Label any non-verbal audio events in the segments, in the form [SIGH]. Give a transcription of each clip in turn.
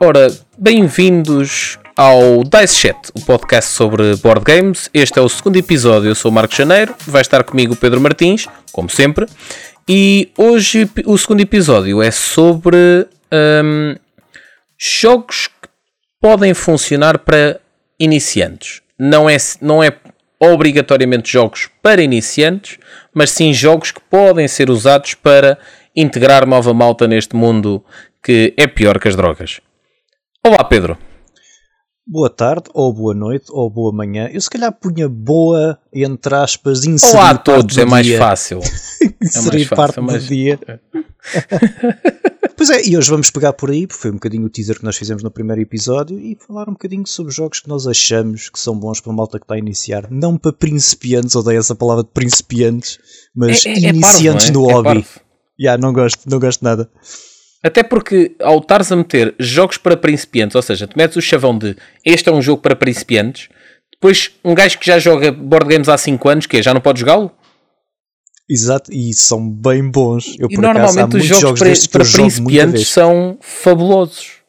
Ora, bem-vindos ao Dice Chat, o podcast sobre board games. Este é o segundo episódio. Eu sou o Marco Janeiro, vai estar comigo o Pedro Martins, como sempre. E hoje o segundo episódio é sobre hum, jogos que podem funcionar para iniciantes. Não é, não é obrigatoriamente jogos para iniciantes, mas sim jogos que podem ser usados para integrar nova malta neste mundo que é pior que as drogas. Olá, Pedro. Boa tarde, ou boa noite, ou boa manhã. Eu se calhar punha boa, entre aspas, inserir Olá a parte todos, do é mais dia. fácil. [LAUGHS] inserir mais fácil, parte é mais- do dia. [LAUGHS] pois é, e hoje vamos pegar por aí, porque foi um bocadinho o teaser que nós fizemos no primeiro episódio, e falar um bocadinho sobre jogos que nós achamos que são bons para a malta que está a iniciar. Não para principiantes, odeio essa palavra de principiantes, mas É- é- é parvo, iniciantes é? no É hobby. parvo. Já, não gosto, não gosto nada. Até porque ao estares a meter jogos para principiantes, ou seja, tu metes o chavão de este é um jogo para principiantes, depois um gajo que já joga board games há 5 anos, que é, já não pode jogá-lo? Exato, e são bem bons. Eu, E por acaso, há normalmente os jogos, jogos para, para jogo principiantes são fabulosos.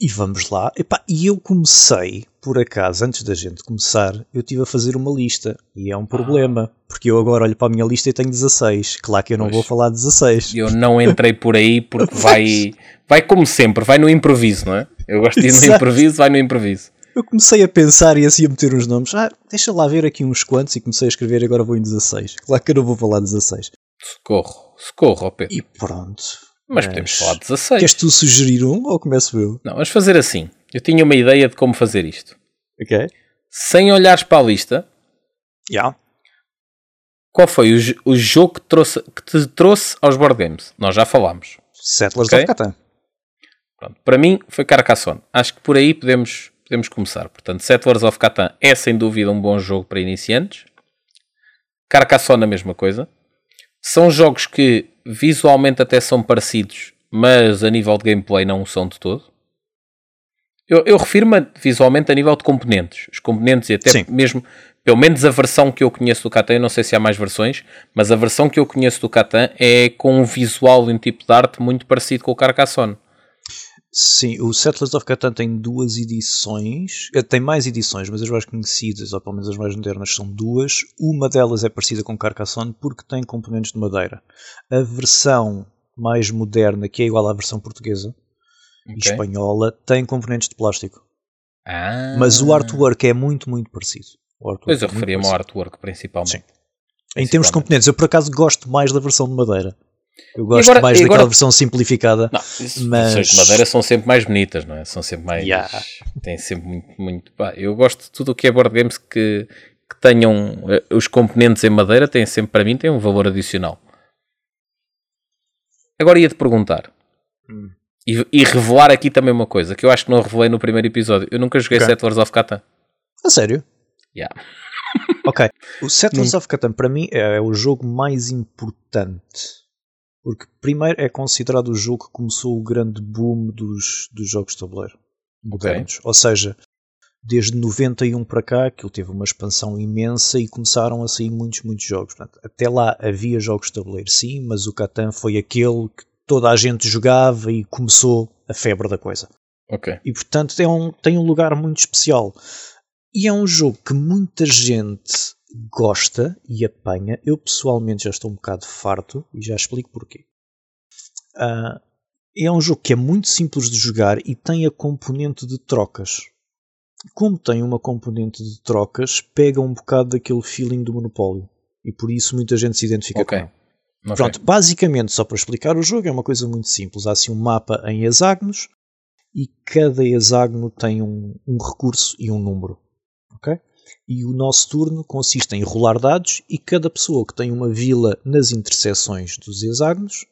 E vamos lá. Epá, e eu comecei, por acaso, antes da gente começar, eu estive a fazer uma lista. E é um problema, porque eu agora olho para a minha lista e tenho 16. Claro que eu não Pois. vou falar 16. Eu não entrei por aí porque [LAUGHS] vai, vai como sempre, vai no improviso, não é? Eu gosto de ir no Exato. improviso, vai no improviso. Eu comecei a pensar e assim a meter uns nomes. Ah, deixa lá ver aqui uns quantos e comecei a escrever e agora vou em 16. Claro que eu não vou falar 16. Socorro, socorro, Pedro. E pronto. Mas podemos falar 16. Queres tu sugerir um ou começo eu? Não, vamos fazer assim. Eu tinha uma ideia de como fazer isto. Ok. Sem olhares para a lista, Já. qual foi o, o jogo que, trouxe, que te trouxe aos board games? Nós já falámos. Settlers Ok. of Catan. Pronto, para mim foi Carcassonne. Acho que por aí podemos, podemos começar. Portanto, Settlers of Catan é sem dúvida um bom jogo para iniciantes. Carcassonne a mesma coisa. São jogos que visualmente até são parecidos, mas a nível de gameplay não o são de todo. Eu, eu refiro-me visualmente a nível de componentes. Os componentes e até Sim. mesmo, pelo menos a versão que eu conheço do Catan, eu não sei se há mais versões, mas a versão que eu conheço do Catan é com um visual e um tipo de arte muito parecido com o Carcassonne. Sim, o Settlers of Catan tem duas edições, eh, tem mais edições, mas as mais conhecidas, ou pelo menos as mais modernas, são duas. Uma delas é parecida com Carcassonne porque tem componentes de madeira. A versão mais moderna, que é igual à versão portuguesa e Ok. espanhola, tem componentes de plástico. Ah. Mas o artwork é muito, muito parecido. Pois eu é referia-me ao artwork principalmente. Sim. Em termos de componentes, eu por acaso gosto mais da versão de madeira. Eu gosto agora- mais e daquela agora- versão simplificada. Não, Mas- versões de madeira são sempre mais bonitas, não é? São sempre mais. Yeah. Têm sempre muito. muito eu gosto de tudo o que é board games que, que tenham eh, os componentes em madeira, têm sempre, para mim, têm um valor adicional. Agora ia-te perguntar. Hum. E, e revelar aqui também uma coisa que eu acho que não revelei no primeiro episódio. Eu nunca joguei Ok. Settlers of Catan. A sério? Yeah. [LAUGHS] Ok. O Settlers of Catan para mim é o jogo mais importante. Porque primeiro é considerado o jogo que começou o grande boom dos, dos jogos de tabuleiro modernos. Ou seja, desde 91 para cá, que ele teve uma expansão imensa e começaram a sair muitos, muitos jogos. Portanto, até lá havia jogos de tabuleiro, sim, mas o Catan foi aquele que toda a gente jogava e começou a febre da coisa. Ok. E portanto tem um, tem um lugar muito especial. E é um jogo que muita gente gosta e apanha. Eu pessoalmente já estou um bocado farto e já explico porquê. Ah, é um jogo que é muito simples de jogar e tem a componente de trocas. Como tem uma componente de trocas, pega um bocado daquele feeling do Monopólio. E por isso muita gente se identifica Ok. com ele. Ok. Pronto, basicamente, só para explicar o jogo, é uma coisa muito simples. Há assim um mapa em hexágonos e cada hexágono tem um, um recurso e um número. ok? E o nosso turno consiste em rolar dados e cada pessoa que tem uma vila nas interseções dos hexágonos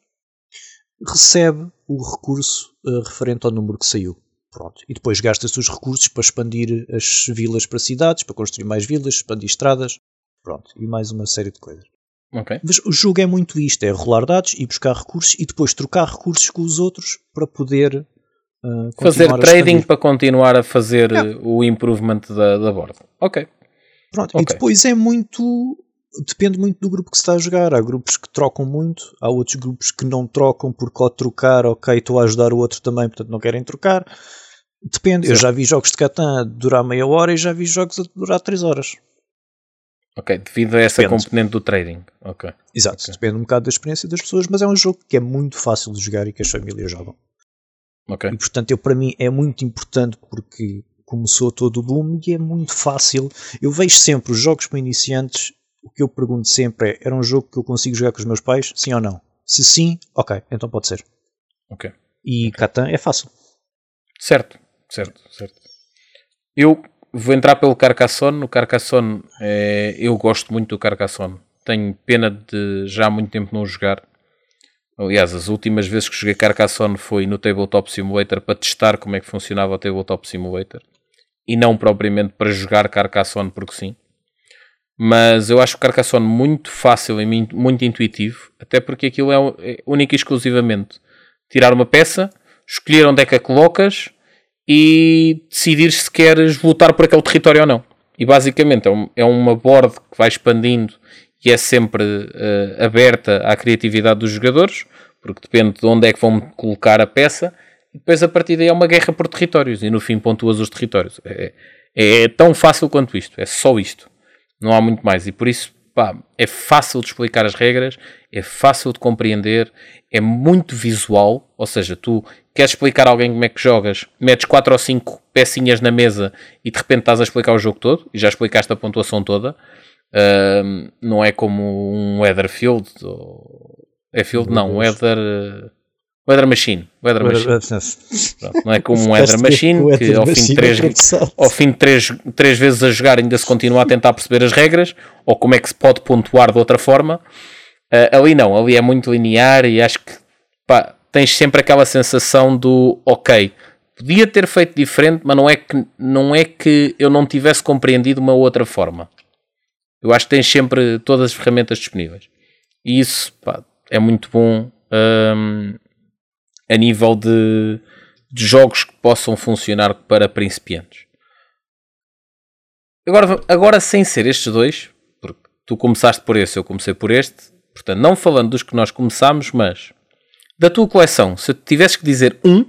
recebe o recurso eh, referente ao número que saiu. Pronto. E depois gasta-se os recursos para expandir as vilas para cidades, para construir mais vilas, expandir estradas. Pronto. E mais uma série de coisas. Ok. Mas o jogo é muito isto: é rolar dados e buscar recursos e depois trocar recursos com os outros para poder ah, Fazer a trading para continuar a fazer Yeah. o improvement da, da borda. Ok. Pronto, Ok. E depois é muito depende muito do grupo que se está a jogar. Há grupos que trocam muito, há outros grupos que não trocam porque ao trocar, ok, estou a ajudar o outro também, portanto não querem trocar. Depende. Sim. Eu já vi jogos de Catan durar meia hora e já vi jogos a durar 3 horas. Ok, devido a essa depende. componente do trading. Okay. Exato, okay. depende um bocado da experiência das pessoas, mas é um jogo que é muito fácil de jogar e que as famílias jogam. Okay. E portanto, eu, para mim é muito importante porque começou todo o boom e é muito fácil. Eu vejo sempre os jogos para iniciantes. O que eu pergunto sempre é: era um jogo que eu consigo jogar com os meus pais? Sim ou não? Se sim, ok, então pode ser. Ok. E okay. Catan é fácil. Certo, certo, certo. Eu vou entrar pelo Carcassonne. O Carcassonne, é, eu gosto muito do Carcassonne. Tenho pena de já há muito tempo não jogar. Aliás, as últimas vezes que joguei Carcassonne foi no Tabletop Simulator para testar como é que funcionava o Tabletop Simulator e não propriamente para jogar Carcassonne porque sim. Mas eu acho o Carcassonne muito fácil e muito intuitivo, até porque aquilo é, é único e exclusivamente tirar uma peça, escolher onde é que a colocas e decidir se queres lutar por aquele território ou não. E basicamente é, um, é uma board que vai expandindo e é sempre uh, aberta à criatividade dos jogadores, porque depende de onde é que vão colocar a peça, e depois a partir daí é uma guerra por territórios, e no fim pontuas os territórios. É, é, é tão fácil quanto isto, é só isto. Não há muito mais, e por isso pá, é fácil de explicar as regras, é fácil de compreender, é muito visual, ou seja, tu queres explicar a alguém como é que jogas, metes 4 ou 5 pecinhas na mesa e de repente estás a explicar o jogo todo, e já explicaste a pontuação toda, Uh, não é como um Weatherfield. Ou... É Field? Não, Weather. Weather Machine. Weather Machine. Pronto, não é como [LAUGHS] um Weather Machine que ao fim de três, ao fim de três, três vezes a jogar ainda se continua a tentar perceber as regras ou como é que se pode pontuar de outra forma. Uh, ali não, ali é muito linear e acho que pá, tens sempre aquela sensação do ok, podia ter feito diferente, mas não é que, não é que eu não tivesse compreendido uma outra forma. Eu acho que tens sempre todas as ferramentas disponíveis. E isso pá, é muito bom um, a nível de, de, jogos que possam funcionar para principiantes. Agora, agora, sem ser estes dois, porque tu começaste por esse, eu comecei por este, portanto, não falando dos que nós começámos, mas da tua coleção, se tivesses que dizer um,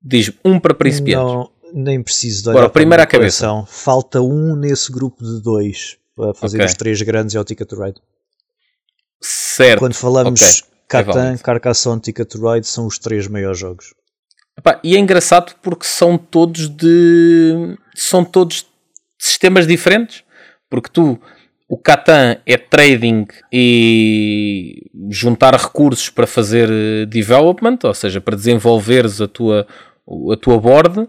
diz um para principiantes. Não, nem preciso de olhar Agora, primeiro à cabeça. Falta um nesse grupo de dois para fazer okay. os três grandes é o Ticket to Ride. Certo. Quando falamos okay. Catan, é Carcassonne, Ticket to Ride são os três maiores jogos. Epá, e é engraçado porque são todos de são todos de sistemas diferentes. Porque tu, o Catan é trading e juntar recursos para fazer eh, development, ou seja, para desenvolveres a tua, a tua board.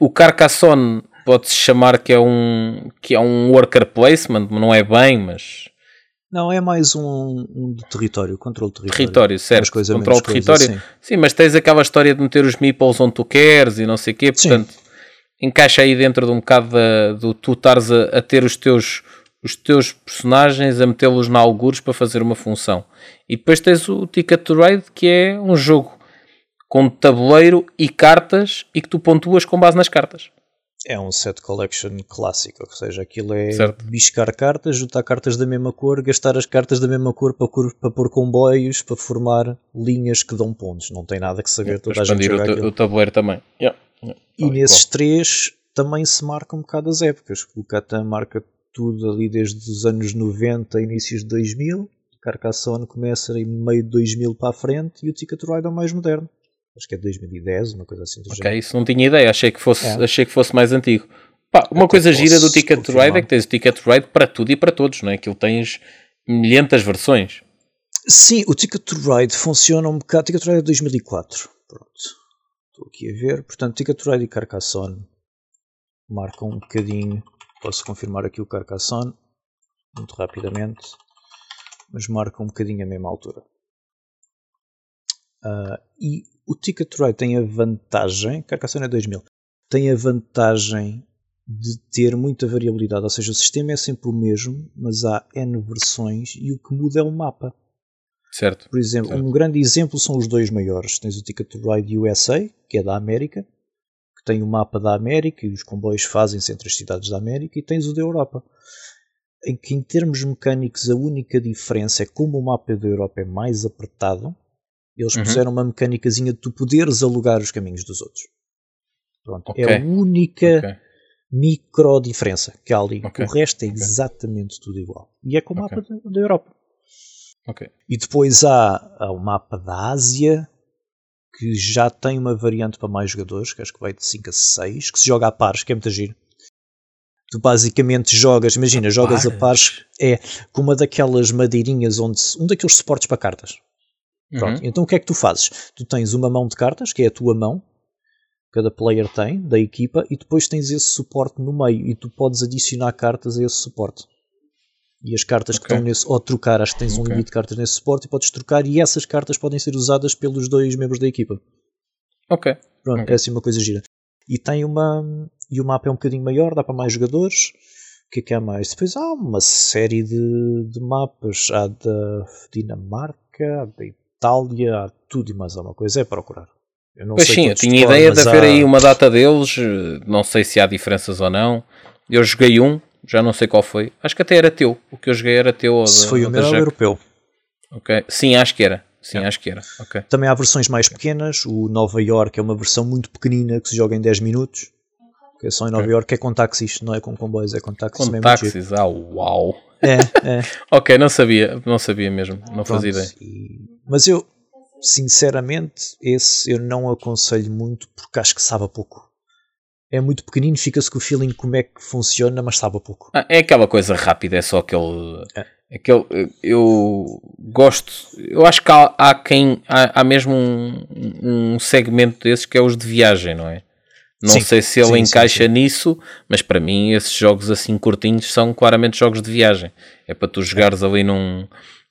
O Carcassonne pode-se chamar que é um que é um worker placement, não é bem, mas não, é mais um, um de território, controle de território. Território, certo. Controle de território. Coisa, sim. mas tens aquela história de meter os meeples onde tu queres e não sei o quê, portanto, sim. encaixa aí dentro de um bocado da, do tu estares a, a, ter os teus, os teus personagens, a metê-los na algures para fazer uma função. E depois tens o Ticket to Ride, que é um jogo com tabuleiro e cartas e que tu pontuas com base nas cartas é um set collection clássico, ou seja, aquilo é certo. biscar cartas, juntar cartas da mesma cor, gastar as cartas da mesma cor para, cor, para pôr comboios, para formar linhas que dão pontos. Não tem nada que saber, toda a gente o, o tabuleiro também. Yeah. Yeah. E nesses três também se marca um bocado as épocas. O Catan marca tudo ali desde os anos 90, inícios de 2000. Carcassonne começa em meio de 2000 para a frente e o Ticket Ride é o mais moderno acho que é de 2010, uma coisa assim. ok, género. isso não tinha ideia, achei que fosse, é. achei que fosse mais antigo. Pá, uma coisa gira do Ticket to Ride é que tens o Ticket to Ride para tudo e para todos, não é? Aquilo tens milhentas versões. Sim, o Ticket to Ride funciona um bocado. Ticket to Ride é 2004. Pronto. Estou aqui a ver. Portanto, Ticket to Ride e Carcassonne marcam um bocadinho. Posso confirmar aqui o Carcassonne muito rapidamente, mas marcam um bocadinho a mesma altura. Uh, e o Ticket to Ride tem a vantagem, Carcassonne é 2000, tem a vantagem de ter muita variabilidade, ou seja, o sistema é sempre o mesmo, mas há N versões e o que muda é o mapa. Certo. Por exemplo, certo. um grande exemplo são os dois maiores. Tens o Ticket to Ride USA, que é da América, que tem o mapa da América e os comboios fazem-se entre as cidades da América, e tens o da Europa. em que em termos mecânicos a única diferença é como o mapa da Europa é mais apertado, eles uhum. puseram uma mecânicazinha de tu poderes alugar os caminhos dos outros. Pronto, okay. é a única okay. micro diferença que há ali. Okay. O resto é exatamente tudo igual. E é com o mapa da, Europa. E depois há, há o mapa da Ásia, que já tem uma variante para mais jogadores, que acho que vai de 5 a 6, que se joga a pares, que é muito giro. Tu basicamente jogas, imagina, jogas pares. a pares, é com uma daquelas madeirinhas onde um daqueles suportes para cartas. Pronto, uhum. então o que é que tu fazes? Tu tens uma mão de cartas, que é a tua mão, cada player tem, da equipa, e depois tens esse suporte no meio, e tu podes adicionar cartas a esse suporte. E as cartas okay. que estão nesse, ou trocar, acho que tens okay. um limite de cartas nesse suporte e podes trocar, e essas cartas podem ser usadas pelos dois membros da equipa. Ok. Pronto, okay. é assim uma coisa gira. E tem uma. E o mapa é um bocadinho maior, dá para mais jogadores. O que é que há mais? Depois há uma série de, de mapas. Há da Dinamarca, há da Itália, há tudo e mais alguma coisa. É procurar. Eu pois sim, eu tinha ideia de haver há... aí uma data deles. Não sei se há diferenças ou não. Eu joguei um, já não sei qual foi. Acho que até era teu. O que eu joguei era teu. Se foi o meu, era europeu. Ok. Sim, acho que era. Sim, é. acho que era. Okay. Também há versões mais pequenas. O Nova York é uma versão muito pequenina que se joga em 10 minutos. Que é só em Nova okay. York, é com táxis, não é com comboios, é com táxis. Com táxis, ah, uau! É, é. [LAUGHS] ok, não sabia, não sabia mesmo, não Pronto, fazia ideia. E... Mas eu, sinceramente, esse eu não aconselho muito porque acho que sabe a pouco é muito pequenino, fica-se com o feeling como é que funciona, mas sabe a pouco. Ah, é aquela coisa rápida, é só aquele. É. aquele eu gosto. Eu acho que há, há quem. Há, há mesmo um, um, segmento desses que é os de viagem, não é? Não sim, sei se ele sim, encaixa sim, nisso, mas para mim esses jogos assim curtinhos são claramente jogos de viagem. É para tu jogares ali num,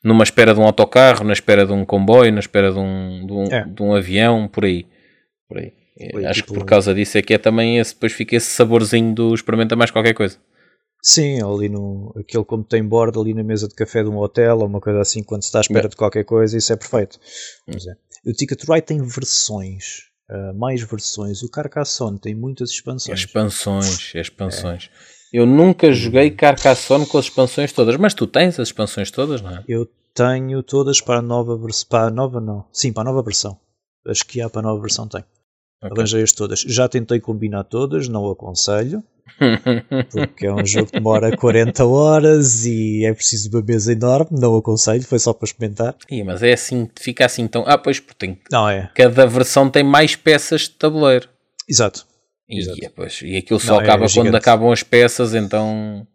numa espera de um autocarro, na espera de um comboio, na espera de um, de um, é. de um avião, por aí. Por aí. Foi, Acho tipo, que por causa disso é que é também esse, depois fica esse saborzinho do experimenta mais qualquer coisa. Sim, ali no aquele como tem bordo ali na mesa de café de um hotel ou uma coisa assim, quando se está à espera de qualquer coisa, isso é perfeito. Hum. É. O Ticket Ride tem versões, uh, mais versões. O Carcassonne tem muitas expansões. Expansões, expansões. É. Eu nunca joguei Carcassonne com as expansões todas, mas tu tens as expansões todas, não é? Eu tenho todas para a nova versão. Para a nova não. Sim, para a nova versão. Acho que há para a nova versão tem. Okay. Arranjei-as todas. Já tentei combinar todas, não aconselho. porque é um [LAUGHS] jogo que demora 40 horas e é preciso uma mesa enorme, não aconselho, foi só para experimentar. Ih, mas é assim, fica assim tão. Ah, pois, porque tem. Não é. Cada versão tem mais peças de tabuleiro. Exato. E, Exato. Pois, e aquilo só não, é acaba é quando acabam as peças, então.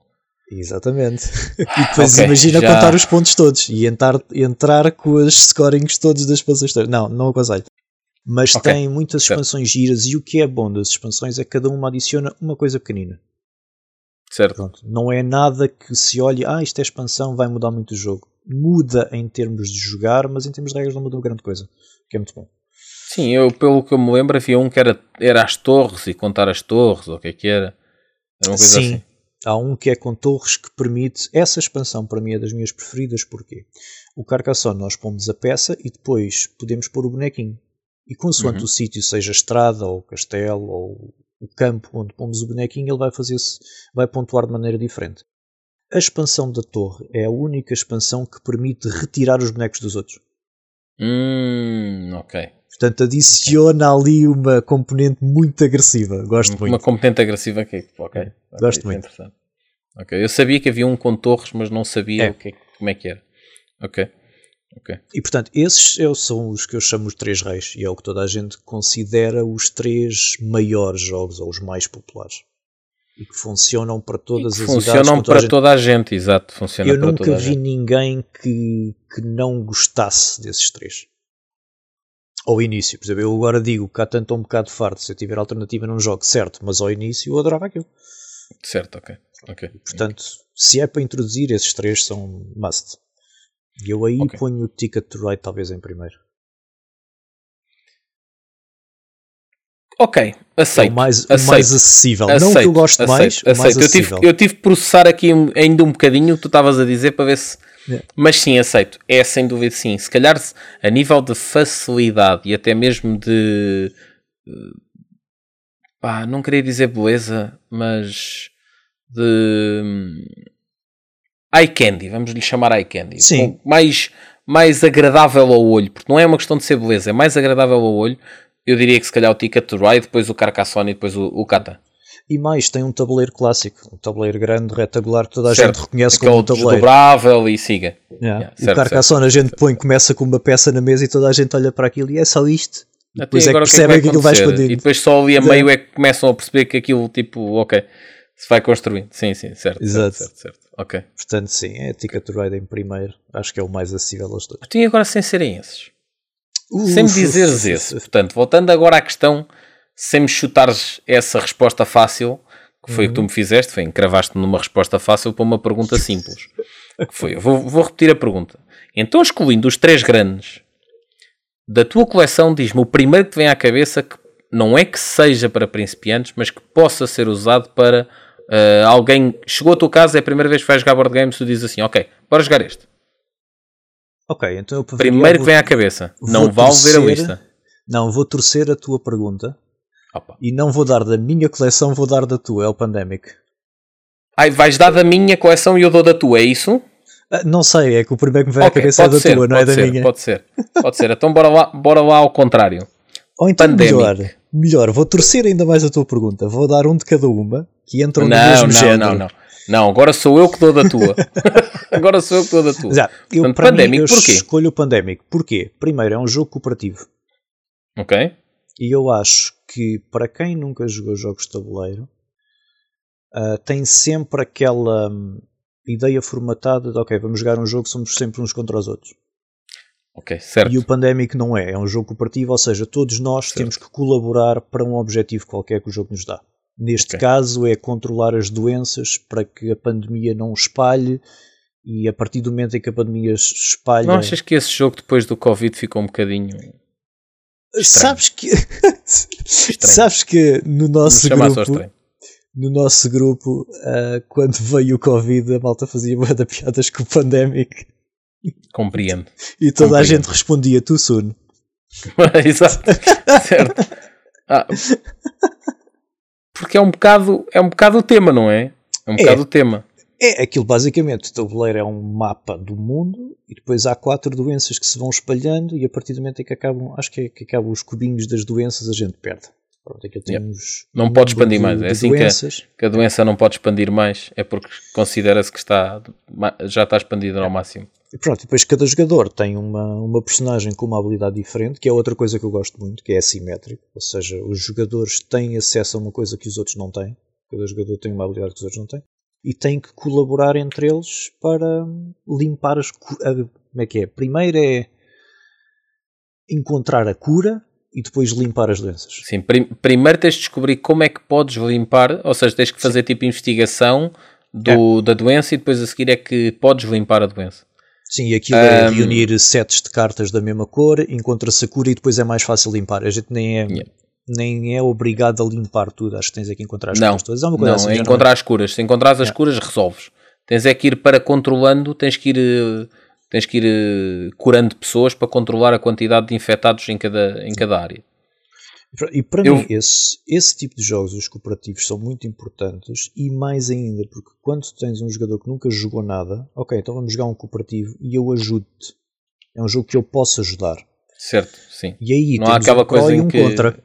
Exatamente. [LAUGHS] E depois okay, imagina já... contar os pontos todos e entrar, entrar com os scorings todos das peças todas. Não, não aconselho. Mas okay. tem muitas expansões certo. giras e o que é bom das expansões é que cada uma adiciona uma coisa pequenina. Certo. Pronto. Não é nada que se olhe, ah, isto é expansão, vai mudar muito o jogo. Muda em termos de jogar, mas em termos de regras não muda grande coisa. Que é muito bom. Sim, eu pelo que eu me lembro havia um que era, era as torres e contar as torres, ou o que é que era. Era uma coisa Sim. assim. Há um que é com torres que permite. Essa expansão para mim é das minhas preferidas, porque o Carcassonne nós pomos a peça e depois podemos pôr o bonequinho. E consoante uhum. o sítio, seja estrada ou castelo ou o campo onde pomos o bonequinho, ele vai fazer vai pontuar de maneira diferente. A expansão da torre é a única expansão que permite retirar os bonecos dos outros. Hum, ok. Portanto, adiciona okay. ali uma componente muito agressiva. Gosto uma muito. Uma componente agressiva aqui. Ok. okay. Gosto é muito. interessante. Ok. Eu sabia que havia um com torres, mas não sabia é. o que, como é que era. Ok. Okay. E portanto, esses são os que eu chamo os três reis, e é o que toda a gente considera os três maiores jogos, ou os mais populares. E que funcionam para todas as funcionam idades. Funcionam para toda a gente, exato. Funciona eu nunca vi ninguém que, que não gostasse desses três. Ao início, por exemplo, eu agora digo que há tanto um bocado farto, se eu tiver alternativa não jogo, certo, mas ao início eu adorava aquilo. Certo, ok. okay. Portanto, okay. se é para introduzir, esses três são must. E eu aí okay. ponho o Ticket to Ride talvez em primeiro. Ok, aceito. É o mais, aceito, o mais acessível. Aceito, não que eu gosto aceito, mais, aceito. mais eu tive, eu tive que processar aqui ainda um bocadinho o que tu estavas a dizer para ver se. Yeah. Mas sim, aceito. É sem dúvida sim. Se calhar a nível de facilidade e até mesmo de. Pá, não queria dizer beleza, mas de eye candy, vamos lhe chamar eye candy. Sim. Com mais, mais agradável ao olho, porque não é uma questão de ser beleza, é mais agradável ao olho. Eu diria que se calhar o Ticket to Ride, depois o Carcassonne e depois o, o Kata. E mais, tem um tabuleiro clássico, um tabuleiro grande, retabular, que toda a Certo. gente reconhece Aquele como um tabuleiro. desdobrável e siga. Yeah. Yeah, o certo, Carcassonne a gente põe, começa com uma peça na mesa e toda a gente olha para aquilo e é só isto. E Até depois é que o que é que percebem aquilo vai expandir. E depois só ali a meio é que começam a perceber que aquilo, tipo, ok, se vai construindo. Sim, sim, certo. Exato. Certo, certo, certo. Ok. Portanto, sim, é Ticket to Ride em primeiro. Acho que é o mais acessível aos dois. E agora sem serem esses? Sem me dizeres esse. Portanto, voltando agora à questão, sem me chutares essa resposta fácil, que foi o que tu me fizeste, foi encravaste-me numa resposta fácil para uma pergunta simples. Foi, vou, vou repetir a pergunta. Então, excluindo os três grandes da tua coleção, diz-me o primeiro que te vem à cabeça que não é que seja para principiantes, mas que possa ser usado para ah, alguém. Chegou à tua casa, é a primeira vez que vais jogar board games, tu dizes assim: Ok, bora jogar este. Ok, então eu Primeiro que vem à cabeça. Não vale ver a lista. Não, vou torcer a tua pergunta Opa. e não vou dar da minha coleção, vou dar da tua, é o Pandemic. Ai, vais dar da minha coleção e eu dou da tua, é isso? Ah, não sei, é que o primeiro que me vem à Ok, cabeça é da ser, tua, não é da ser, minha. Pode ser, pode ser. Então bora lá, bora lá ao contrário. Ou então Pandemic. melhor, melhor, vou torcer ainda mais a tua pergunta. Vou dar um de cada uma que entram no Não, mesmo não, género. não, não. Não, agora sou eu que dou da tua. [LAUGHS] agora sou eu que dou da tua. Já, eu, Portanto, para Pandemic, mim, eu porquê? escolho o Pandemic. Porquê? Primeiro, é um jogo cooperativo. Ok? E eu acho que, para quem nunca jogou jogos de tabuleiro, ah, tem sempre aquela hum, ideia formatada de, ok, vamos jogar um jogo, somos sempre uns contra os outros. Ok, certo. E o Pandemic não é. É um jogo cooperativo, ou seja, todos nós temos que colaborar para um objetivo qualquer que o jogo nos dá. Neste Ok. caso é controlar as doenças para que a pandemia não espalhe e a partir do momento em que a pandemia espalha... Não achas que esse jogo depois do Covid ficou um bocadinho. estranho? Sabes que... [LAUGHS] Sabes que no nosso grupo... no nosso grupo, ah, quando veio o Covid, a malta fazia bué de piadas com o Pandemic Compreendo. e toda a Compreendo. gente respondia tu soon. [LAUGHS] Exato. certo. Ah, porque é um bocado, é um bocado o tema, não é? É um bocado o tema. É aquilo basicamente, o tabuleiro é um mapa do mundo e depois há quatro doenças que se vão espalhando e a partir do momento em que acabam, acho que é que acabam os cubinhos das doenças a gente perde. Pronto, aquilo tem Yep. uns Não pode expandir de- mais. É assim que a, que a doença não pode expandir mais. É porque considera-se que está, já está expandida ao máximo. E pronto, depois cada jogador tem uma, uma personagem com uma habilidade diferente, que é outra coisa que eu gosto muito, que é assimétrico. Ou seja, os jogadores têm acesso a uma coisa que os outros não têm. Cada jogador tem uma habilidade que os outros não têm. E têm que colaborar entre eles para limpar as. a- Como é que é? Primeiro é encontrar a cura e depois limpar as doenças. Sim, prim- primeiro tens de descobrir como é que podes limpar, ou seja, tens que fazer tipo investigação do, da doença e depois a seguir é que podes limpar a doença. Sim, e aquilo é Ahm. reunir sets de cartas da mesma cor, encontra-se a cura e depois é mais fácil limpar. A gente nem é, Yeah. nem é obrigado a limpar tudo. Acho que tens é que encontrar as Não, curas todas. É uma coisa não, assim, é já encontrar as curas. Se encontrares as curas, resolves. Tens é que ir para controlando, tens que ir, eh, tens que ir eh, curando pessoas para controlar a quantidade de infectados em cada, em cada área. E para Eu- mim, esse, esse tipo de jogos, os cooperativos, são muito importantes e mais ainda, porque quando tens um jogador que nunca jogou nada, ok, então vamos jogar um cooperativo e eu ajudo-te. É um jogo que eu posso ajudar. Certo, sim. E aí Não há temos aquela um pró coisa e um que- contra.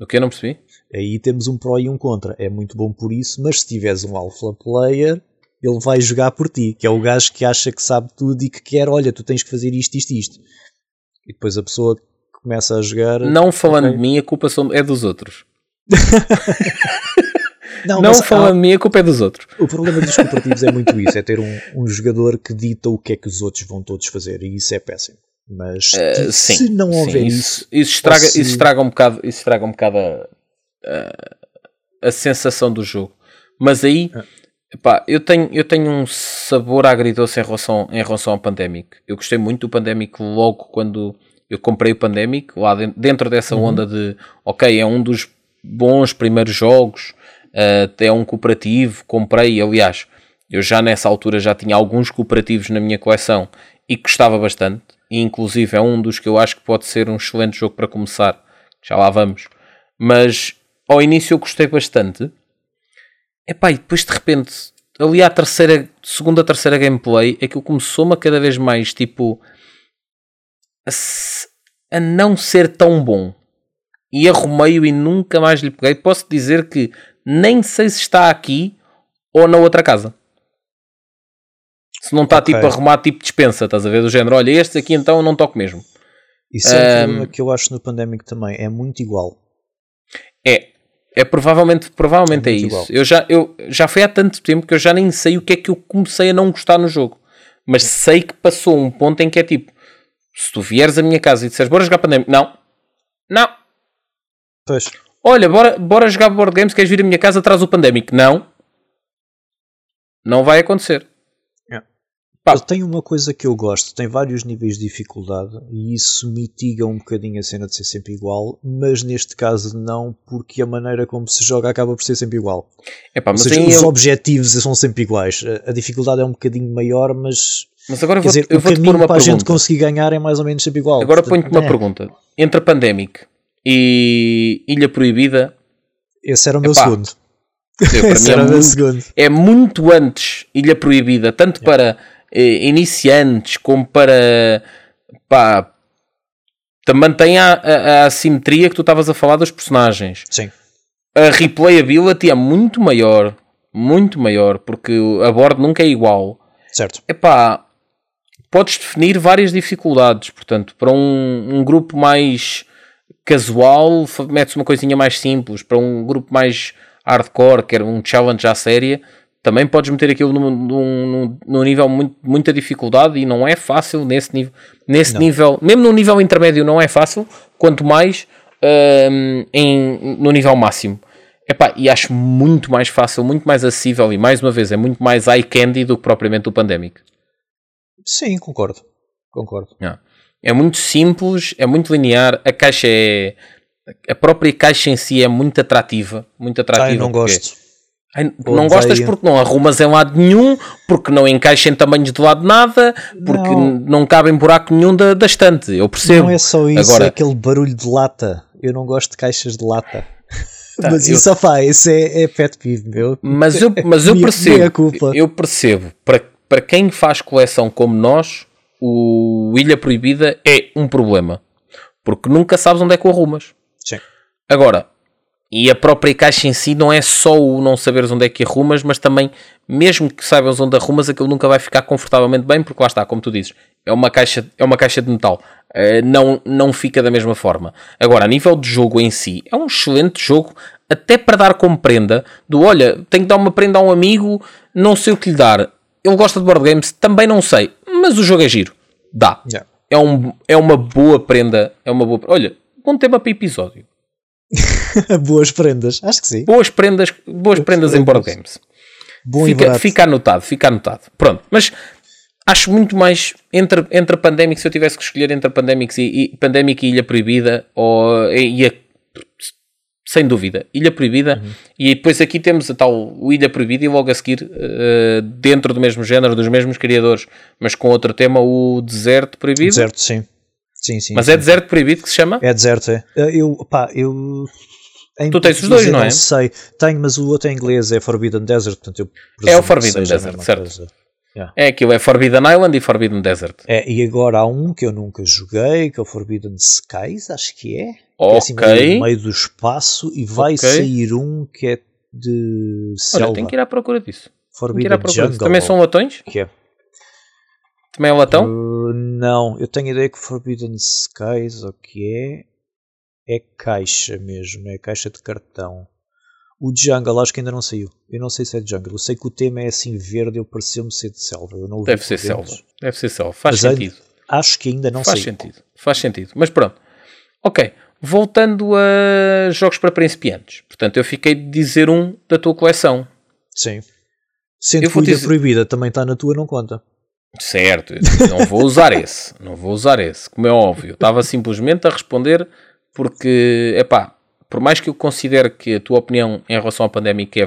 O que eu não percebi? Aí temos um pró e um contra. É muito bom por isso, mas se tiveres um alpha player, ele vai jogar por ti, que é o gajo que acha que sabe tudo e que quer, olha, tu tens que fazer isto, isto, isto. E depois a pessoa que começa a jogar. Não falando Ok. de mim, a culpa é dos outros. [LAUGHS] Não, Não falando de mim, a culpa é dos outros. o problema dos cooperativos é muito isso: é ter um, um jogador que dita o que é que os outros vão todos fazer, e isso é péssimo. Mas se- sim, se não sim, houver isso, isso, isso estraga, se- isso estraga um bocado, isso estraga um bocado a, a, a sensação do jogo. Mas aí, É. epá, eu, tenho, eu tenho um sabor agridoce em relação, em relação ao Pandemic. Eu gostei muito do Pandemic logo quando eu comprei o Pandemic, lá den- dentro dessa Uhum. onda de, ok, é um dos bons primeiros jogos, eh, é um cooperativo, comprei, aliás, eu já nessa altura já tinha alguns cooperativos na minha coleção e gostava bastante, e inclusive é um dos que eu acho que pode ser um excelente jogo para começar, já lá vamos, mas ao início eu gostei bastante, epá, e depois de repente ali à terceira, segunda, terceira gameplay, aquilo começou-me a cada vez mais, tipo, a, a não ser tão bom. E arrumei-o e nunca mais lhe peguei. Posso dizer que nem sei se está aqui ou na outra casa. Se não está okay. tipo a arrumar tipo dispensa, estás a ver? Do género, olha, este aqui então eu não toco mesmo. Isso é um problema que eu acho no Pandemic também, é muito igual. É, é provavelmente, provavelmente é, é isso. Eu já, eu, já foi há tanto tempo que eu já nem sei o que é que eu comecei a não gostar no jogo. Mas sei que passou um ponto em que é tipo: se tu vieres à minha casa e disseres bora jogar Pandemic, não, não. Pois. Olha, bora, bora jogar board games, queres vir à minha casa, traz o Pandemic, não. Não vai acontecer. Pá. Ele tem uma coisa que eu gosto, tem vários níveis de dificuldade e isso mitiga um bocadinho a cena de ser sempre igual, mas neste caso não, porque a maneira como se joga acaba por ser sempre igual. Epá, mas seja, os eu... objetivos são sempre iguais. A, dificuldade é um bocadinho maior, mas, mas agora vou, dizer, eu vou-te pôr uma para pergunta. a gente conseguir ganhar é mais ou menos sempre igual. Agora ponho-te uma é. pergunta. Entre a Pandemic e Ilha Proibida... Esse era o meu Epá, segundo. Eu, [LAUGHS] Esse era é, muito, segundo. é muito antes Ilha Proibida, tanto para eh, iniciantes como para pá, também tem a, a, a assimetria que tu estavas a falar dos personagens. Sim. A replayability é muito maior, muito maior, porque a board nunca é igual. Certo. Epá, podes definir várias dificuldades, portanto, para um, um grupo mais casual, metes uma coisinha mais simples, para um grupo mais hardcore, que era um challenge à séria, também podes meter aquilo num, num, num nível muito, muita dificuldade e não é fácil nesse nível, nesse nível, mesmo no nível intermédio não é fácil, quanto mais um, em, no nível máximo. Epá, e acho muito mais fácil, muito mais acessível e mais uma vez é muito mais eye candy do que propriamente o Pandemic. Sim, concordo. Concordo. É. é muito simples, é muito linear, a caixa é. A própria caixa em si é muito atrativa. Muito atrativa. Ah, não gosto Ai, não gostas porque não arrumas em lado nenhum, porque não encaixa em tamanhos de lado nada, porque não, não cabe em buraco nenhum da, da estante. Eu percebo. Não é só isso, Agora, é aquele barulho de lata. Eu não gosto de caixas de lata. Tá, mas eu, isso, faz, isso é, é pet peeve, meu. Mas eu, mas eu percebo. Eu percebo. Para, para quem faz coleção como nós, o Ilha Proibida é um problema. Porque nunca sabes onde é que o arrumas. Sim. Agora, e a própria caixa em si não é só o não saberes onde é que arrumas, mas também, mesmo que saibas onde arrumas, aquilo nunca vai ficar confortavelmente bem, porque lá está, como tu dizes, é uma caixa, é uma caixa de metal. Uh, não, não fica da mesma forma. Agora, a nível de jogo em si, é um excelente jogo, até para dar como prenda, do olha, tenho que dar uma prenda a um amigo, não sei o que lhe dar. Ele gosta de board games, também não sei, mas o jogo é giro. Dá. Yeah. É, um, é uma boa prenda. É uma boa. Olha, bom tema para episódio. [LAUGHS] boas prendas, acho que sim. Boas prendas, boas, prendas, em board games. Bom fica, fica anotado, fica anotado. Pronto, mas acho muito mais entre, entre a Pandemic, se eu tivesse que escolher entre a Pandemic e, e, Pandemic e Ilha Proibida, ou e a, sem dúvida, Ilha Proibida, uhum. e depois aqui temos a tal Ilha Proibida e logo a seguir, uh, dentro do mesmo género, dos mesmos criadores, mas com outro tema, o Deserto Proibido. Deserto, sim. Sim, sim. Mas sim. é deserto proibido que se chama? É deserto, é. Eh, eu, pá, eu. tu tens os dois, não é? Não sei. Tenho, mas o outro em inglês é Forbidden Desert, portanto eu É o Forbidden Desert, certo. Yeah. É aquilo, é Forbidden Island e Forbidden Desert. É, e agora há um que eu nunca joguei, que é o Forbidden Skies, acho que é. Ok. é assim no meio do espaço e vai okay. sair um que é de selva. Olha, tem que ir à procura disso. Forbidden Jungle. Também são latões? Que é. Também é latão? Uh, não, eu tenho a ideia que Forbidden Skies, o que é? É caixa mesmo, é caixa de cartão. O Jungle acho que ainda não saiu. Eu não sei se é de Jungle. Eu sei que o tema é assim verde, eu pareceu-me ser de selva. Eu não Deve ser selva. Deve ser selva. Faz Mas sentido. Acho que ainda não Faz saiu. sentido. Faz sentido. Mas pronto. Ok. Voltando a jogos para principiantes. Portanto, eu fiquei de dizer um da tua coleção. Sim. Sendo eu que dizer... Proibida também está na tua, não conta. Certo, não vou usar esse, não vou usar esse, como é óbvio. Estava simplesmente a responder porque, epá, por mais que eu considere que a tua opinião em relação à pandemia é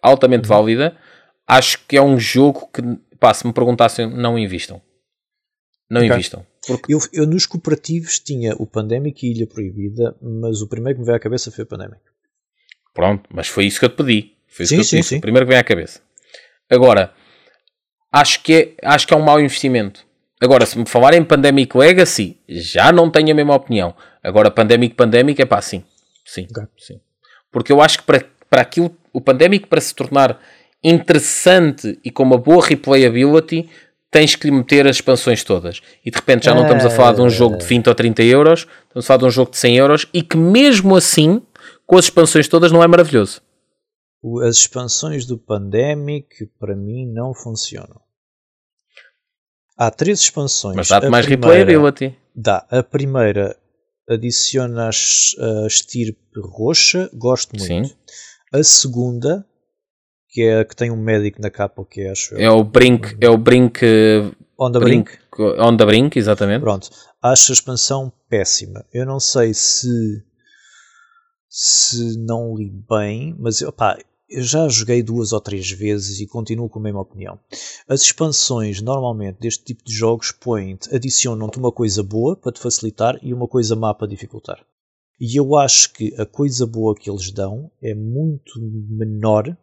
altamente válida, acho que é um jogo que, pá, se me perguntassem, não invistam. Não okay. invistam. Porque... Eu, eu, nos cooperativos tinha o Pandemic e Ilha Proibida, mas o primeiro que me veio à cabeça foi o Pandemic. Pronto, mas foi isso que eu te pedi. Foi sim, sim, sim. O primeiro que vem à cabeça. Agora, acho que é, acho que é um mau investimento. Agora, se me falar em Pandemic Legacy, já não tenho a mesma opinião. Agora, Pandemic Pandemic é pá, sim. Sim, okay. sim. Porque eu acho que para, para aquilo, o Pandemic para se tornar interessante e com uma boa replayability, tens que lhe meter as expansões todas. E de repente já não estamos a falar de um jogo de 20 ou 30 euros, estamos a falar de um jogo de 100 euros e que mesmo assim, com as expansões todas, não é maravilhoso. As expansões do Pandemic para mim não funcionam. Há três expansões. Mas dá-te mais replayability. Dá. A primeira adiciona a estirpe roxa, gosto muito. Sim. A segunda, que é a que tem um médico na capa, o que é, acho É o Brink, é o Brink... On the Brink. brink. On the Brink, exatamente. Pronto. Acho a expansão péssima. Eu não sei se se não li bem, mas opá, eu já joguei duas ou três vezes e continuo com a mesma opinião. As expansões, normalmente, deste tipo de jogos, põem-te, adicionam-te uma coisa boa para te facilitar e uma coisa má para dificultar. E eu acho que a coisa boa que eles dão é muito menor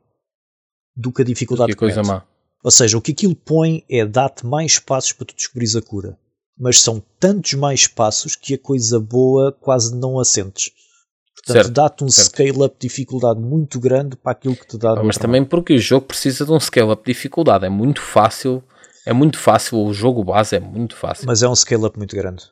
do que a dificuldade que, que coisa má. Ou seja, o que aquilo põe é dar-te mais passos para tu descobrires a cura. Mas são tantos mais passos que a coisa boa quase não a sentes. Portanto, dá-te um scale-up de dificuldade muito grande para aquilo que te dá. Ah, mas também porque o jogo precisa de um scale-up de dificuldade. É muito fácil. É muito fácil. O jogo base é muito fácil. Mas é um scale-up muito grande.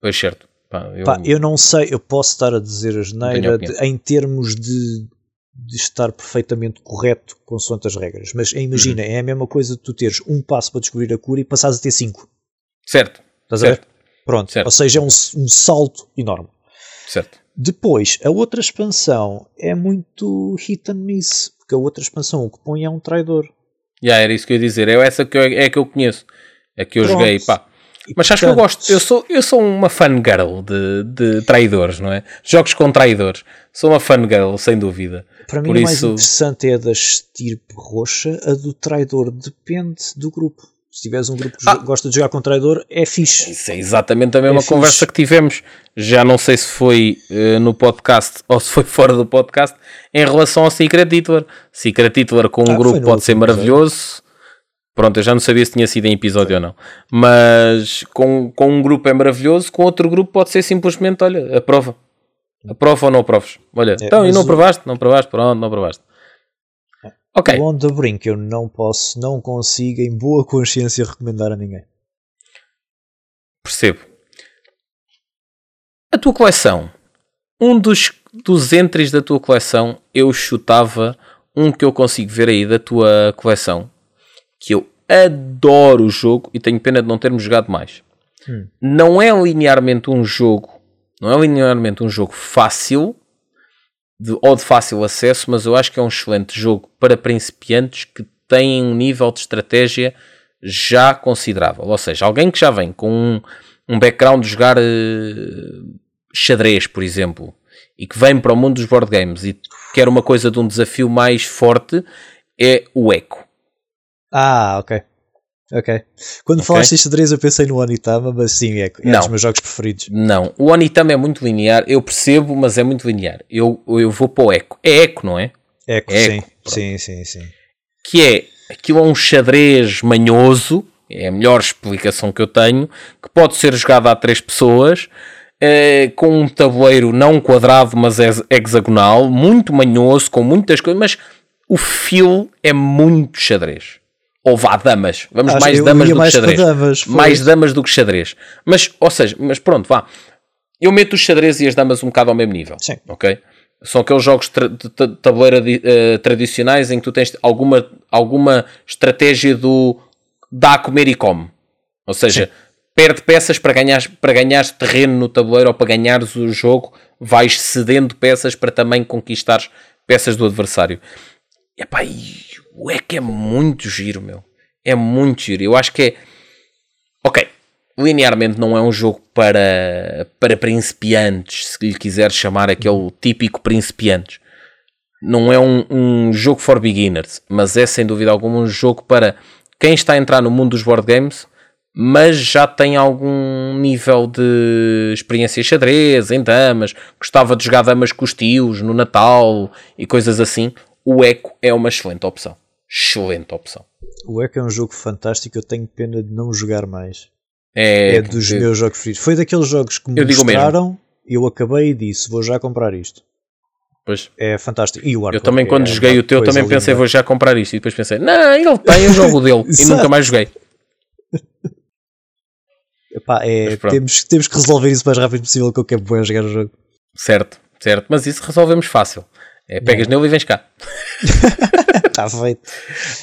Pois certo. Pá, eu... Pá, eu não sei, eu posso estar a dizer a geneira de, em termos de, de, estar perfeitamente correto consoante as regras. Mas imagina, uhum. é a mesma coisa de tu teres um passo para descobrir a cura e passares a ter cinco. Certo. Estás certo. a ver? Pronto. Certo. Ou seja, é um, um salto enorme. Certo. Depois, a outra expansão é muito hit and miss, porque a outra expansão o que põe é um traidor. Já yeah, era isso que eu ia dizer, é essa que eu, é que eu conheço, é que eu Pronto. joguei, pá. Mas acho que eu gosto, eu sou, eu sou uma fangirl de, de traidores, não é? Jogos com traidores. Sou uma fangirl, sem dúvida. Para mim, Por o mais interessante é a da estirpe roxa, a do traidor depende do grupo. Se tiveres um grupo que ah. gosta de jogar com traidor, é fixe. Isso é exatamente a mesma é conversa fixe. que tivemos. Já não sei se foi uh, no podcast [LAUGHS] ou se foi fora do podcast, em relação ao Secret Hitler. Secret Hitler com um ah, grupo pode ser maravilhoso. Pronto, eu já não sabia se tinha sido em episódio ou não. Mas com, com um grupo é maravilhoso, com outro grupo pode ser simplesmente, olha, aprova. Aprova ou não aproves. Olha, é, então, e não o... provaste? Não provaste? Pronto, não provaste. Ok. O On The Brink eu não posso, não consigo em boa consciência recomendar a ninguém. Percebo. A tua coleção. Um dos, dos entries da tua coleção, eu chutava um que eu consigo ver aí da tua coleção. Que eu adoro o jogo e tenho pena de não termos jogado mais. Hum. Não é linearmente um jogo, não é linearmente um jogo fácil, de, ou de fácil acesso, mas eu acho que é um excelente jogo para principiantes que têm um nível de estratégia já considerável. Ou seja, alguém que já vem com um, um background de jogar uh, xadrez, por exemplo, e que vem para o mundo dos board games e quer uma coisa de um desafio mais forte, é o Eco. Ah, ok. Ok. Quando okay. falaste de xadrez eu pensei no Onitama, mas sim, é, é um dos meus jogos preferidos. Não, o Onitama é muito linear, eu percebo, mas é muito linear. Eu, eu vou para o Eco. É Eco, não é? Eco, é sim. sim, sim, sim. Que é, aquilo é um xadrez manhoso, é a melhor explicação que eu tenho, que pode ser jogado a três pessoas, é, com um tabuleiro não quadrado, mas hexagonal, muito manhoso, com muitas coisas, mas o feel é muito xadrez ou vá damas, vamos Acho mais damas do que xadrez. Damas, mais damas do que xadrez. Mas, ou seja, mas pronto, vá. Eu meto os xadrez e as damas um bocado ao mesmo nível. Sim. Ok? São aqueles jogos de tabuleira uh, tradicionais em que tu tens alguma, alguma estratégia do dá a comer e come. Ou seja, Sim. perde peças para ganhar para ganhares terreno no tabuleiro ou para ganhares o jogo, vais cedendo peças para também conquistares peças do adversário. E o EC é muito giro, meu. É muito giro. Eu acho que é. Ok, linearmente não é um jogo para, para principiantes, se lhe quiser chamar aquele típico principiantes. Não é um, um jogo for beginners, mas é sem dúvida alguma um jogo para quem está a entrar no mundo dos board games, mas já tem algum nível de experiência em xadrez, em damas, gostava de jogar damas com os tios no Natal e coisas assim. O Eco é uma excelente opção. excelente opção. O ECA é um jogo fantástico, eu tenho pena de não jogar mais. É, É dos eu- meus jogos preferidos. Foi daqueles jogos que me Eu o mostraram, eu acabei e disse, vou já comprar isto. Pois, É fantástico. E o eu também, quando é joguei o teu, também pensei, linda. vou já comprar isto. E depois pensei, não, ele tem, eu jogo o dele. [LAUGHS] e nunca mais joguei. Epá, é, temos, temos que resolver isso o mais rápido possível que eu quero bem jogar o jogo. Certo, certo. Mas isso resolvemos fácil. É, pegas nele e vens cá. Está [LAUGHS] feito.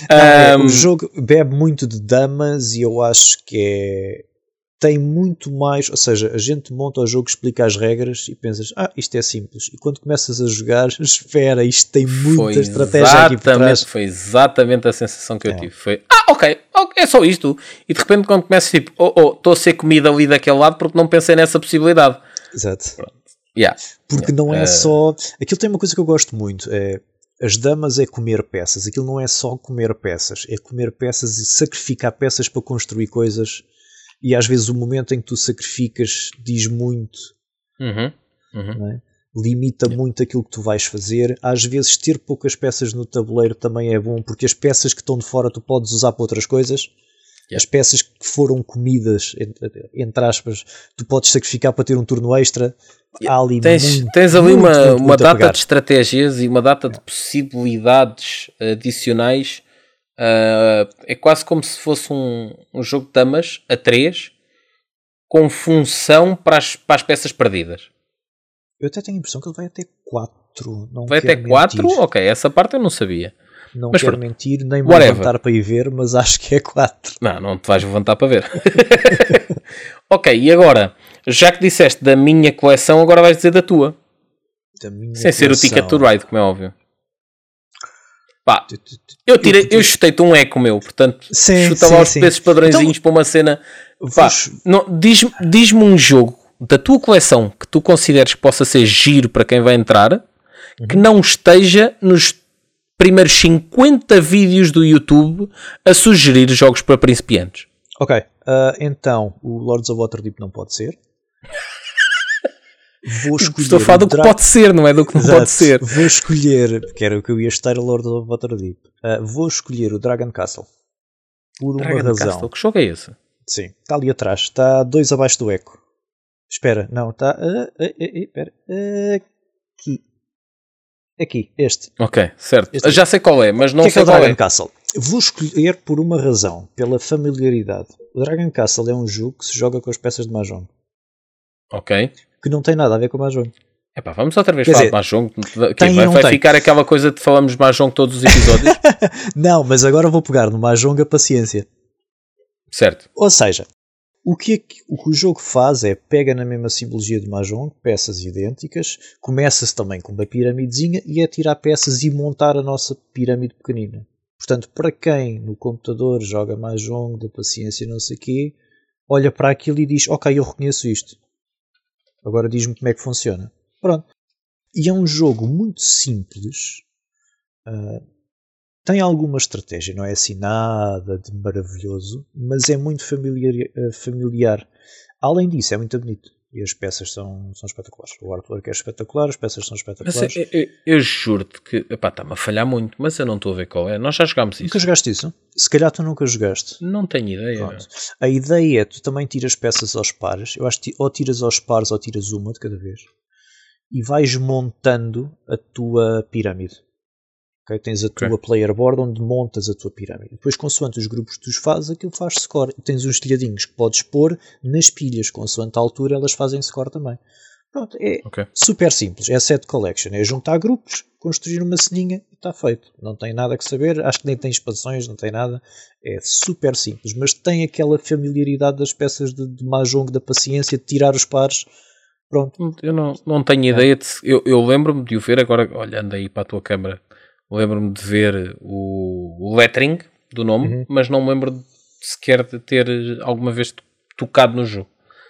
Não, é, o jogo bebe muito de damas e eu acho que é. Tem muito mais. Ou seja, a gente monta o jogo, explica as regras e pensas, ah, isto é simples. E quando começas a jogar, [LAUGHS] espera, isto tem muita estratégia aqui por trás. foi exatamente a sensação que eu É. tive. Foi, ah, ok, ok, é só isto. E de repente quando começas tipo, oh, oh, estou a ser comida ali daquele lado porque não pensei nessa possibilidade. Exato. Yeah. Porque não é Eh, só. Aquilo tem uma coisa que eu gosto muito: é. As damas é comer peças. Aquilo não é só comer peças, é comer peças e sacrificar peças para construir coisas. E às vezes o momento em que tu sacrificas diz muito, Uhum, uhum. é? limita muito aquilo que tu vais fazer. Às vezes ter poucas peças no tabuleiro também é bom, porque as peças que estão de fora tu podes usar para outras coisas. Yeah. As peças que foram comidas, entre, aspas, tu podes sacrificar para ter um turno extra. Há ali Tens, muito, tens ali muito, uma, muito, uma data de estratégias e uma data de possibilidades adicionais. Ah, é quase como se fosse um, um jogo de damas a 3 com função para as, para as peças perdidas. Eu até tenho a impressão que ele vai até 4. Não Vai até 4? mentir. Ok, essa parte eu não sabia. Não Mas quero pronto. mentir, nem me levantar para ir ver, mas acho que é 4. Não, não te vais levantar para ver. [LAUGHS] ok, e agora? Já que disseste da minha coleção, agora vais dizer da tua. Sem ser o Ticket to Ride, como é óbvio. Pá, eu, tirei, eu chutei-te um eco meu, portanto, Sim, chuta sim, os sim. preços padrõezinhos para uma cena. Pá, não, diz-me diz-me um jogo da tua coleção que tu consideres que possa ser giro para quem vai entrar, que Uhum. não esteja nos primeiros 50 vídeos do YouTube a sugerir jogos para principiantes. Ok, ah, então o Lords of Waterdeep não pode ser. Vou escolher. Estou a falar do que pode ser, não é do que não Exato. pode ser. Vou escolher, que era o que eu ia estar a Lords of Waterdeep. Ah, vou escolher o Dragon Castle. Por uma Dragon razão. Castle, que jogo é esse? Sim, está ali atrás. Está dois abaixo do eco. Espera, não, está. ah, ah, ah, espera. Aqui. Aqui, este. Ok, certo. Este- Já sei qual é, mas não que é que é sei o qual Dragon é. Castle? Vou escolher por uma razão, pela familiaridade. O Dragon Castle é um jogo que se joga com as peças de Mahjong, Ok. que não tem nada a ver com Mahjong. Epá, vamos outra vez Quer falar dizer, de Mahjong. Que tem vai vai ficar aquela coisa de falamos Mahjong todos os episódios. [LAUGHS] Não, mas agora vou pegar no Mahjong a paciência. certo. Ou seja, o que, é que- o que o jogo faz é pega na mesma simbologia de Mahjong, peças idênticas, começa-se também com uma piramidezinha e é tirar peças e montar a nossa pirâmide pequenina. Portanto, para quem no computador joga Mahjong, da paciência não sei quê, olha para aquilo e diz, ok, eu reconheço isto. Agora diz-me como é que funciona. Pronto. E é um jogo muito simples, ah, tem alguma estratégia, não é assim nada de maravilhoso, mas é muito familiar. eh, familiar. Além disso, é muito bonito. E as peças são, são espetaculares. O artwork é espetacular, as peças são espetaculares. eu, eu, eu juro-te que está-me a falhar muito, mas eu não estou a ver qual é. Nós já jogámos isso. Nunca jogaste isso? Se calhar tu nunca jogaste. Não tenho ideia. Pronto. A ideia é tu também tiras peças aos pares. Eu acho que ou tiras aos pares ou tiras uma de cada vez. E vais montando a tua pirâmide. Ok? Tens a tua player board onde montas a tua pirâmide. Depois, consoante os grupos que tu fazes, aquilo faz score. Tens uns telhadinhos que podes pôr nas pilhas. Consoante a altura, elas fazem score também. Pronto, é Ok. super simples. É set collection. É juntar grupos, construir uma ceninha e está feito. Não tem nada que saber. Acho que nem tem expansões, não tem nada. É super simples. Mas tem aquela familiaridade das peças de, de Mahjong, da paciência, de tirar os pares. Pronto. Eu não, não tenho ideia de. Eu, eu lembro-me de o ver agora, olhando aí para a tua câmara, lembro-me de ver o, o lettering do nome, Uhum. mas não me lembro sequer de ter alguma vez tocado no jogo.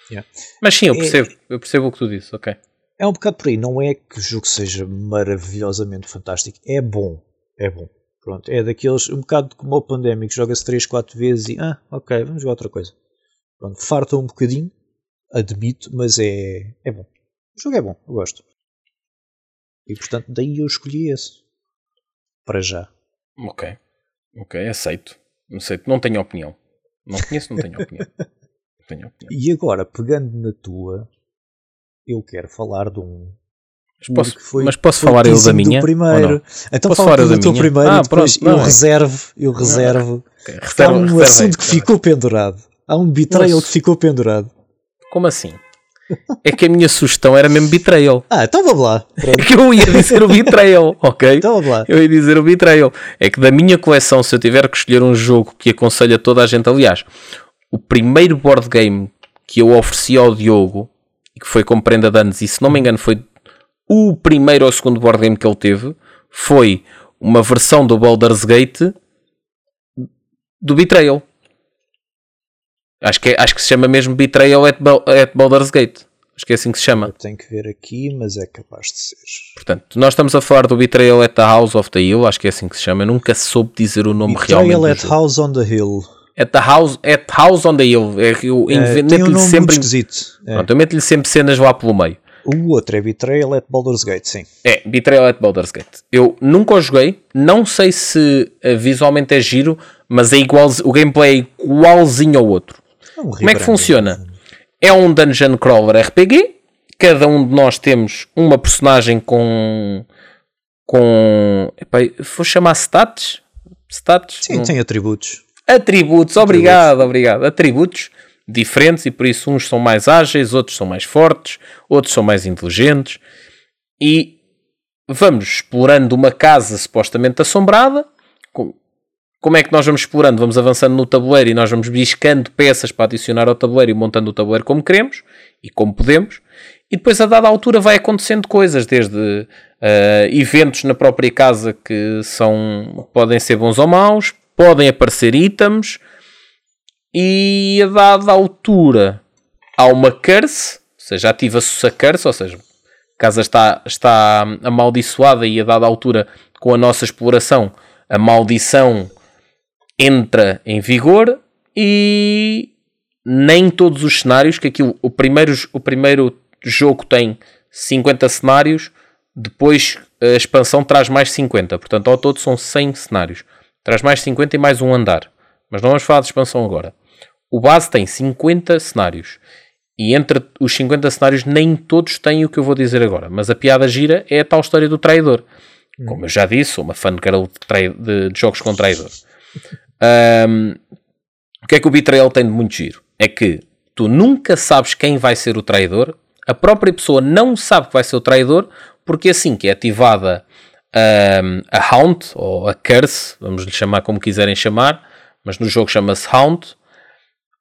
Yeah. Mas sim, eu É- percebo, eu percebo o que tu disse, ok. É um bocado por aí. Não é que o jogo seja maravilhosamente fantástico. É bom. É bom. Pronto. É daqueles, um bocado como o Pandemic, joga-se 3, 4 vezes e, ah, ok, vamos jogar outra coisa. Pronto. Farta um bocadinho, admito, mas é, é bom. O jogo é bom, eu gosto. E portanto, daí eu escolhi esse. Para já. Ok. Ok, aceito. Aceito. Não tenho opinião. Não conheço, não tenho opinião. Não tenho opinião. [LAUGHS] E agora, pegando na tua, eu quero falar de um. Mas posso, foi- mas posso falar eu da do minha? primeiro. Então Posso fala falar eu da minha? primeiro Ah, depois pronto, eu é. reservo, eu reservo. Ok, Há reserva- um reserva aí, assunto que reserva aí. ficou pendurado. Há um betrayal Nossa. que ficou pendurado. Como assim? É que a minha sugestão era mesmo betrayal. Ah, então vamos lá. É Pronto, que eu ia dizer o betrayal, ok? então vamos lá. Eu ia dizer o Betrayal. É que da minha coleção, se eu tiver que escolher um jogo que aconselho a toda a gente, aliás, o primeiro board game que eu ofereci ao Diogo, e que foi como prenda de anos, e se não me engano foi o primeiro ou segundo board game que ele teve, foi uma versão do Baldur's Gate do Betrayal. Acho que, é- acho que se chama mesmo Betrayal at, at Baldur's Gate. Acho que é assim que se chama. Eu tenho que ver aqui, mas é capaz de ser. Portanto, nós estamos a falar do Betrayal at the House of the Hill, acho que é assim que se chama. Eu nunca soube dizer o nome realmente. Betrayal at. House on the Hill. At the House, at House on the Hill. É que eu É, um meto-lhe nome muito sempre. esquisito. É. Pronto, eu meto-lhe sempre cenas lá pelo meio. O outro é Betrayal at Baldur's Gate, sim. É, Betrayal at Baldur's Gate. Eu nunca o joguei, não sei se eh, visualmente é giro, mas é igual, o gameplay é igualzinho ao outro. Um Como é que funciona? É um dungeon crawler RPG. Cada um de nós temos uma personagem com. com. Epá, vou chamar stats? Stats? Sim, Não- tem atributos. Atributos, obrigado, obrigado. Atributos diferentes e por isso uns são mais ágeis, outros são mais fortes, outros são mais inteligentes. E vamos explorando uma casa supostamente assombrada. Com- Como é que nós vamos explorando? Vamos avançando no tabuleiro e nós vamos biscando peças para adicionar ao tabuleiro e montando o tabuleiro como queremos e como podemos. E depois, a dada altura, vai acontecendo coisas, desde eh, eventos na própria casa que são, podem ser bons ou maus, podem aparecer itens, e a dada altura há uma curse, ou seja, ativa-se a curse, ou seja, a casa está, está amaldiçoada e a dada altura, com a nossa exploração, a maldição entra em vigor e nem todos os cenários, que aquilo, o primeiro, o primeiro jogo tem 50 cenários, depois a expansão traz mais 50, portanto ao todo são 100 cenários. Traz mais 50 e mais um andar. Mas não vamos falar de expansão agora. O base tem 50 cenários. E entre os 50 cenários, nem todos têm o que eu vou dizer agora. Mas a piada gira é a tal história do traidor. Como eu já disse, sou uma girl de, de- de jogos com traidor. Ahm, o que é que o Betrayal tem de muito giro? É que tu nunca sabes quem vai ser o traidor, a própria pessoa não sabe que vai ser o traidor, porque assim que é ativada ahm, a Hound, ou a Curse, vamos lhe chamar como quiserem chamar, mas no jogo chama-se Hound,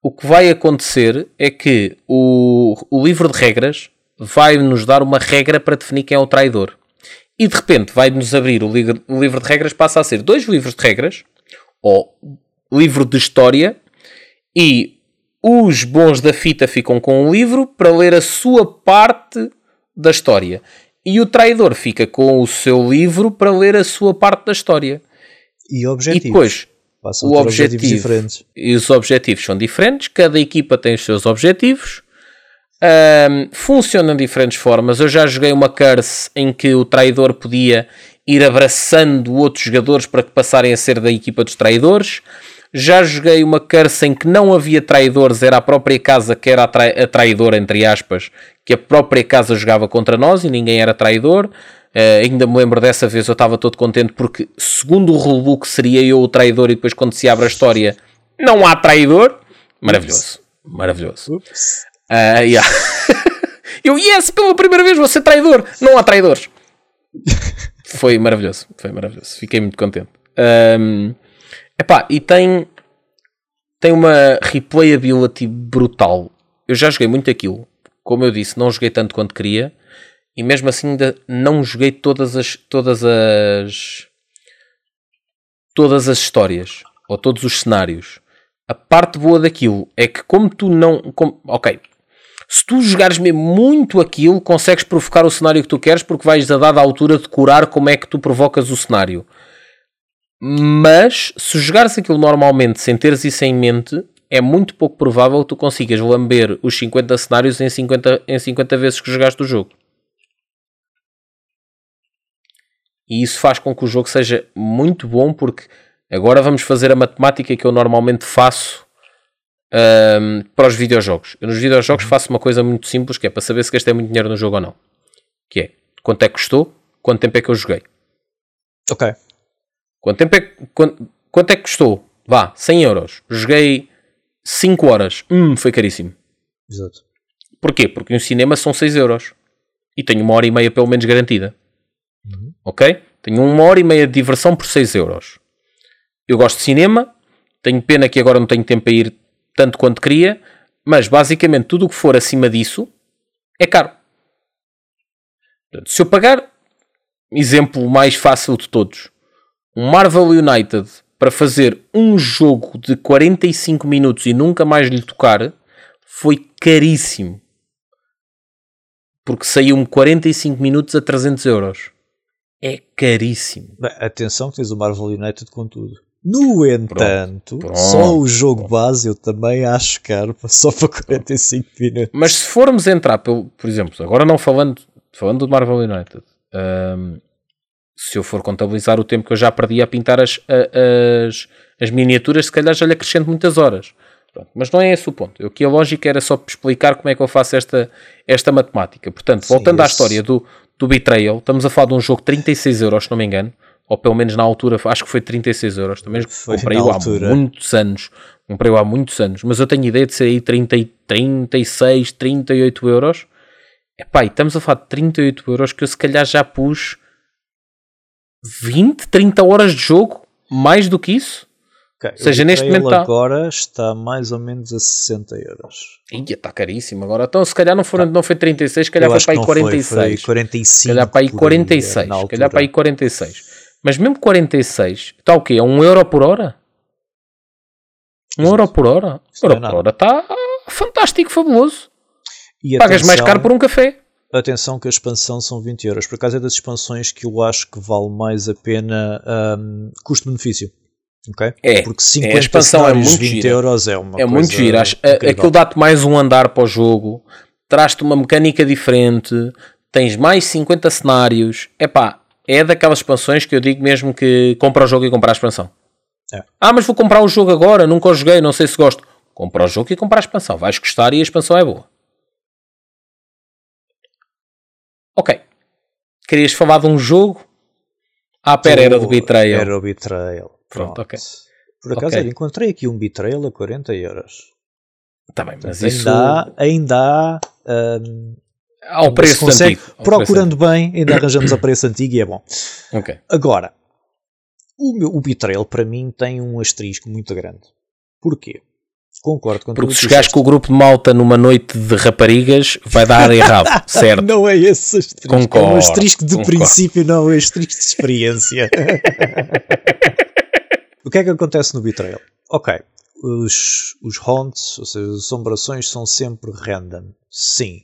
o que vai acontecer é que o, o livro de regras vai nos dar uma regra para definir quem é o traidor. E de repente vai-nos abrir o, o livro de regras, passa a ser dois livros de regras, ou livro de história, e os bons da fita ficam com um livro para ler a sua parte da história. E o traidor fica com o seu livro para ler a sua parte da história. E E objetivos. depois, Passam o objetivo diferentes. e os objetivos são diferentes, cada equipa tem os seus objetivos, Ahm, funcionam de diferentes formas. Eu já joguei uma curse em que o traidor podia ir abraçando outros jogadores para que passarem a ser da equipa dos traidores. Já joguei uma curse em que não havia traidores, era a própria casa que era a, trai- a traidora, entre aspas, que a própria casa jogava contra nós e ninguém era traidor. Eh, ainda me lembro dessa vez, eu estava todo contente porque, segundo o rulebook, seria eu o traidor e depois, quando se abre a história, não há traidor. Maravilhoso, maravilhoso. Ah, yeah. [LAUGHS] eu, yes, pela primeira vez vou ser traidor. Não há traidores. [LAUGHS] foi maravilhoso, foi maravilhoso. Fiquei muito contente. Ahm, epá, e tem, tem uma replayability brutal. Eu já joguei muito aquilo. Como eu disse, não joguei tanto quanto queria. E mesmo assim ainda não joguei todas as todas as todas as histórias ou todos os cenários. A parte boa daquilo é que como tu não, como- ok, se tu jogares mesmo muito aquilo, consegues provocar o cenário que tu queres porque vais a dada altura decorar como é que tu provocas o cenário. Mas se jogares aquilo normalmente sem teres isso em mente, é muito pouco provável que tu consigas lamber os 50 cenários em 50, em 50 vezes que jogaste o jogo. E isso faz com que o jogo seja muito bom porque Agora vamos fazer a matemática que eu normalmente faço um, para os videojogos. Eu nos videojogos faço uma coisa muito simples que é para saber se gastei muito dinheiro no jogo ou não. Que é quanto é que custou, quanto tempo é que eu joguei. Ok. Quanto tempo é, quanto, quanto é que custou? Vá, 100 euros. Joguei 5 horas. Hum, foi caríssimo. Exato. Porquê? Porque no cinema são 6 euros. E tenho uma hora e meia pelo menos garantida. Uhum. Ok? Tenho uma hora e meia de diversão por 6 euros. Eu gosto de cinema. Tenho pena que agora não tenho tempo a ir tanto quanto queria. Mas basicamente tudo o que for acima disso é caro. Portanto, se eu pagar, exemplo mais fácil de todos, um Marvel United para fazer um jogo de 45 minutos e nunca mais lhe tocar, foi caríssimo. Porque saiu-me 45 minutos a 300 euros. É caríssimo. Bem, atenção que tens o Marvel United com tudo. No entanto, Pronto, só o jogo base eu também acho caro, só para 45 minutos. Mas se formos entrar, pelo, por exemplo, agora não falando, falando do Marvel United, hum, se eu for contabilizar o tempo que eu já perdi a pintar as, as, as miniaturas, se calhar já lhe acrescento muitas horas. Pronto, mas não é esse o ponto. Eu, aqui a lógica era só explicar como é que eu faço esta, esta matemática. Portanto, Sim, voltando à esse- história do, do Betrayal, estamos a falar de um jogo de 36 euros, se não me engano, ou pelo menos na altura, acho que foi 36 euros. Também Foi comprei-o na há altura. muitos anos. Comprei-o há muitos anos, mas eu tenho ideia de ser aí 30, e- 36, 38 euros. Epá, e estamos a falar de 38 euros que eu se calhar já pus 20, 30 horas de jogo, mais do que isso. Ok, Ou seja, neste momento tá- agora está mais ou menos a 60 euros. Ia, está caríssimo agora. Então, se calhar não, foram, não foi 36, se calhar foi para aí não foi, 46. foi 45. Se calhar para aí por 46. na Se calhar para aí 46. Mas mesmo 46, está o quê? É 1 euro por hora? 1 euro por hora? 1 Isso não é euro por nada. hora está fantástico, fabuloso. E Pagas mais atenção- caro por um café. Atenção que a expansão são 20 euros. Por acaso é das expansões que eu acho que vale mais a pena hum, custo-benefício. Ok? É, Porque é, 50 a expansão é muito 20 gira. euros é uma É coisa muito giro. Aquilo dá-te mais um andar para o jogo, traz-te uma mecânica diferente, tens mais 50 cenários. Epá, é daquelas expansões que eu digo mesmo que compra o jogo e compra a expansão. É. Ah, mas vou comprar o jogo agora, nunca o joguei, não sei se gosto. Compra o jogo e compra a expansão. Vais gostar e a expansão é boa. Ok. Querias falar de um jogo? Ah, pera, era do Betrayal. Era o Betrayal. Pronto, ok. Por acaso, Ok. olha, encontrei aqui um Betrayal a 40 euros. Tá bem, mas ainda isso... há, ainda há, hum, Ao preço consegue, antigo. Ao procurando bem, ainda arranjamos a preço antigo e é bom. preço. [COUGHS] Ok. Agora, o, meu, o Betrayal para mim tem um asterisco muito grande. Porquê? Concordo com Porque se que chegares com o grupo de malta numa noite de raparigas, vai dar [LAUGHS] errado, certo? Não é esse asterisco. é um Concordo, asterisco de concordo. princípio, não é um asterisco de experiência. [LAUGHS] o que é que acontece no Betrayal? Ok, os, os haunts, ou seja, as assombrações são sempre random. Sim,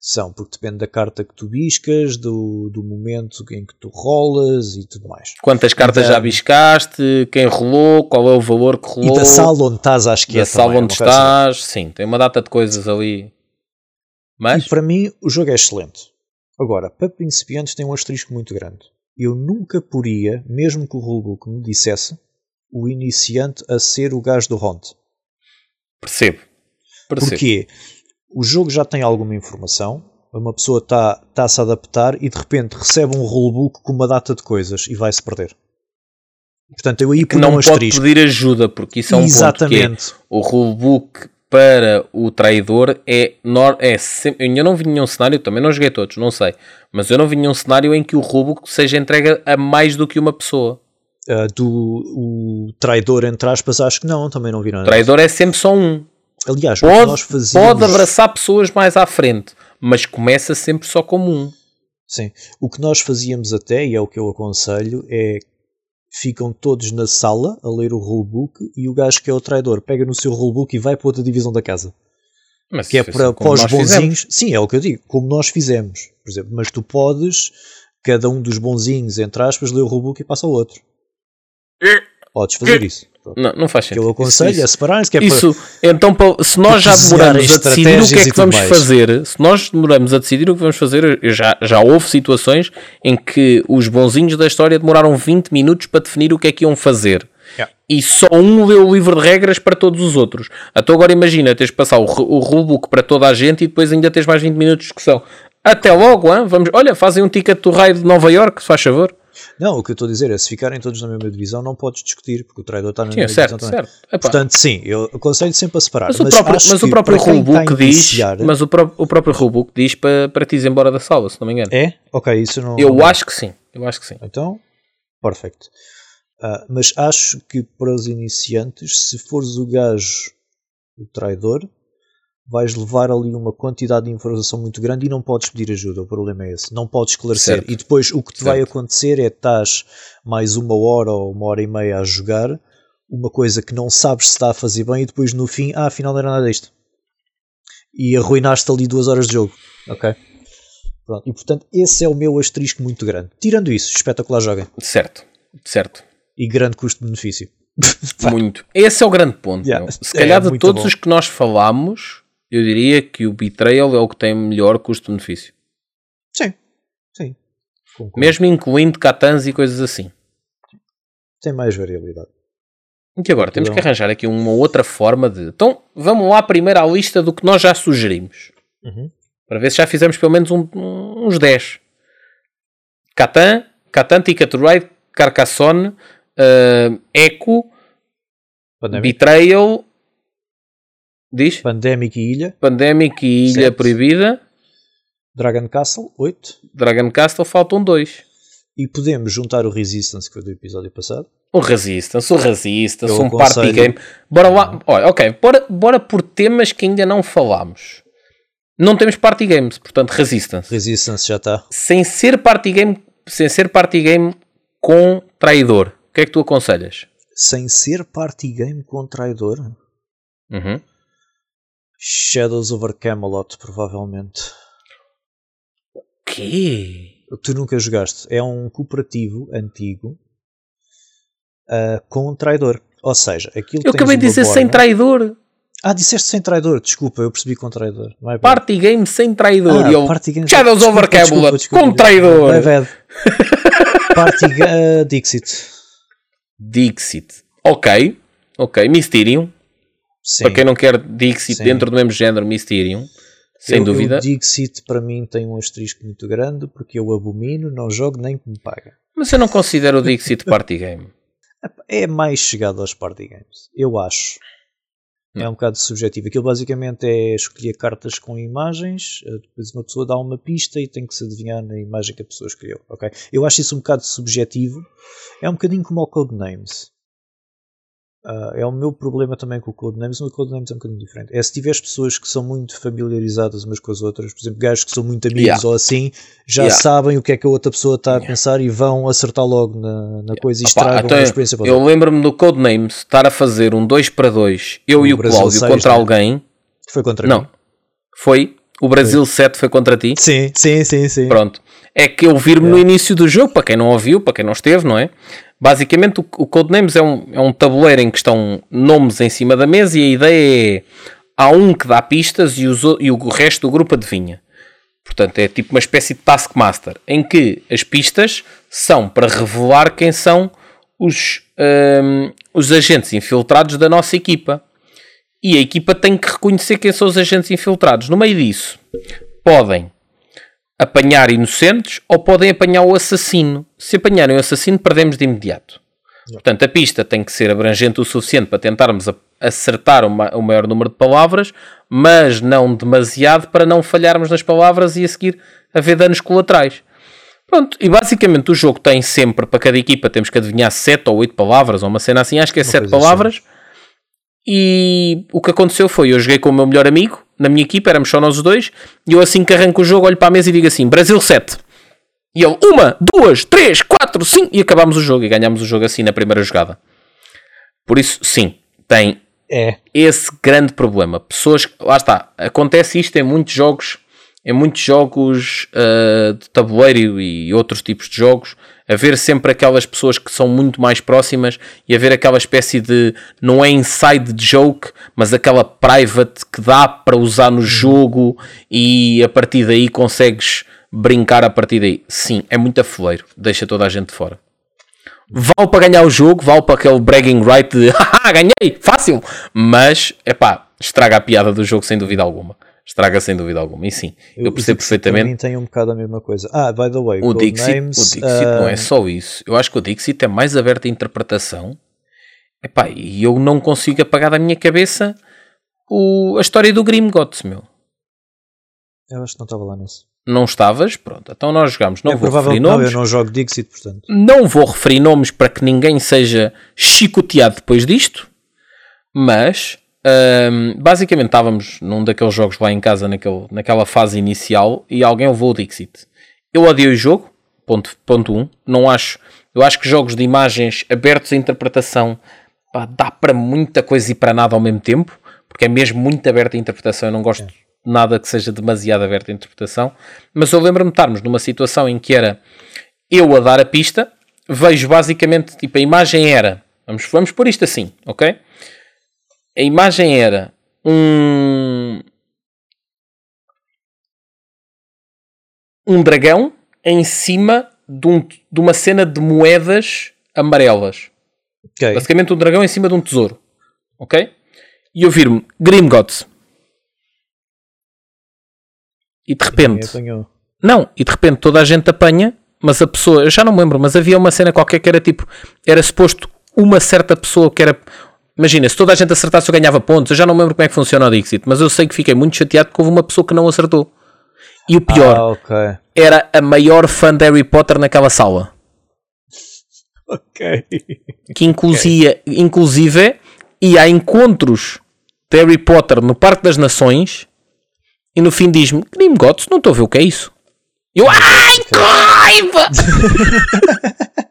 são, porque depende da carta que tu biscas, do, do momento em que tu rolas e tudo mais. Quantas cartas Da- já biscaste, quem rolou, qual é o valor que rolou, E da sala onde estás, acho que da é sala também, onde coisa assim. estás, sim, tem uma data de coisas ali. Mas, E para mim o jogo é excelente. Agora, para principiantes tem um asterisco muito grande. Eu nunca poria, mesmo que o rulebook me dissesse, o iniciante a ser o gajo do Haunt. percebo. Percebo. Porquê? O jogo já tem alguma informação, uma pessoa está tá a se adaptar e de repente recebe um rulebook com uma data de coisas e vai-se perder. Portanto, eu aí Que não um pode asterisco. pedir ajuda, porque isso é um ponto que é, Exatamente. o rulebook para o traidor é, é eu não vi nenhum cenário, também não joguei todos, não sei, mas eu não vi nenhum cenário em que o rulebook seja entregue a mais do que uma pessoa. Ah, do o traidor, entre aspas, acho que não, também não vi nada. O traidor é sempre só um. Aliás, o que Pode, nós fazíamos... pode abraçar pessoas mais à frente, mas começa sempre só como um. Sim. O que nós fazíamos até, e é o que eu aconselho, é ficam todos na sala a ler o rulebook e o gajo que é o traidor pega no seu rulebook e vai para outra divisão da casa. Mas Que é foi para, assim para os nós fizemos. bonzinhos. Sim, é o que eu digo, como nós fizemos, por exemplo. Mas tu podes, cada um dos bonzinhos, entre aspas, ler o rulebook e passa ao outro. Podes fazer isso. Não, não faz O que sentido. eu aconselho Isso- é separar-se, que é Isso, então, pa- se nós já demoramos a decidir o que é que vamos mais. fazer, se nós demoramos a decidir o que vamos fazer, já, já houve situações em que os bonzinhos da história demoraram 20 minutos para definir o que é que iam fazer. Yeah. E só um leu o livro de regras para todos os outros. Então agora imagina, tens de passar o, o rulebook para toda a gente e depois ainda tens mais 20 minutos de discussão. Até logo, hein? Vamos, olha, fazem um ticket do raio de Nova York, se faz favor. Não, o que eu estou a dizer é se ficarem todos na mesma divisão, não podes discutir, porque o traidor está na Sim, mesma certo, divisão certo. Portanto, sim, eu aconselho sempre a separar. mas, o próprio, mas o próprio rulebook diz, iniciar- mas o, pró- o próprio rulebook diz para, para te ires embora da sala, se não me engano. É? Ok, isso não. Eu não- acho que sim, eu acho que sim. Então, perfeito. Ah, mas acho que para os iniciantes, se fores o gajo, o traidor, vais levar ali uma quantidade de informação muito grande e não podes pedir ajuda. O problema é esse. Não podes esclarecer. Certo. E depois o que te vai Certo. acontecer é estás mais uma hora ou uma hora e meia a jogar uma coisa que não sabes se está a fazer bem e depois no fim, ah, afinal não era nada disto. E arruinaste ali duas horas de jogo. Ok? Pronto. E portanto, esse é o meu asterisco muito grande. Tirando isso, espetacular joguem. Certo, certo. E grande custo-benefício. [LAUGHS] Muito. Esse é o grande ponto. Yeah. Se calhar É de todos bom. os que nós falamos, eu diria que o Betrayal é o que tem melhor custo-benefício. Sim. Sim. Concordo. Mesmo incluindo Catans e coisas assim. Tem mais variabilidade. E agora temos Não. que arranjar aqui uma outra forma de. Então vamos lá primeiro à lista do que nós já sugerimos. Uhum. Para ver se já fizemos pelo menos um- uns 10. Catan, Catan, Ticket Ride, Carcassonne, eh, Echo, Pandemic, Betrayal, diz? Pandemic e Ilha. Pandemic e Ilha Sete. Proibida, Dragon Castle, 8. Dragon Castle, faltam dois. E podemos juntar o Resistance que foi do episódio passado. O Resistance, o Resistance, Eu um party aconselho- game. Bora lá, olha, ok, bora, bora por temas que ainda não falámos. Não temos party games, portanto, Resistance. Resistance já está. Sem ser party game, sem ser party game com traidor, o que é que tu aconselhas? Sem ser party game com traidor. Uhum. Shadows over Camelot, provavelmente. Que? Tu nunca jogaste. É um cooperativo antigo ah, com um traidor. Ou seja, aquilo Eu acabei de dizer borda- sem traidor. Ah, disseste sem traidor. Desculpa, eu percebi com traidor. My bad. Party game sem traidor. Ah, eu, party game- Shadows desculpa, over Camelot com traidor. My bad. [LAUGHS] Party ah, Dixit. Dixit. Ok, ok. Mysterium. Sim. Para quem não quer Dixit Sim. dentro do mesmo género, Mysterium. Sem Eu- dúvida. O Dixit para mim tem um asterisco muito grande porque eu abomino, não jogo nem que me paga. Mas eu não considero o Dixit [LAUGHS] party game. É mais chegado aos party games, eu acho. É um bocado subjetivo. Aquilo basicamente é escolher cartas com imagens, eh, depois uma pessoa dá uma pista e tem que se adivinhar na imagem que a pessoa escolheu. ok? Eu acho isso um bocado subjetivo. É um bocadinho como o Codenames. Ah, é o meu problema também com o Codenames, mas o Codenames é um bocadinho diferente. É se tiveres pessoas que são muito familiarizadas umas com as outras, por exemplo, gajos que são muito amigos Yeah. ou assim, já Yeah. sabem o que é que a outra pessoa está a pensar e vão acertar logo na, na coisa e Opa, estragam então a experiência os eu lembro-me do Codenames estar a fazer um 2 para 2, eu e o Brasil Cláudio seis, contra né? alguém. Foi contra Não, mim. foi. O Brasil 7 foi contra ti. Sim, sim, sim, sim. Pronto. É que eu vir-me no início do jogo, para quem não ouviu, para quem não esteve, não é? Basicamente, o, Codenames é um, é um tabuleiro em que estão nomes em cima da mesa e a ideia é há um que dá pistas e, os, o- e o resto do grupo adivinha. Portanto, é tipo uma espécie de Taskmaster, em que as pistas são para revelar quem são os, hum, os agentes infiltrados da nossa equipa. E a equipa tem que reconhecer quem são os agentes infiltrados. No meio disso, podem apanhar inocentes ou podem apanhar o assassino. Se apanharem o assassino, perdemos de imediato. Portanto, a pista tem que ser abrangente o suficiente para tentarmos acertar o, ma- o maior número de palavras, mas não demasiado para não falharmos nas palavras e a seguir haver danos colaterais. Pronto, e basicamente o jogo tem sempre, para cada equipa, temos que adivinhar 7 ou 8 palavras, ou uma cena assim, acho que é 7 coisa assim. E o que aconteceu foi, eu joguei com o meu melhor amigo, na minha equipa, éramos só nós os dois, e eu assim que arranco o jogo, olho para a mesa e digo assim, Brasil 7. E ele, uma, duas, três, quatro, cinco, e acabámos o jogo, e ganhámos o jogo assim na primeira jogada. Por isso, sim, tem É. esse grande problema. Pessoas, lá está, acontece isto em muitos jogos, em muitos jogos ah, de tabuleiro e outros tipos de jogos, haver sempre aquelas pessoas que são muito mais próximas e haver aquela espécie de, não é inside joke, mas aquela private que dá para usar no jogo e a partir daí consegues brincar a partir daí. Sim, é muito afoleiro, deixa toda a gente fora. Vale para ganhar o jogo, vale para aquele bragging right de [LAUGHS] ganhei, fácil, mas é pá, estraga a piada do jogo sem dúvida alguma. Estraga sem dúvida alguma. E sim, eu, eu percebo perfeitamente. Para mim tem um bocado a mesma coisa. Ah, by the way, o Dixit, names, o Dixit uh... não é só isso. Eu acho que o Dixit é mais aberto à interpretação. Epá, e eu não consigo apagar da minha cabeça o, a história do Grimgots, meu. Eu acho que não estava lá nisso. Não estavas? Pronto, então nós jogamos. Não é vou referir nomes. Não, eu não jogo Dixit, portanto. Não vou referir nomes para que ninguém seja chicoteado depois disto, mas um, basicamente estávamos num daqueles jogos lá em casa, naquele, naquela fase inicial, e alguém levou o Dixit. Eu odiei o jogo, ponto 1. Ponto um. Não acho. Eu acho que jogos de imagens abertos à interpretação pá, dá para muita coisa e para nada ao mesmo tempo, porque é mesmo muito aberto à interpretação. Eu não gosto. É nada que seja demasiado aberto à interpretação, mas eu lembro-me de estarmos numa situação em que era eu a dar a pista, vejo basicamente, tipo, a imagem era, vamos, vamos pôr isto assim, ok? A imagem era um um dragão em cima de, um, de uma cena de moedas amarelas. Okay. Basicamente um dragão em cima de um tesouro. Ok? E eu vir-me Grimgods. E de repente. Não, e de repente toda a gente apanha, mas a pessoa. Eu já não me lembro, mas havia uma cena qualquer que era tipo. Era suposto uma certa pessoa que era. Imagina, se toda a gente acertasse eu ganhava pontos. Eu já não lembro como é que funciona o Dixit, mas eu sei que fiquei muito chateado porque houve uma pessoa que não acertou. E o pior ah, okay. era a maior fã de Harry Potter naquela sala. Ok. Que inclusive, okay. inclusive ia a encontros de Harry Potter no Parque das Nações e no fim diz-me: Grimgots, não estou a ver o que é isso. Eu, ai, raiva! [LAUGHS]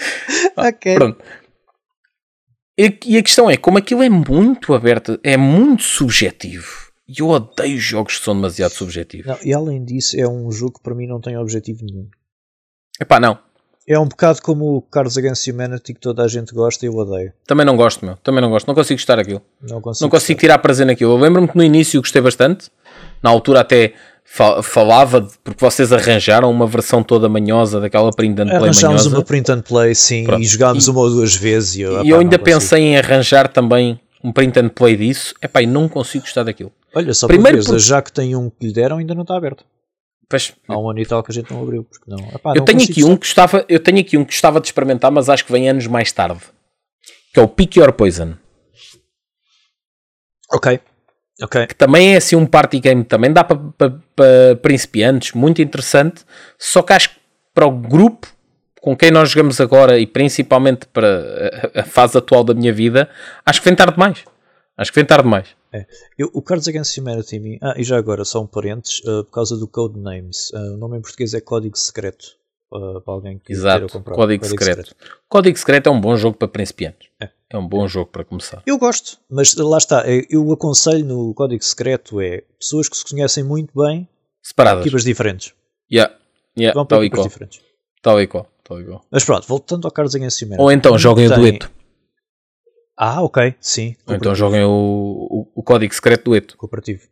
[LAUGHS] ok. Pronto. E, a questão é: como aquilo é muito aberto, é muito subjetivo. E eu odeio jogos que são demasiado subjetivos. Não, e além disso, é um jogo que para mim não tem objetivo nenhum. Epá, não. É um bocado como o Cards Against Humanity que toda a gente gosta e eu odeio. Também não gosto, meu. Também não gosto. Não consigo gostar aquilo. Não consigo, não consigo tirar prazer naquilo. Eu lembro-me que no início gostei bastante. Na altura até falava de, porque vocês arranjaram uma versão toda manhosa daquela print and play Arranjámos manhosa. uma print and play, sim, Pronto. e jogámos e, uma ou duas vezes. E eu, e eu ainda pensei em arranjar também um print and play disso. Epá, e não consigo gostar daquilo. Olha, só Primeiro por já que tem um que lhe deram, ainda não está aberto. Pois, Há um ano e tal que a gente não abriu. Porque não, epá, eu, não tenho aqui um que estava, eu tenho aqui um que gostava de experimentar, mas acho que vem anos mais tarde. Que é o Pick Your Poison. Ok. Okay. Que também é assim um party game, também dá para pa, pa principiantes, muito interessante. Só que acho que para o grupo com quem nós jogamos agora e principalmente para a, a fase atual da minha vida, acho que vem tarde demais. Acho que vem tarde demais. É. Eu, o Cards Against Humanity, ah, e já agora, só um parênteses, uh, por causa do Codenames. Uh, o nome em português é Código Secreto. Uh, para alguém que Exato, comprar. Código, Código secreto. secreto. Código Secreto é um bom jogo para principiantes. É. é um bom jogo para começar. Eu gosto, mas lá está. Eu aconselho no Código Secreto é pessoas que se conhecem muito bem, separadas, equipas diferentes. Yeah. Yeah. Vão para equipas diferentes. Tal e qual. Tal e qual. Mas pronto, voltando ao Cards Against Humanity. Ou então joguem tem... o dueto. Ah, ok, sim. Ou então joguem o, o, o código secreto dueto. Cooperativo.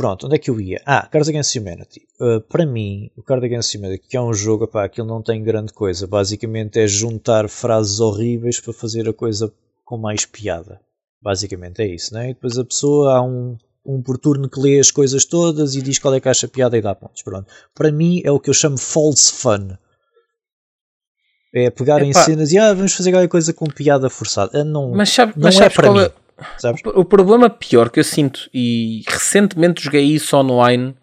Pronto, onde é que eu ia? Ah, Cards Against Humanity. Uh, para mim, o Cards Against Humanity, que é um jogo, pá, aquilo não tem grande coisa. Basicamente é juntar frases horríveis para fazer a coisa com mais piada. Basicamente é isso, né? E depois a pessoa há um, um por turno que lê as coisas todas e diz qual é que acha piada e dá pontos. Pronto. Para mim é o que eu chamo false fun. É pegar em cenas e ah, vamos fazer alguma coisa com piada forçada. Não, mas sabe, não mas é para mim. É? Sabes? O, problema pior que eu sinto, e recentemente joguei isso online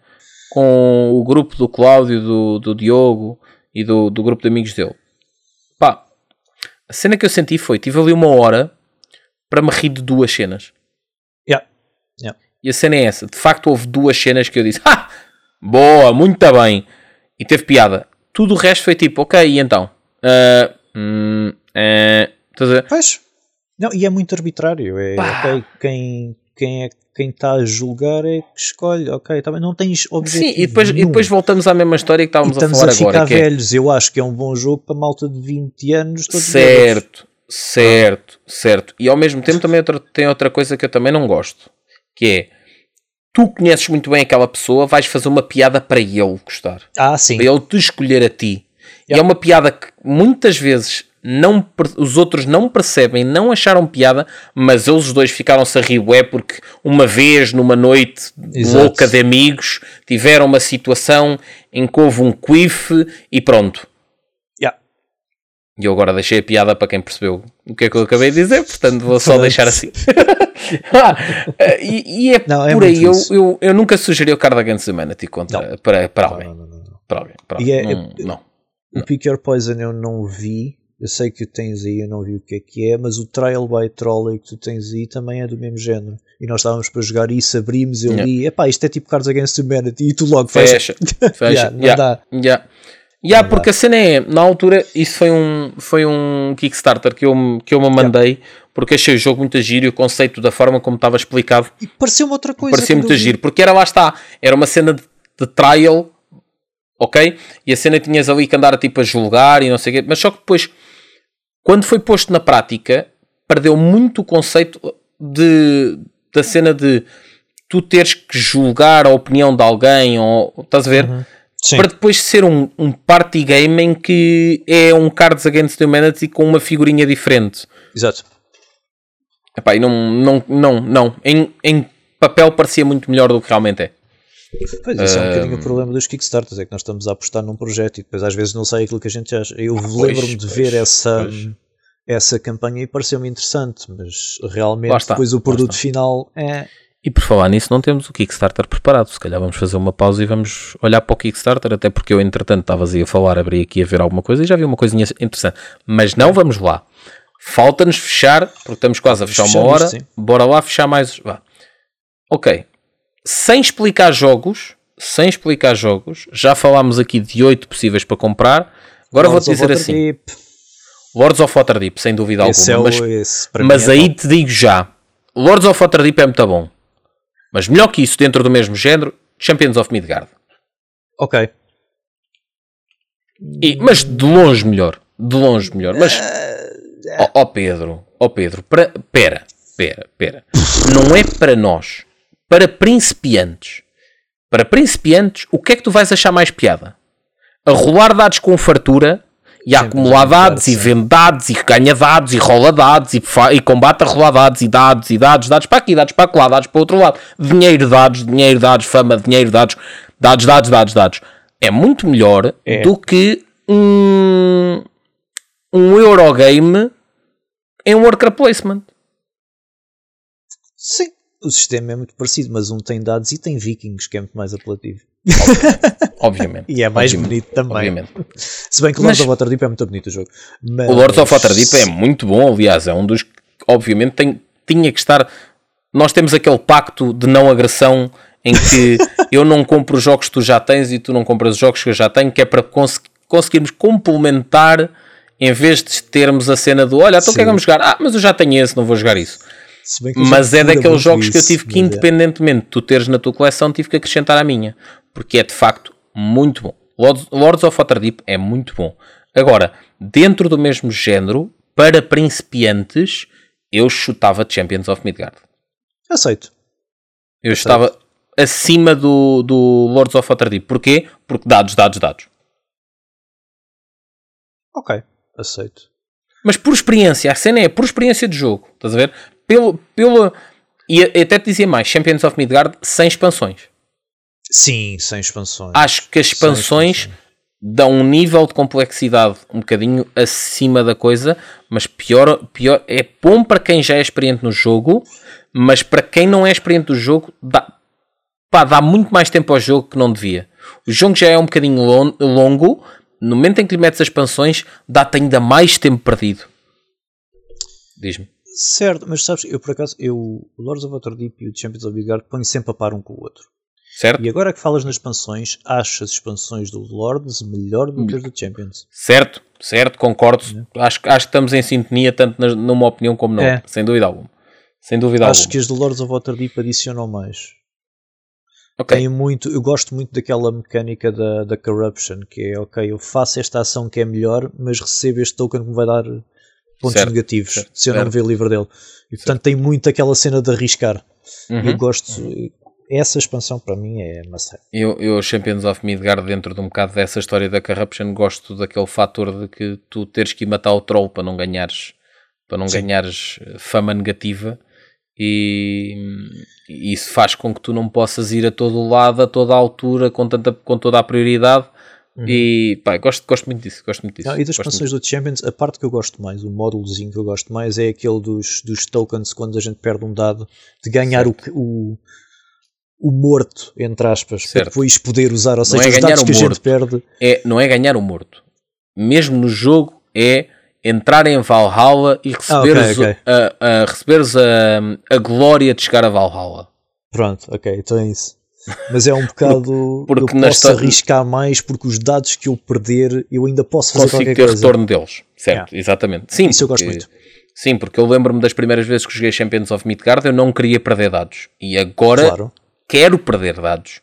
com o grupo do Cláudio, do, do Diogo e do, do grupo de amigos dele. Pá, a cena que eu senti foi: tive ali uma hora para me rir de duas cenas. Yeah. Yeah. E a cena é essa: de facto, houve duas cenas que eu disse: Ah, boa, muito bem. E teve piada. Tudo o resto foi tipo: Ok, e então? Uh, hum, uh, Pois. Não, e é muito arbitrário. É, ok, quem, quem é quem está a julgar é que escolhe, ok, também não tens objetivo. Sim, e depois, e depois voltamos à mesma história que estávamos, a falar a agora. Estamos a ficar velhos, é... eu acho que é um bom jogo para malta de 20 anos. Todos certo, certo, certo. E ao mesmo tempo também outra, tem outra coisa que eu também não gosto, que é tu conheces muito bem aquela pessoa, vais fazer uma piada para ele gostar. Ah, sim. Para ele te escolher a ti. E é uma piada que muitas vezes não, os outros não percebem, não acharam piada, mas eles dois ficaram-se a rir, é porque uma vez, numa noite Exato. louca de amigos, tiveram uma situação em que houve um quiff e pronto. Yeah. E eu agora deixei a piada para quem percebeu o que é que eu acabei de dizer, portanto vou só deixar assim. [LAUGHS] ah, e, e, é não, é por aí, eu, eu, eu, nunca sugeri o Card Against Humanity contra, para, para alguém. Não, não, não, para alguém. Para alguém. É, não, não, o Pick Your Poison eu não vi, eu sei que tens aí, eu não vi o que é que é, mas o Trial by Trolley que tu tens aí também é do mesmo género. E nós estávamos para jogar isso, abrimos, eu yeah. li, epá, isto é tipo Cards Against Humanity, e tu logo fecha. [LAUGHS] Fecha, yeah, não yeah, dá. Yeah. Yeah, porque a cena é, na altura, isso foi um, foi um Kickstarter que eu, que eu me mandei, yeah. porque achei o jogo muito giro e o conceito da forma como estava explicado. E pareceu-me outra coisa. Parecia muito giro, porque era lá está, era uma cena de, de trial, ok? E a cena tinhas ali que andar tipo a julgar e não sei o quê, mas só que depois quando foi posto na prática, perdeu muito o conceito de, da cena de tu teres que julgar a opinião de alguém, ou estás a ver? Uhum. Para depois ser um, um party game em que é um Cards Against Humanity com uma figurinha diferente. Exato. Epá, e não, não, não, não. Em, em papel parecia muito melhor do que realmente é. Pois, isso é um bocadinho o problema dos Kickstarters, é que nós estamos a apostar num projeto e depois às vezes não sai aquilo que a gente acha. Eu lembro-me de ver essa, essa campanha e pareceu-me interessante, mas realmente depois o produto final é. E por falar nisso, não temos o Kickstarter preparado. Se calhar vamos fazer uma pausa e vamos olhar para o Kickstarter, até porque eu, entretanto, estava a falar, abri aqui a ver alguma coisa e já vi uma coisinha interessante. Mas não vamos lá. Falta-nos fechar, porque estamos quase a fechar uma hora. Sim. Bora lá fechar mais. Vá. Ok sem explicar jogos, sem explicar jogos, já falámos aqui de 8 possíveis para comprar. Agora vou-te dizer assim: Deep. Lords of Waterdeep, sem dúvida esse alguma. É mas, mas é aí te digo já: Lords of Waterdeep é muito bom. Mas melhor que isso, dentro do mesmo género, Champions of Midgard. Ok. E, mas de longe melhor. De longe melhor. Mas. Ó oh, oh Pedro, ó oh Pedro, pera, pera, pera. Não é para nós para principiantes. Para principiantes, o que é que tu vais achar mais piada? A rolar dados com fartura e a acumular dados e vende dados e ganha dados e rola dados e, e combate a rolar dados e dados e dados, dados para aqui, dados para lá, dados para o outro lado. Dinheiro, dados, dinheiro, dados, fama, dinheiro, dados, dados, dados, dados, dados. É muito melhor é. do que um, um Eurogame em um worker placement. Sim o sistema é muito parecido, mas um tem dados e tem vikings, que é muito mais apelativo. Obviamente. [LAUGHS] e é mais obviamente, bonito também. Obviamente. Se bem que o Lords of Waterdeep é muito bonito o jogo. Mas... O Lords of Waterdeep é muito bom, aliás, é um dos que, obviamente, tem, tinha que estar. Nós temos aquele pacto de não agressão em que [LAUGHS] eu não compro os jogos que tu já tens e tu não compras os jogos que eu já tenho, que é para cons conseguirmos complementar em vez de termos a cena do olha, então o que é que vamos jogar? Ah, mas eu já tenho esse, não vou jogar isso mas é daqueles jogos isso, que eu tive que, é. independentemente de tu teres na tua coleção, tive que acrescentar à minha. Porque é de facto muito bom. Lords of Waterdeep é muito bom. Agora, dentro do mesmo género, para principiantes, eu chutava Champions of Midgard. Aceito. Eu Aceito. estava acima do, do Lords of Waterdeep. Porquê? Porque dados, dados, dados. Ok, aceito. Mas por experiência, a cena é por experiência de jogo. Estás a ver? Pelo, pelo e até te dizia mais, Champions of Midgard sem expansões. Sim, sem expansões. Acho que as expansões, expansões, dão um nível de complexidade um bocadinho acima da coisa, mas pior, pior é bom para quem já é experiente no jogo, mas para quem não é experiente do jogo, dá, pá, dá muito mais tempo ao jogo que não devia. O jogo já é um bocadinho longo, no momento em que lhe metes as expansões, dá-te ainda mais tempo perdido. Diz-me. Certo, mas sabes, eu por acaso, eu, o Lords of Waterdeep e o Champions of Midgard ponho sempre a par um com o outro. Certo. E agora que falas nas expansões, acho as expansões do Lords melhor do que as do Champions. Certo, certo, concordo. É. Acho, acho que estamos em sintonia, tanto na, numa opinião como na outra, é. sem dúvida alguma. Sem dúvida acho alguma. que as do Lords of Waterdeep adicionam mais. Okay. Tem muito, eu gosto muito daquela mecânica da, da corruption, que é ok, eu faço esta ação que é melhor, mas recebo este token que me vai dar pontos certo, negativos certo, se eu não me ver livre dele. E portanto tem muito aquela cena de arriscar. Uhum, eu gosto, uhum. essa expansão para mim é maçã. Eu, eu, Champions of Midgard, dentro de um bocado dessa história da Corruption, gosto daquele fator de que tu teres que ir matar o troll para não ganhares, para não ganhares fama negativa. E, e isso faz com que tu não possas ir a todo lado, a toda a altura, com, tanta, com toda a prioridade. Uhum. E pá, gosto, gosto muito disso. Gosto muito disso. Não, e das expansões do Champions, a parte que eu gosto mais, o módulozinho que eu gosto mais é aquele dos, dos tokens quando a gente perde um dado, de ganhar o, o, o morto, entre aspas, certo. para depois poder usar, ou seja, é os dados que a gente perde. É, não é ganhar o morto. Mesmo no jogo é entrar em Valhalla e receberes, ah, okay, okay. A, a, receberes a, a glória de chegar a Valhalla. Pronto, ok, então é isso. Mas é um bocado. porque eu posso arriscar mais porque os dados que eu perder eu ainda posso fazer Consigo qualquer ter coisa. retorno deles, certo? Exatamente. Sim, isso porque, eu gosto muito. Sim, porque eu lembro-me das primeiras vezes que joguei Champions of Midgard eu não queria perder dados. E agora claro. quero perder dados.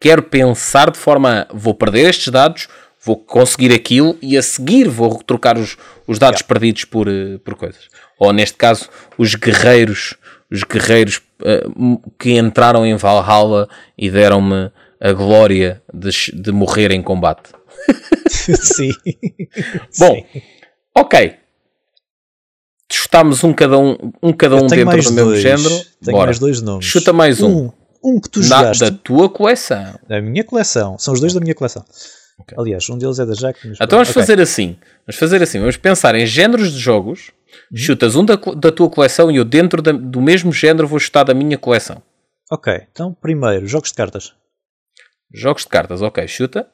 Quero pensar de forma a vou perder estes dados, vou conseguir aquilo e a seguir vou trocar os, os dados yeah. perdidos por, eh, por coisas. Ou neste caso, os guerreiros, os guerreiros uh, que entraram em Valhalla e deram-me a glória de, de morrer em combate. [LAUGHS] Sim. [LAUGHS] Bom, Sim. ok. Testámos um cada um, um, cada um dentro do mesmo género. Tenho Bora. mais dois nomes. Chuta mais um. Um, um que tu jogaste. Na, da tua coleção. Da minha coleção. São os dois da minha coleção. Okay. Aliás, um deles é da Jack. Então vamos okay. fazer assim. Vamos fazer assim. Vamos pensar em géneros de jogos. Uhum. Chutas um da, da tua coleção e eu dentro da, do mesmo género vou chutar da minha coleção. Ok. Então, primeiro, jogos de cartas. Jogos de cartas, ok. Chuta.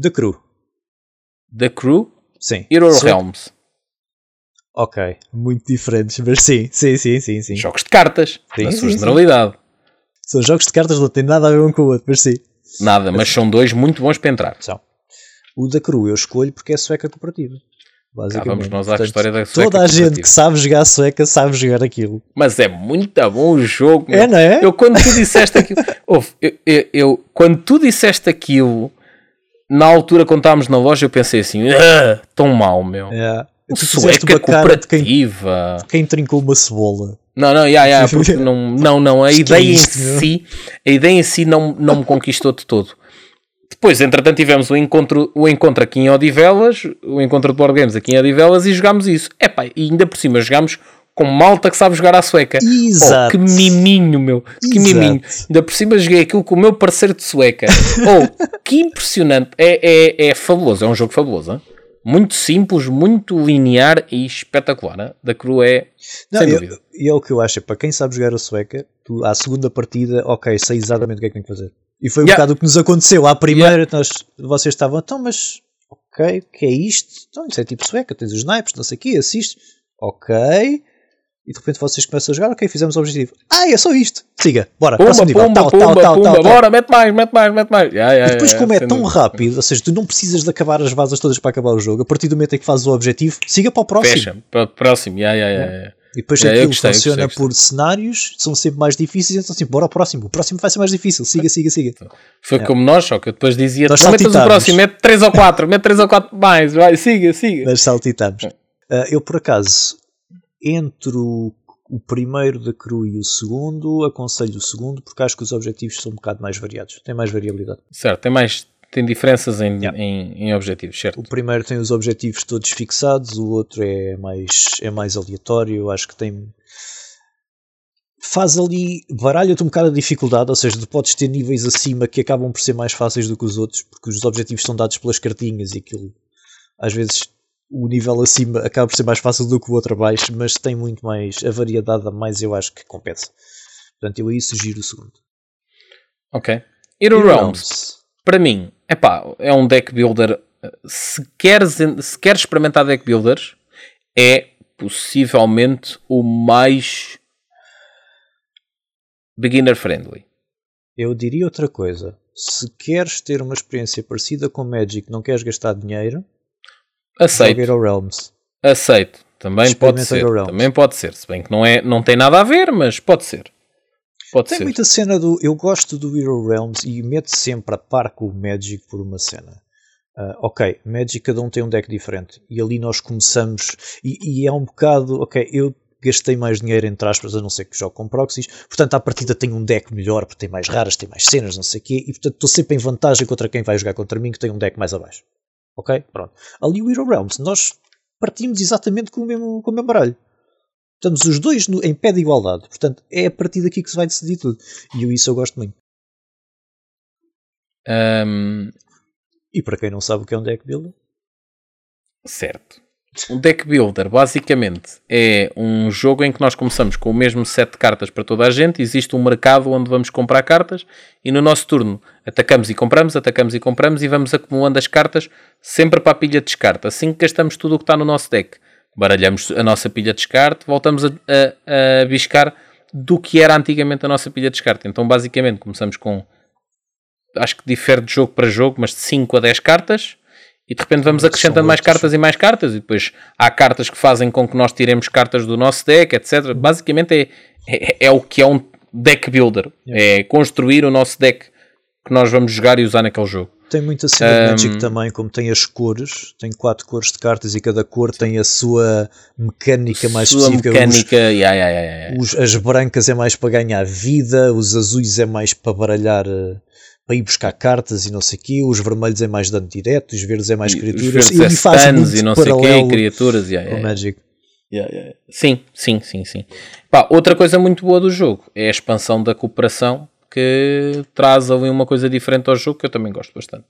The Crew. The Crew? Sim. Hero sim. Realms. Ok. Muito diferentes, mas sim, sim, sim, sim. sim. Jogos de cartas. Sim, na sua sim, generalidade. São jogos de cartas, não tem nada a ver um com o outro, mas sim. Nada, mas são dois muito bons para entrar. São. O da Cru eu escolho porque é sueca cooperativa. Basicamente. Cá vamos nós à Portanto, história da sueca Toda a gente que sabe jogar sueca sabe jogar aquilo. Mas é muito bom o jogo. Meu. É, não é? Eu quando tu disseste aquilo. [LAUGHS] ouve, eu, eu, eu, quando tu disseste aquilo, na altura quando estávamos na loja, eu pensei assim: ah, tão mal, meu. É. Sueca cooperativa. De quem, quem trincou uma cebola. Não, não, yeah, [LAUGHS] yeah, não, não, não, a ideia em si, a ideia em si não, não me conquistou de todo. Depois, entretanto, tivemos o encontro, o encontro aqui em Odivelas, o encontro de board games aqui em Odivelas e jogámos isso. Epá, e ainda por cima jogámos com malta que sabe jogar à sueca. Exato. Oh, que miminho, meu. Que Exato. miminho. Ainda por cima joguei aquilo com o meu parceiro de sueca. [LAUGHS] oh, que impressionante. É, é, é fabuloso. É um jogo fabuloso. Hein? muito simples, muito linear e espetacular. Da Cru é Não, sem dúvida. E é o que eu acho, é para quem sabe jogar a sueca, tu, à segunda partida, ok, sei exatamente o que é que tem que fazer. E foi um yeah. bocado o que nos aconteceu. À primeira, yeah. nós, vocês estavam, então, mas ok, o que é isto? Então, isso é tipo sueca, tens os naipes, não sei o quê, assiste. Ok e de repente vocês começam a jogar, ok, fizemos o objetivo. Ah, é só isto. Siga, bora, pumba, próximo nível. Pumba, tal, pumba, tal, tal, tal, bora, mete mais, mete mais, mete mais. Yeah, yeah, e depois, como é tão rápido, ou seja, tu não precisas de acabar as vasas todas para acabar o jogo, a partir do momento em que fazes o objetivo, siga para o próximo. Fecha, para o próximo, yeah, yeah, yeah. E depois yeah, aquilo gostei, funciona gostei, por cenários, são sempre mais difíceis, então assim, bora ao próximo, o próximo vai ser mais difícil, siga, siga, siga. Foi yeah. como nós, só que eu depois dizia, nós metas o próximo, mete 3 ou 4, mete 3 ou 4 mais, vai, siga, siga. Nós saltitamos. Uh, eu por acaso, entre o o primeiro da Cru e o segundo, aconselho o segundo porque acho que os objetivos são um bocado mais variados, tem mais variabilidade. Certo, tem mais tem diferenças em, yeah. em, em, objetivos, certo? O primeiro tem os objetivos todos fixados, o outro é mais, é mais aleatório, acho que tem. Faz ali, baralha-te um bocado a dificuldade, ou seja, tu podes ter níveis acima que acabam por ser mais fáceis do que os outros, porque os objetivos são dados pelas cartinhas e aquilo às vezes o nível acima acaba por ser mais fácil do que o outro abaixo, mas tem muito mais, a variedade a mais eu acho que compensa. Portanto, eu aí sugiro o segundo. Ok. Hero Realms, para mim, epá, é um deck builder. Se queres, se queres experimentar deck builders, é possivelmente o mais beginner friendly. Eu diria outra coisa. Se queres ter uma experiência parecida com Magic, não queres gastar dinheiro, Aceito. Hero Realms. Aceito. Também pode ser. Também pode ser. Se bem que não, é, não tem nada a ver, mas pode ser. Pode tem ser. muita cena do. Eu gosto do Hero Realms e meto sempre a par com o Magic por uma cena. Uh, ok, Magic cada um tem um deck diferente e ali nós começamos e, e, é um bocado, ok, eu gastei mais dinheiro entre aspas, a não ser que jogo com proxies. Portanto, à partida tenho um deck melhor, porque tem mais raras, tem mais cenas, não sei o quê. E portanto, estou sempre em vantagem contra quem vai jogar contra mim, que tem um deck mais abaixo. Ok? Pronto. Ali o Hero Realms, nós partimos exatamente com o mesmo, com o mesmo baralho. Estamos os dois no, em pé de igualdade. Portanto, é a partir daqui que se vai decidir tudo. E eu, isso eu gosto muito. Um... E para quem não sabe o que é um deck builder? Certo. Um deck builder, basicamente, é um jogo em que nós começamos com o mesmo set de cartas para toda a gente. Existe um mercado onde vamos comprar cartas e no nosso turno atacamos e compramos, atacamos e compramos e vamos acumulando as cartas sempre para a pilha de descarte. Assim que gastamos tudo o que está no nosso deck, baralhamos a nossa pilha de descarte, voltamos a, a, a biscar do que era antigamente a nossa pilha de descarte. Então, basicamente, começamos com acho que difere de jogo para jogo, mas de 5 a 10 cartas e de repente vamos acrescentando mais cartas e mais cartas, e depois há cartas que fazem com que nós tiremos cartas do nosso deck, etc. Basicamente é, é, é o que é um deck builder, é construir o nosso deck que nós vamos jogar e usar naquele jogo. Tem muita cena um, de Magic também, como tem as cores, tem quatro cores de cartas e cada cor tem a sua mecânica mais sua específica. Mecânica, os, yeah, yeah, yeah, os, as brancas é mais para ganhar vida, os azuis é mais para baralhar uh, para ir buscar cartas e não sei o quê, os vermelhos é mais dano direto, os verdes é mais criaturas. Os verdes é faz e não sei o quê, criaturas. Yeah, yeah, Magic. Yeah, yeah. Sim, sim, sim, sim. Pá, outra coisa muito boa do jogo é a expansão da cooperação que traz ali uma coisa diferente ao jogo que eu também gosto bastante.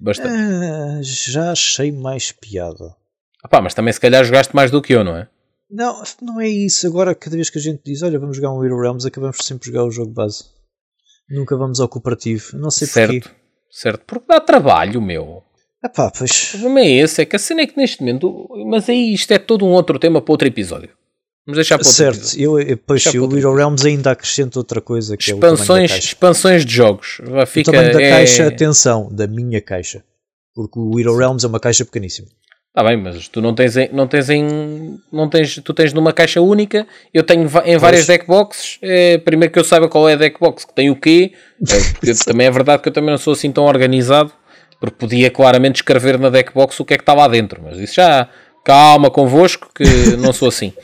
Bastante. Ah, já achei mais piada. Ah, pá, mas também se calhar jogaste mais do que eu, não é? Não, não é isso. Agora, cada vez que a gente diz, olha, vamos jogar um Hero Realms, acabamos sempre jogar o jogo base. Nunca vamos ao cooperativo. Não sei certo, porquê. Certo, porque dá trabalho, meu. Ah pá, pois. O problema é esse, é que a cena é que neste momento. Mas aí isto é todo um outro tema para outro episódio. Vamos deixar para certo, eu, pois o Hero Realms ainda acrescenta outra coisa que expansões, é Expansões de jogos. Fica, o tamanho da é... caixa, atenção, da minha caixa. Porque o Hero Realms é uma caixa pequeníssima. Está bem, mas tu não tens, em, não tens em. Não tens, tu tens numa caixa única, eu tenho em várias deckboxes. É, primeiro que eu saiba qual é a deckbox que tem o quê. É, [LAUGHS] também é verdade que eu também não sou assim tão organizado, porque podia claramente escrever na deckbox o que é que está lá dentro. Mas isso já. Calma convosco, que [LAUGHS] não sou assim.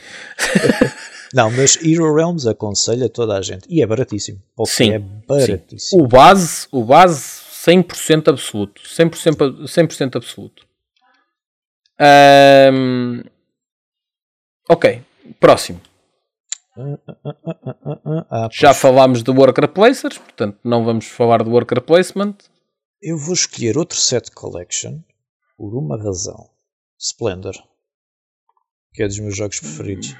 Não, mas Hero Realms aconselha toda a gente. E é baratíssimo. Sim. É baratíssimo. Sim. O base, o base 100% absoluto. 100%, 100 absoluto. Um, ok, próximo. Ah, Já falámos de worker placers, portanto não vamos falar de worker placement. Eu vou escolher outro set collection por uma razão: Splendor, que é dos meus jogos preferidos.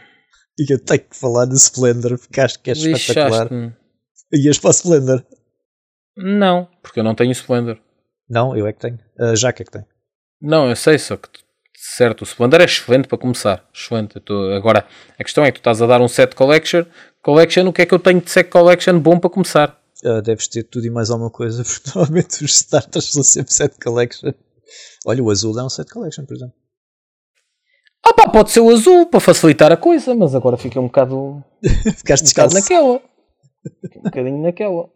E eu tenho que falar de Splendor porque acho que é espetacular. Ias para Splendor? Não, porque eu não tenho Splendor. Não, eu é que tenho. A Jaque é que tem. Não, eu sei, só que certo, o Splendor é excelente para começar. Excelente. Tô, agora, a questão é que tu estás a dar um set collection. Collection, o que é que eu tenho de set collection bom para começar? Uh, deves ter tudo e mais alguma coisa, [LAUGHS] porque normalmente os starters são sempre set collection. Olha, o azul é um set collection, por exemplo. Ah pá, pode ser o azul para facilitar a coisa, mas agora fica um bocado. [LAUGHS] Ficaste um bocado naquela. um bocadinho naquela.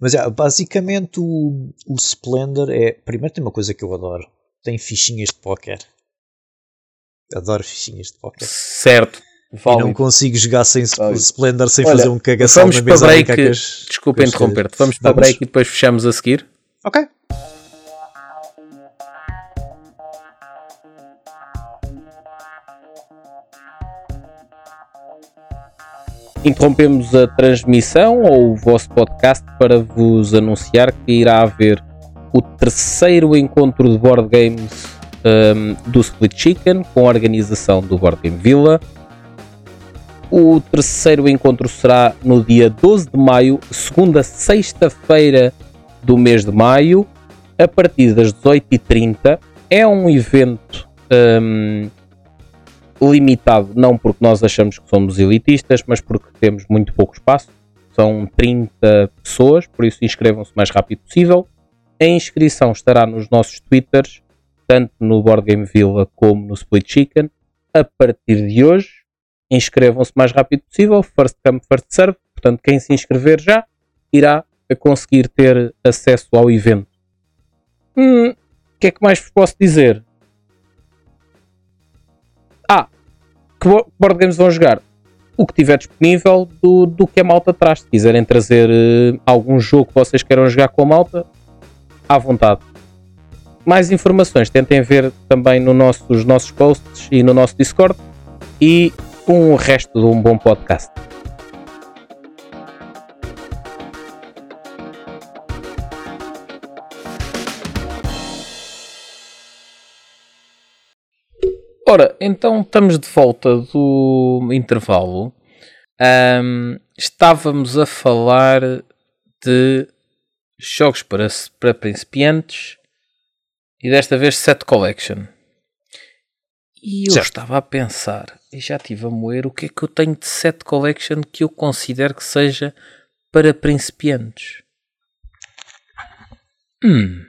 Mas é, basicamente o, o Splendor é. Primeiro tem uma coisa que eu adoro tem fichinhas de póquer. Adoro fichinhas de póquer. Certo. E não consigo jogar sem Válido. Splendor sem Olha, fazer um cagação na mesa. Break, as, desculpa interromper-te. Vamos para vamos. break e depois fechamos a seguir. Ok. Interrompemos a transmissão ou o vosso podcast para vos anunciar que irá haver o terceiro encontro de board games um, do Split Chicken com a organização do Board Game Villa. O terceiro encontro será no dia 12 de maio, segunda sexta-feira do mês de maio, a partir das 18h30. É um evento um, limitado, não porque nós achamos que somos elitistas, mas porque temos muito pouco espaço. São 30 pessoas, por isso inscrevam-se o mais rápido possível. A inscrição estará nos nossos Twitters, tanto no Board Game Villa como no Split Chicken. A partir de hoje, inscrevam-se o mais rápido possível, first come, first serve. Portanto, quem se inscrever já irá conseguir ter acesso ao evento. Hum, o que é que mais vos posso dizer? Ah, que board games vão jogar? O que tiver disponível do, do que a malta traz. Se quiserem trazer uh, algum jogo que vocês queiram jogar com a malta, à vontade. Mais informações tentem ver também no nosso, nos nossos posts e no nosso Discord e o resto de um bom podcast. Ora, então estamos de volta do intervalo. Um, estávamos a falar de jogos para, para principiantes e desta vez Set Collection. E eu certo. estava a pensar e já estive a moer o que é que eu tenho de Set Collection que eu considero que seja para principiantes. Hum,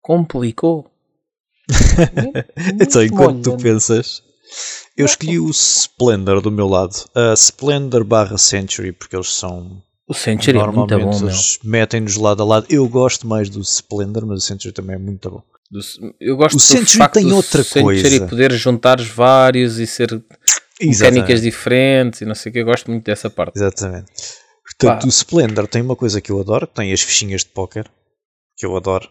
complicou. [LAUGHS] então, enquanto tu pensas, eu escolhi o Splendor do meu lado, a Splendor barra Century, porque eles são. O Century normalmente é muito bom, eles metem-nos lado a lado. Eu gosto mais do Splendor, mas o Century também é muito bom. Do, eu gosto o Century tem outra coisa. Century poder juntar vários e ser Exatamente. mecânicas diferentes e não sei o que. Eu gosto muito dessa parte. Exatamente. Portanto, Pá. o Splendor tem uma coisa que eu adoro, tem as fichinhas de póquer, que eu adoro.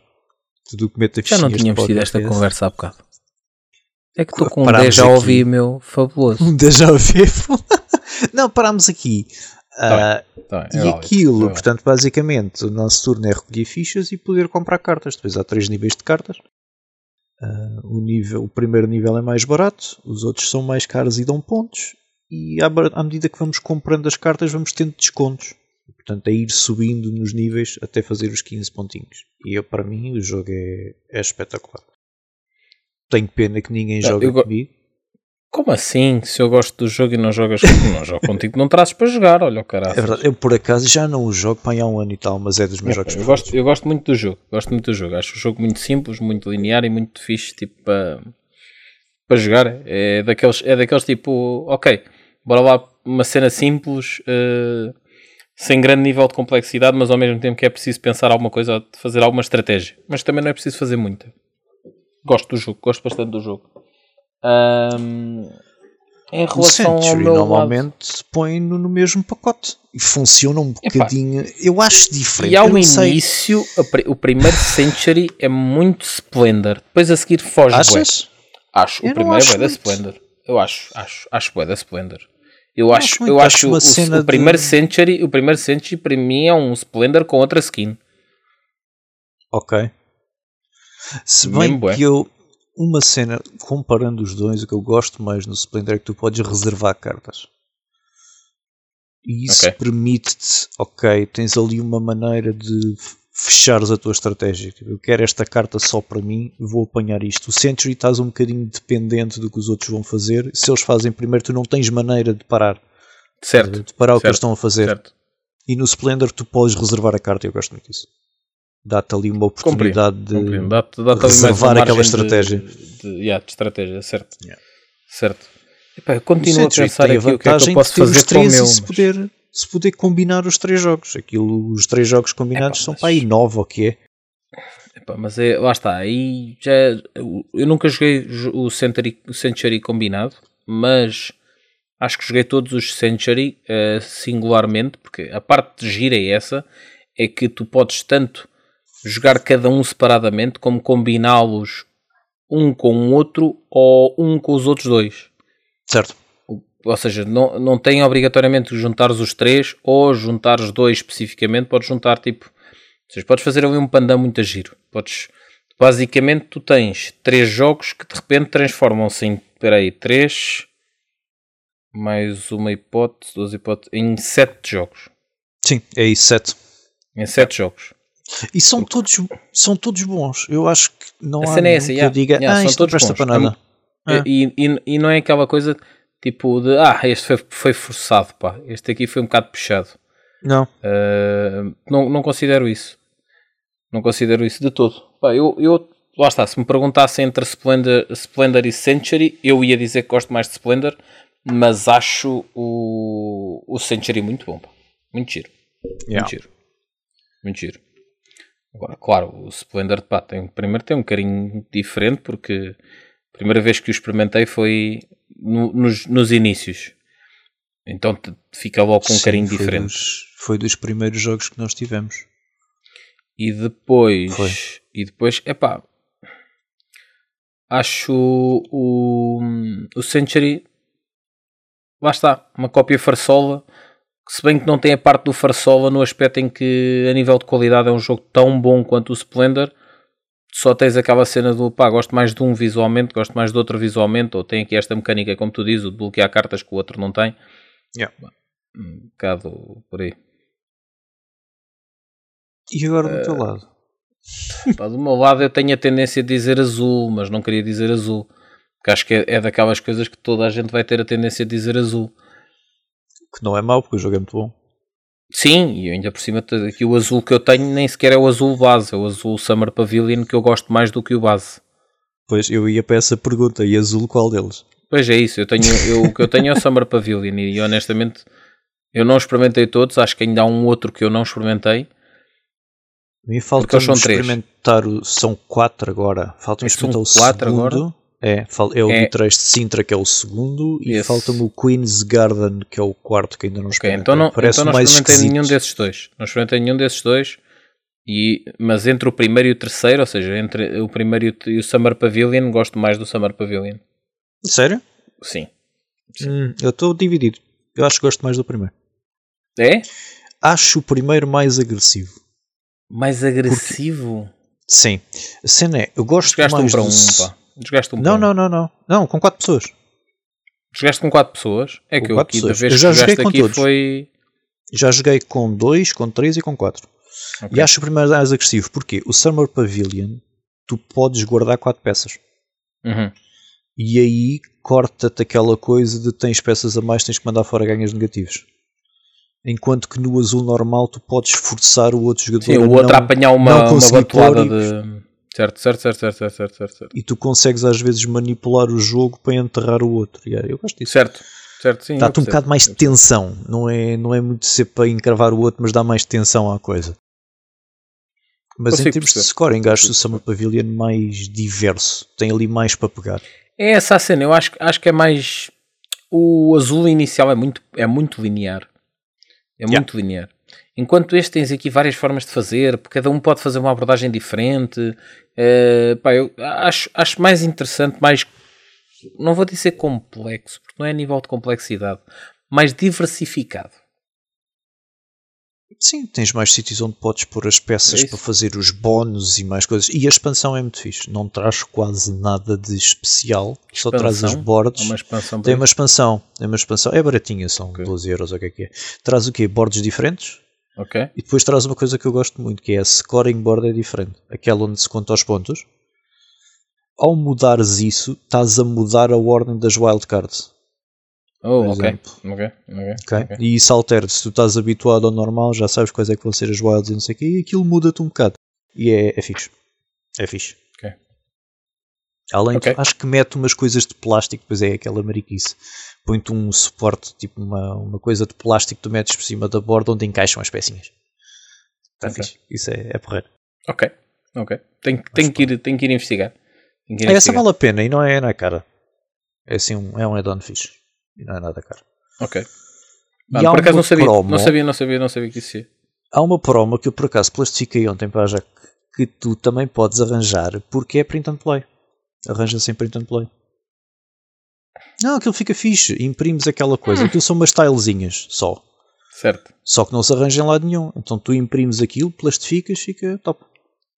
Tudo que mete Já não tínhamos tido esta conversa há bocado. É que estou com um déjà ouvi meu fabuloso. Um déjà vu. [LAUGHS] não, parámos aqui. Tá uh, tá e aquilo, é portanto, basicamente, o nosso turno é recolher fichas e poder comprar cartas. Depois há três níveis de cartas. Uh, o, nível, o primeiro nível é mais barato, os outros são mais caros e dão pontos. E à, à medida que vamos comprando as cartas, vamos tendo descontos. Portanto, é ir subindo nos níveis até fazer os 15 pontinhos. E eu, para mim, o jogo é, é espetacular. Tenho pena que ninguém não, joga comigo. Como assim? Se eu gosto do jogo e não jogas comigo, não jogo contigo, não trazes para jogar, olha o caralho. É verdade, eu por acaso já não o jogo para há um ano e tal, mas é dos meus é, jogos eu gosto, eu gosto muito do jogo, gosto muito do jogo. Acho o jogo muito simples, muito linear e muito fixe, tipo, para, para jogar. É daqueles, é daqueles tipo, ok, bora lá, uma cena simples. Uh, sem grande nível de complexidade, mas ao mesmo tempo que é preciso pensar alguma coisa, fazer alguma estratégia. Mas também não é preciso fazer muita. Gosto do jogo, gosto bastante do jogo. Um, em relação Century, ao meu normalmente lado... põe no, no, mesmo pacote e funciona um bocadinho. Epá. Eu acho diferente. E ao início, o primeiro Century é muito Splendor, depois a seguir foge. Achas? Acho. Eu o primeiro é da Splendor. Eu acho, acho, acho que é da Splendor. Eu acho, eu acho, o, o, o primeiro Century, o primeiro Century para mim é um Splendor com outra skin. Ok. Se bem que eu uma cena comparando os dois, o que eu gosto mais no Splendor é que tu podes reservar cartas. E isso okay. permite-te, ok, tens ali uma maneira de fechares a tua estratégia. Tipo, eu quero esta carta só para mim, vou apanhar isto. O Century estás um bocadinho dependente do que os outros vão fazer. Se eles fazem primeiro, tu não tens maneira de parar. Certo. De parar certo. o que eles estão a fazer. Certo. E no Splendor tu podes reservar a carta, eu gosto muito disso. Dá-te ali uma oportunidade Compreendo. de dá -te, dá -te reservar aquela estratégia. De, de, yeah, de estratégia, certo. Yeah. Certo. Epá, eu continuo a pensar aqui o que é que eu posso fazer com o meu. Se poder se poder combinar os três jogos. Aquilo, os três jogos combinados são mas... para aí nove ou que é. Epá, mas é, lá está, aí já eu nunca joguei o Century, o Century combinado, mas acho que joguei todos os Century uh, singularmente, porque a parte de gira é essa, é que tu podes tanto jogar cada um separadamente como combiná-los um com o outro ou um com os outros dois. Certo ou seja, não, não tem obrigatoriamente juntar os três ou juntar os dois especificamente, podes juntar tipo, ou seja, podes fazer ali um pandão muito a giro. Podes, basicamente, tu tens três jogos que de repente transformam-se em, três mais uma hipótese, duas hipóteses, em sete jogos. Sim, é isso, sete. Em sete jogos. E são todos, são todos bons. Eu acho que não há é essa, yeah, eu diga, yeah, ah, isto não presta para nada. É, e, e, e não é aquela coisa Tipo de, ah, este foi, foi forçado, pá. Este aqui foi um bocado puxado. Não. Uh, não, não considero isso. Não considero isso de todo. Pá, eu, eu, lá está, se me perguntassem entre Splendor, Splendor e Century, eu ia dizer que gosto mais de Splendor, mas acho o, o Century muito bom, pá. Muito giro. Yeah. Muito giro. Muito giro. Agora, claro, o Splendor, pá, tem, primeiro tem um carinho diferente porque primeira vez que o experimentei foi no, nos, nos inícios. Então fica logo com um Sim, carinho foi diferente. Dos, foi dos primeiros jogos que nós tivemos. E depois. Foi. E depois, epá. Acho o, o Century. Lá está, uma cópia farsola. Se bem que não tem a parte do farsola no aspecto em que, a nível de qualidade, é um jogo tão bom quanto o Splendor. Só tens aquela cena do pá, gosto mais de um visualmente, gosto mais do outro visualmente, ou tem aqui esta mecânica, como tu dizes, o de bloquear cartas que o outro não tem. Yeah. Um bocado por aí. E agora do uh, teu lado? [LAUGHS] Pá, do meu lado eu tenho a tendência de dizer azul, mas não queria dizer azul. Porque acho que é, é daquelas coisas que toda a gente vai ter a tendência de dizer azul. Que não é mau, porque o jogo é muito bom. Sim, e ainda por cima aqui o azul que eu tenho nem sequer é o azul base, é o azul Summer Pavilion que eu gosto mais do que o base. Pois, eu ia para essa pergunta, e azul qual deles? Pois é isso, eu tenho, eu, o que eu tenho é o Summer Pavilion e honestamente eu não experimentei todos, acho que ainda há um outro que eu não experimentei. Me falta experimentar, o, são quatro agora, falta experimentar o segundo. Agora? É, é o é. do Três de Sintra que é o segundo e falta-me o Queen's Garden que é o quarto que ainda não experimentei. Okay, então não, Parece então não mais experimentei nenhum desses dois. Não experimentei nenhum desses dois. E, mas entre o primeiro e o terceiro, ou seja, entre o primeiro e o Summer Pavilion, gosto mais do Summer Pavilion. Sério? Sim. Sim. Hum, eu estou dividido. Eu acho que gosto mais do primeiro. É? Acho o primeiro mais agressivo. Mais agressivo? Porque... Sim. A cena é, eu gosto mais um para do... um, pá. Jogaste um não, não, não, não. Não, com 4 pessoas. Jogaste com 4 pessoas? É com que eu aqui pessoas. da vez eu já que joguei com aqui todos. foi. Já joguei com 2, com 3 e com 4. Okay. E acho o primeiro mais agressivo. Porque o Summer Pavilion tu podes guardar 4 peças. Uhum. E aí corta-te aquela coisa de tens peças a mais, tens que mandar fora ganhos negativos. Enquanto que no azul normal tu podes forçar o outro jogador Sim, o outro a, apanhar uma, uma batuada de Certo, certo, certo, certo, certo, certo, certo, certo. E tu consegues às vezes manipular o jogo para enterrar o outro. Eu gosto disso. Certo, certo, sim. Dá-te um bocado mais de tensão. Não é, não é muito ser para encravar o outro, mas dá mais tensão à coisa. Mas Consigo em termos perceber. de scoring, acho o Summer Pavilion mais diverso. Tem ali mais para pegar. É essa a cena. Eu acho, acho que é mais. O azul inicial é muito, é muito linear. É yeah. muito linear. Enquanto este tens aqui várias formas de fazer, cada um pode fazer uma abordagem diferente. Uh, pá, eu acho, acho mais interessante, mais. Não vou dizer complexo, porque não é a nível de complexidade, mais diversificado. Sim, tens mais sítios onde podes pôr as peças é para fazer os bónus e mais coisas. E a expansão é muito fixe. Não traz quase nada de especial, expansão? só traz boards. Uma expansão tem uma expansão, tem uma expansão. É baratinha, são okay. 12 euros ou o que é que é. Traz o quê? Boards diferentes? Ok. E depois traz uma coisa que eu gosto muito, que é a scoring board é diferente. Aquela onde se conta os pontos. Ao mudares isso, estás a mudar a ordem das wildcards. Oh, ok. Okay. Okay. ok. E isso altera. Se tu estás habituado ao normal, já sabes quais é que vão ser as wilds e não sei o quê, e aquilo muda-te um bocado. E é, é fixe. É fixe. Além okay. de, acho que mete umas coisas de plástico, depois é aquela mariquice põe-te um suporte, tipo uma, uma coisa de plástico que tu metes por cima da borda onde encaixam as pecinhas. Está okay. fixe. Isso é, é porreiro. Ok, ok. Tenho, tenho, que, ir, tenho que ir investigar. Que ir Essa vale a pena e não é, não é cara. É assim um, é um add-on fixe. E não é nada caro. Ok. Ah, por acaso não sabia, promo, não sabia, não sabia, não sabia que isso ia. Há uma promo que eu por acaso plastifiquei ontem para a Jack que tu também podes arranjar porque é print and play. Arranja-se em print and play. Não, aquilo fica fixe. Imprimes aquela coisa. Hum. Aquilo são umas tilezinhas só. Certo. Só que não se arranja em lado nenhum. Então tu imprimes aquilo, plastificas, fica top.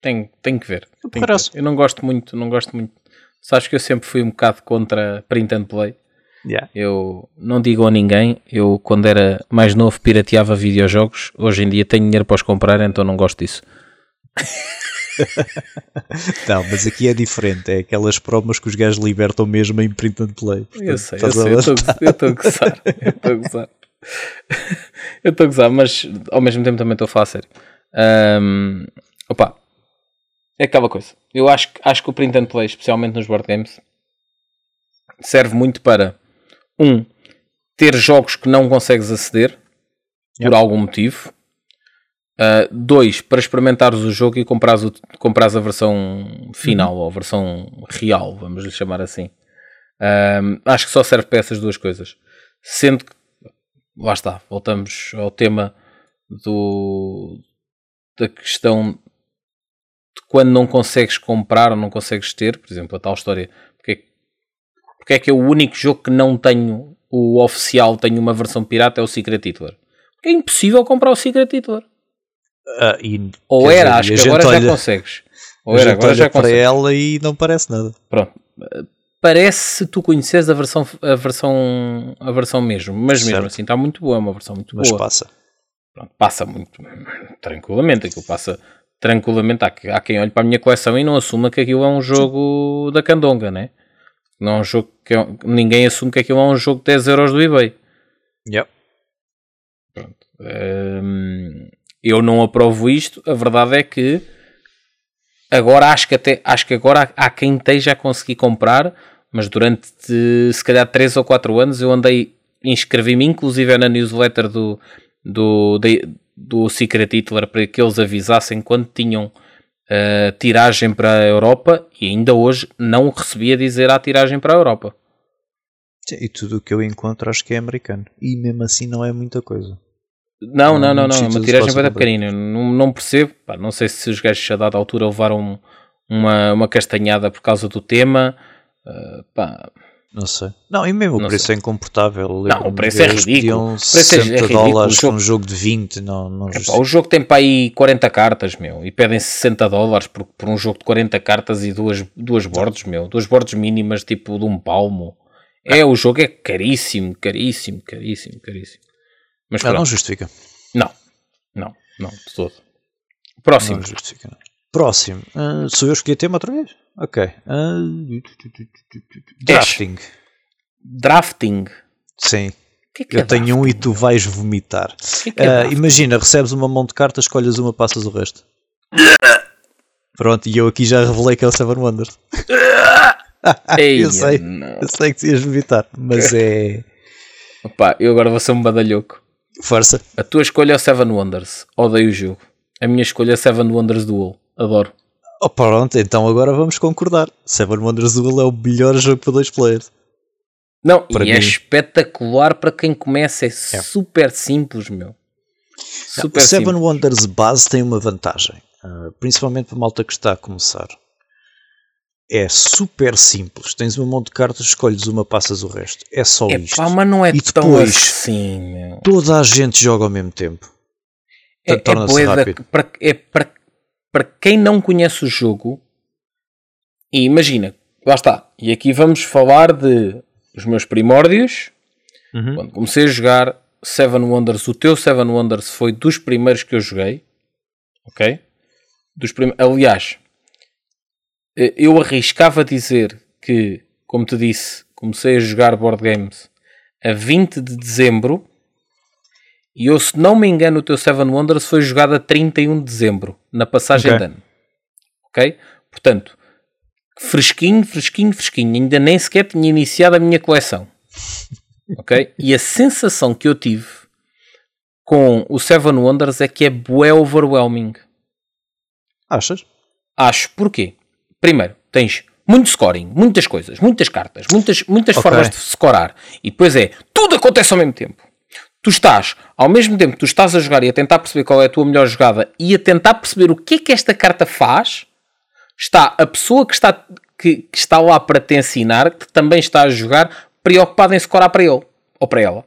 Tenho, tenho que ver. Eu, tenho que ver. eu não gosto muito, não gosto muito. Sabes que eu sempre fui um bocado contra print and play. Yeah. Eu não digo a ninguém, eu quando era mais novo pirateava videojogos, hoje em dia tenho dinheiro para os comprar, então não gosto disso. [LAUGHS] [LAUGHS] não, mas aqui é diferente. É aquelas promos que os gajos libertam mesmo em print and play. Portanto, eu sei, eu sei. Eu estou a gozar. Eu estou a gozar. [LAUGHS] eu estou a gozar, mas ao mesmo tempo também estou a falar sério. Um, opa, é aquela coisa. Eu acho, acho que o print and play, especialmente nos board games, serve muito para um, ter jogos que não consegues aceder yep. por algum motivo Uh, dois, para experimentares o jogo e comprares, o, comprares a versão final uhum. ou a versão real, vamos lhe chamar assim. Uh, acho que só serve para essas duas coisas. Sendo que, lá está, voltamos ao tema do, da questão de quando não consegues comprar ou não consegues ter, por exemplo, a tal história, porque, porque é que é o único jogo que não tenho, o oficial, tenho uma versão pirata, é o Secret Hitler. Porque é impossível comprar o Secret Hitler. Uh, e, Ou era, dizer, acho que agora olha, já consegues. Ou era, agora já consegues. para ela e não parece nada. Pronto. Parece se tu conheces a versão, a versão, a versão mesmo, mas certo. mesmo assim está muito boa, é uma versão muito mas boa. Mas passa. Pronto, passa muito [LAUGHS] tranquilamente, aquilo passa tranquilamente. Há, há quem olhe para a minha coleção e não assuma que aquilo é um jogo da Candonga, né? Não é um jogo que é, ninguém assume que aquilo é um jogo de 10 euros do eBay. Yep. Pronto. Hum, eu não aprovo isto. A verdade é que agora acho que até acho que agora há, quem esteja a conseguir comprar, mas durante se calhar 3 ou 4 anos eu andei, inscrevi-me inclusive na newsletter do, do, de, do Secret Hitler para que eles avisassem quando tinham uh, tiragem para a Europa e ainda hoje não recebi a dizer a tiragem para a Europa. E tudo o que eu encontro acho que é americano. E mesmo assim não é muita coisa. Não, não, não, não. não. Uma tiragem vai dar pequenina. Não, não percebo. Pá, não sei se os gajos a dada altura levaram uma, uma castanhada por causa do tema. Uh, pá. Não sei. Não, e mesmo o preço sei. é incomportável. Não, o preço é ridículo. O preço é, ridículo. dólares jogo... um jogo de 20. Não, não é, pá, o jogo tem para aí 40 cartas, meu. E pedem 60 dólares por, por um jogo de 40 cartas e duas, duas bordes, meu. Duas bordes mínimas, tipo de um palmo. É, o jogo é caríssimo, caríssimo, caríssimo, caríssimo. Mas não, não justifica. Não, não, não, de todo. Próximo. Não justifica. Próximo. Uh, sou eu que escolhi tema outra vez? Ok. Uh, drafting. Drafting? Sim. Que que eu é tenho drafting? um e tu vais vomitar. Que é uh, imagina, recebes uma mão de cartas, escolhes uma, passas o resto. Pronto, e eu aqui já revelei que é o Seven Wonders. [LAUGHS] Ei, eu, sei, eu sei que ias vomitar, mas é. Opa, eu agora vou ser um badalhoco. Força. A tua escolha é o Seven Wonders. Odeio o jogo. A minha escolha é Seven Wonders Duel. Adoro. Oh, pronto, então agora vamos concordar. Seven Wonders Duel é o melhor jogo para dois players. Não, para e é mim. é espetacular para quem começa. É, é. super simples, meu. Super Não, Seven simples. Wonders base tem uma vantagem. Uh, principalmente para a malta que está a começar é super simples. Tens um monte de cartas, escolhes uma, passas o resto. É só é, isto. Pá, mas não é e tão depois, assim, meu. Toda a gente joga ao mesmo tempo. É, é, para, é para, para quem não conhece o jogo, e imagina, lá está. E aqui vamos falar de os meus primórdios. Uhum. Quando comecei a jogar Seven Wonders, o teu Seven Wonders foi dos primeiros que eu joguei. Ok? Dos prim... Aliás, eu arriscava dizer que, como te disse, comecei a jogar board games a 20 de dezembro e eu, se não me engano, o teu Seven Wonders foi jogado a 31 de dezembro, na passagem okay. de ano. Ok? Portanto, fresquinho, fresquinho, fresquinho. Ainda nem sequer tinha iniciado a minha coleção. Ok? E a sensação que eu tive com o Seven Wonders é que é bué overwhelming. Achas? Acho. Porquê? Primeiro, tens muito scoring, muitas coisas, muitas cartas, muitas, muitas okay. formas de scorar. E depois é, tudo acontece ao mesmo tempo. Tu estás, ao mesmo tempo que tu estás a jogar e a tentar perceber qual é a tua melhor jogada e a tentar perceber o que é que esta carta faz, está a pessoa que está, que, que está lá para te ensinar, que também está a jogar, preocupada em scorar para ele ou para ela.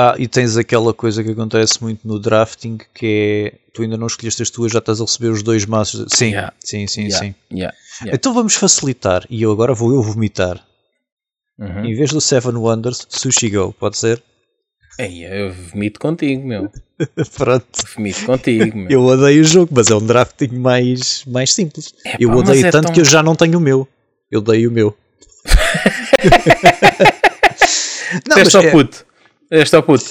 Ah, e tens aquela coisa que acontece muito no drafting que é tu ainda não escolheste as tuas, já estás a receber os dois maços. Sim, yeah. sim, sim, yeah. sim. Yeah. Então vamos facilitar e eu agora vou eu vomitar. Uhum. Em vez do Seven Wonders, Sushi Go, pode ser? Ei, eu vomito contigo, meu. [LAUGHS] Pronto. Vomito contigo, meu. Eu odeio o jogo, mas é um drafting mais, mais simples. eu odeio é tanto tão... que eu já não tenho o meu. Eu dei o meu. [LAUGHS] não, este é o puto. Este é o puto.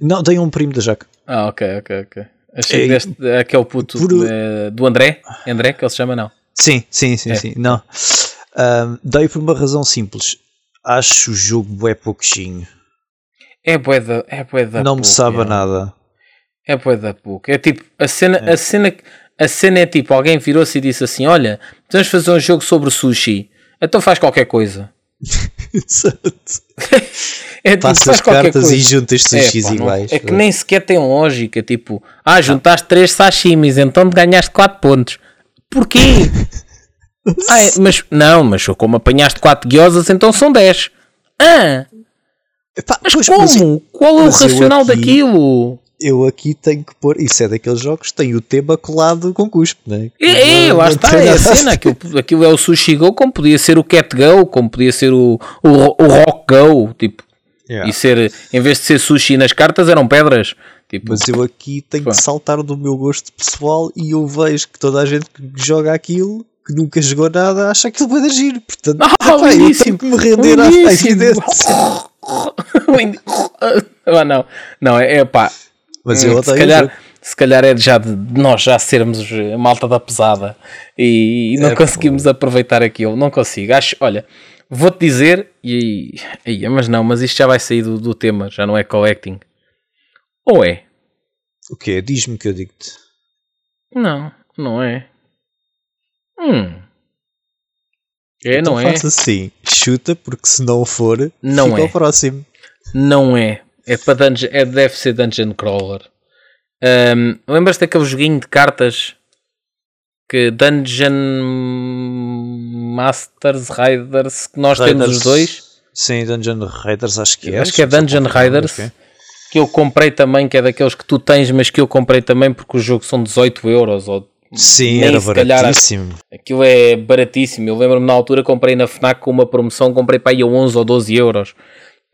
Não, tenho um primo da Jaca. Ah, ok, ok, ok. Achei é, que deste, aquele puto por... do André, André, que ele se chama, não? Sim, sim, sim, é. sim. Não. Uh, dei por uma razão simples. Acho o jogo bué pouquinho. É bué da, é bué da Não me sabe nada. É bué da pouco. É tipo, a cena, a cena, a cena é tipo, alguém virou-se e disse assim: Olha, vamos fazer um jogo sobre sushi. Então faz qualquer coisa. [LAUGHS] Exato. [LAUGHS] É tipo, qualquer cartas coisa. e juntas sushis pá, não- iguais. é que nem sequer tem lógica. Tipo, ah, juntaste três sashimis, então ganhaste 4 pontos. Porquê? [LAUGHS] ah, é, mas não, mas como apanhaste 4 guiosas, então são 10. Ah, Epá, mas pois, como? mas eu- Qual é o racional aqui- daquilo? eu aqui tenho que pôr. Isso é daqueles jogos que tem o tema colado com cuspe, né? É, é, Não- lá não está, é a cena. Aquilo, aquilo é o Sushi Go, como podia ser o Cat Go, como podia ser o, o, o Rock Go. Tipo, Yeah. e ser, em vez de ser sushi nas cartas, eram pedras. Tipo, Mas eu aqui tenho Pá. que saltar do meu gosto pessoal e eu vejo que toda a gente que joga aquilo, que nunca jogou nada, acha aquilo vai agir. Portanto, Ah, [LAUGHS] epá, eu tenho que me render à- evidência. Ah, não, não, é, é pá. Mas eu odeio se calhar, jogo. se calhar é de já de de nós já sermos a malta da pesada e, e não É, conseguimos aproveitar aquilo. Não consigo. Acho, olha, vou-te dizer, e, e- mas não, mas isto já vai sair do, do tema, já não é collecting. Ou é? O quê? Diz-me que eu digo-te. Não, não é. Hum. É, Então não é? Assim, chuta, porque se não for, Não fica é. ao próximo. Não é. É para dungeon, é, deve ser Dungeon Crawler. Ahm, Lembras-te daquele joguinho de cartas que Dungeon Masters Riders que nós temos Raiders- os dois? Sim, Dungeon Raiders, acho que é. Acho que é Dungeon Raiders. ok. Que eu comprei também, que é daqueles que tu tens, mas que eu comprei também porque o jogo são 18 euros. Ou Sim, era se calhar- baratíssimo. Aquilo é baratíssimo. Eu lembro-me na altura comprei na Fnac com uma promoção, comprei para aí a 11 ou 12 euros.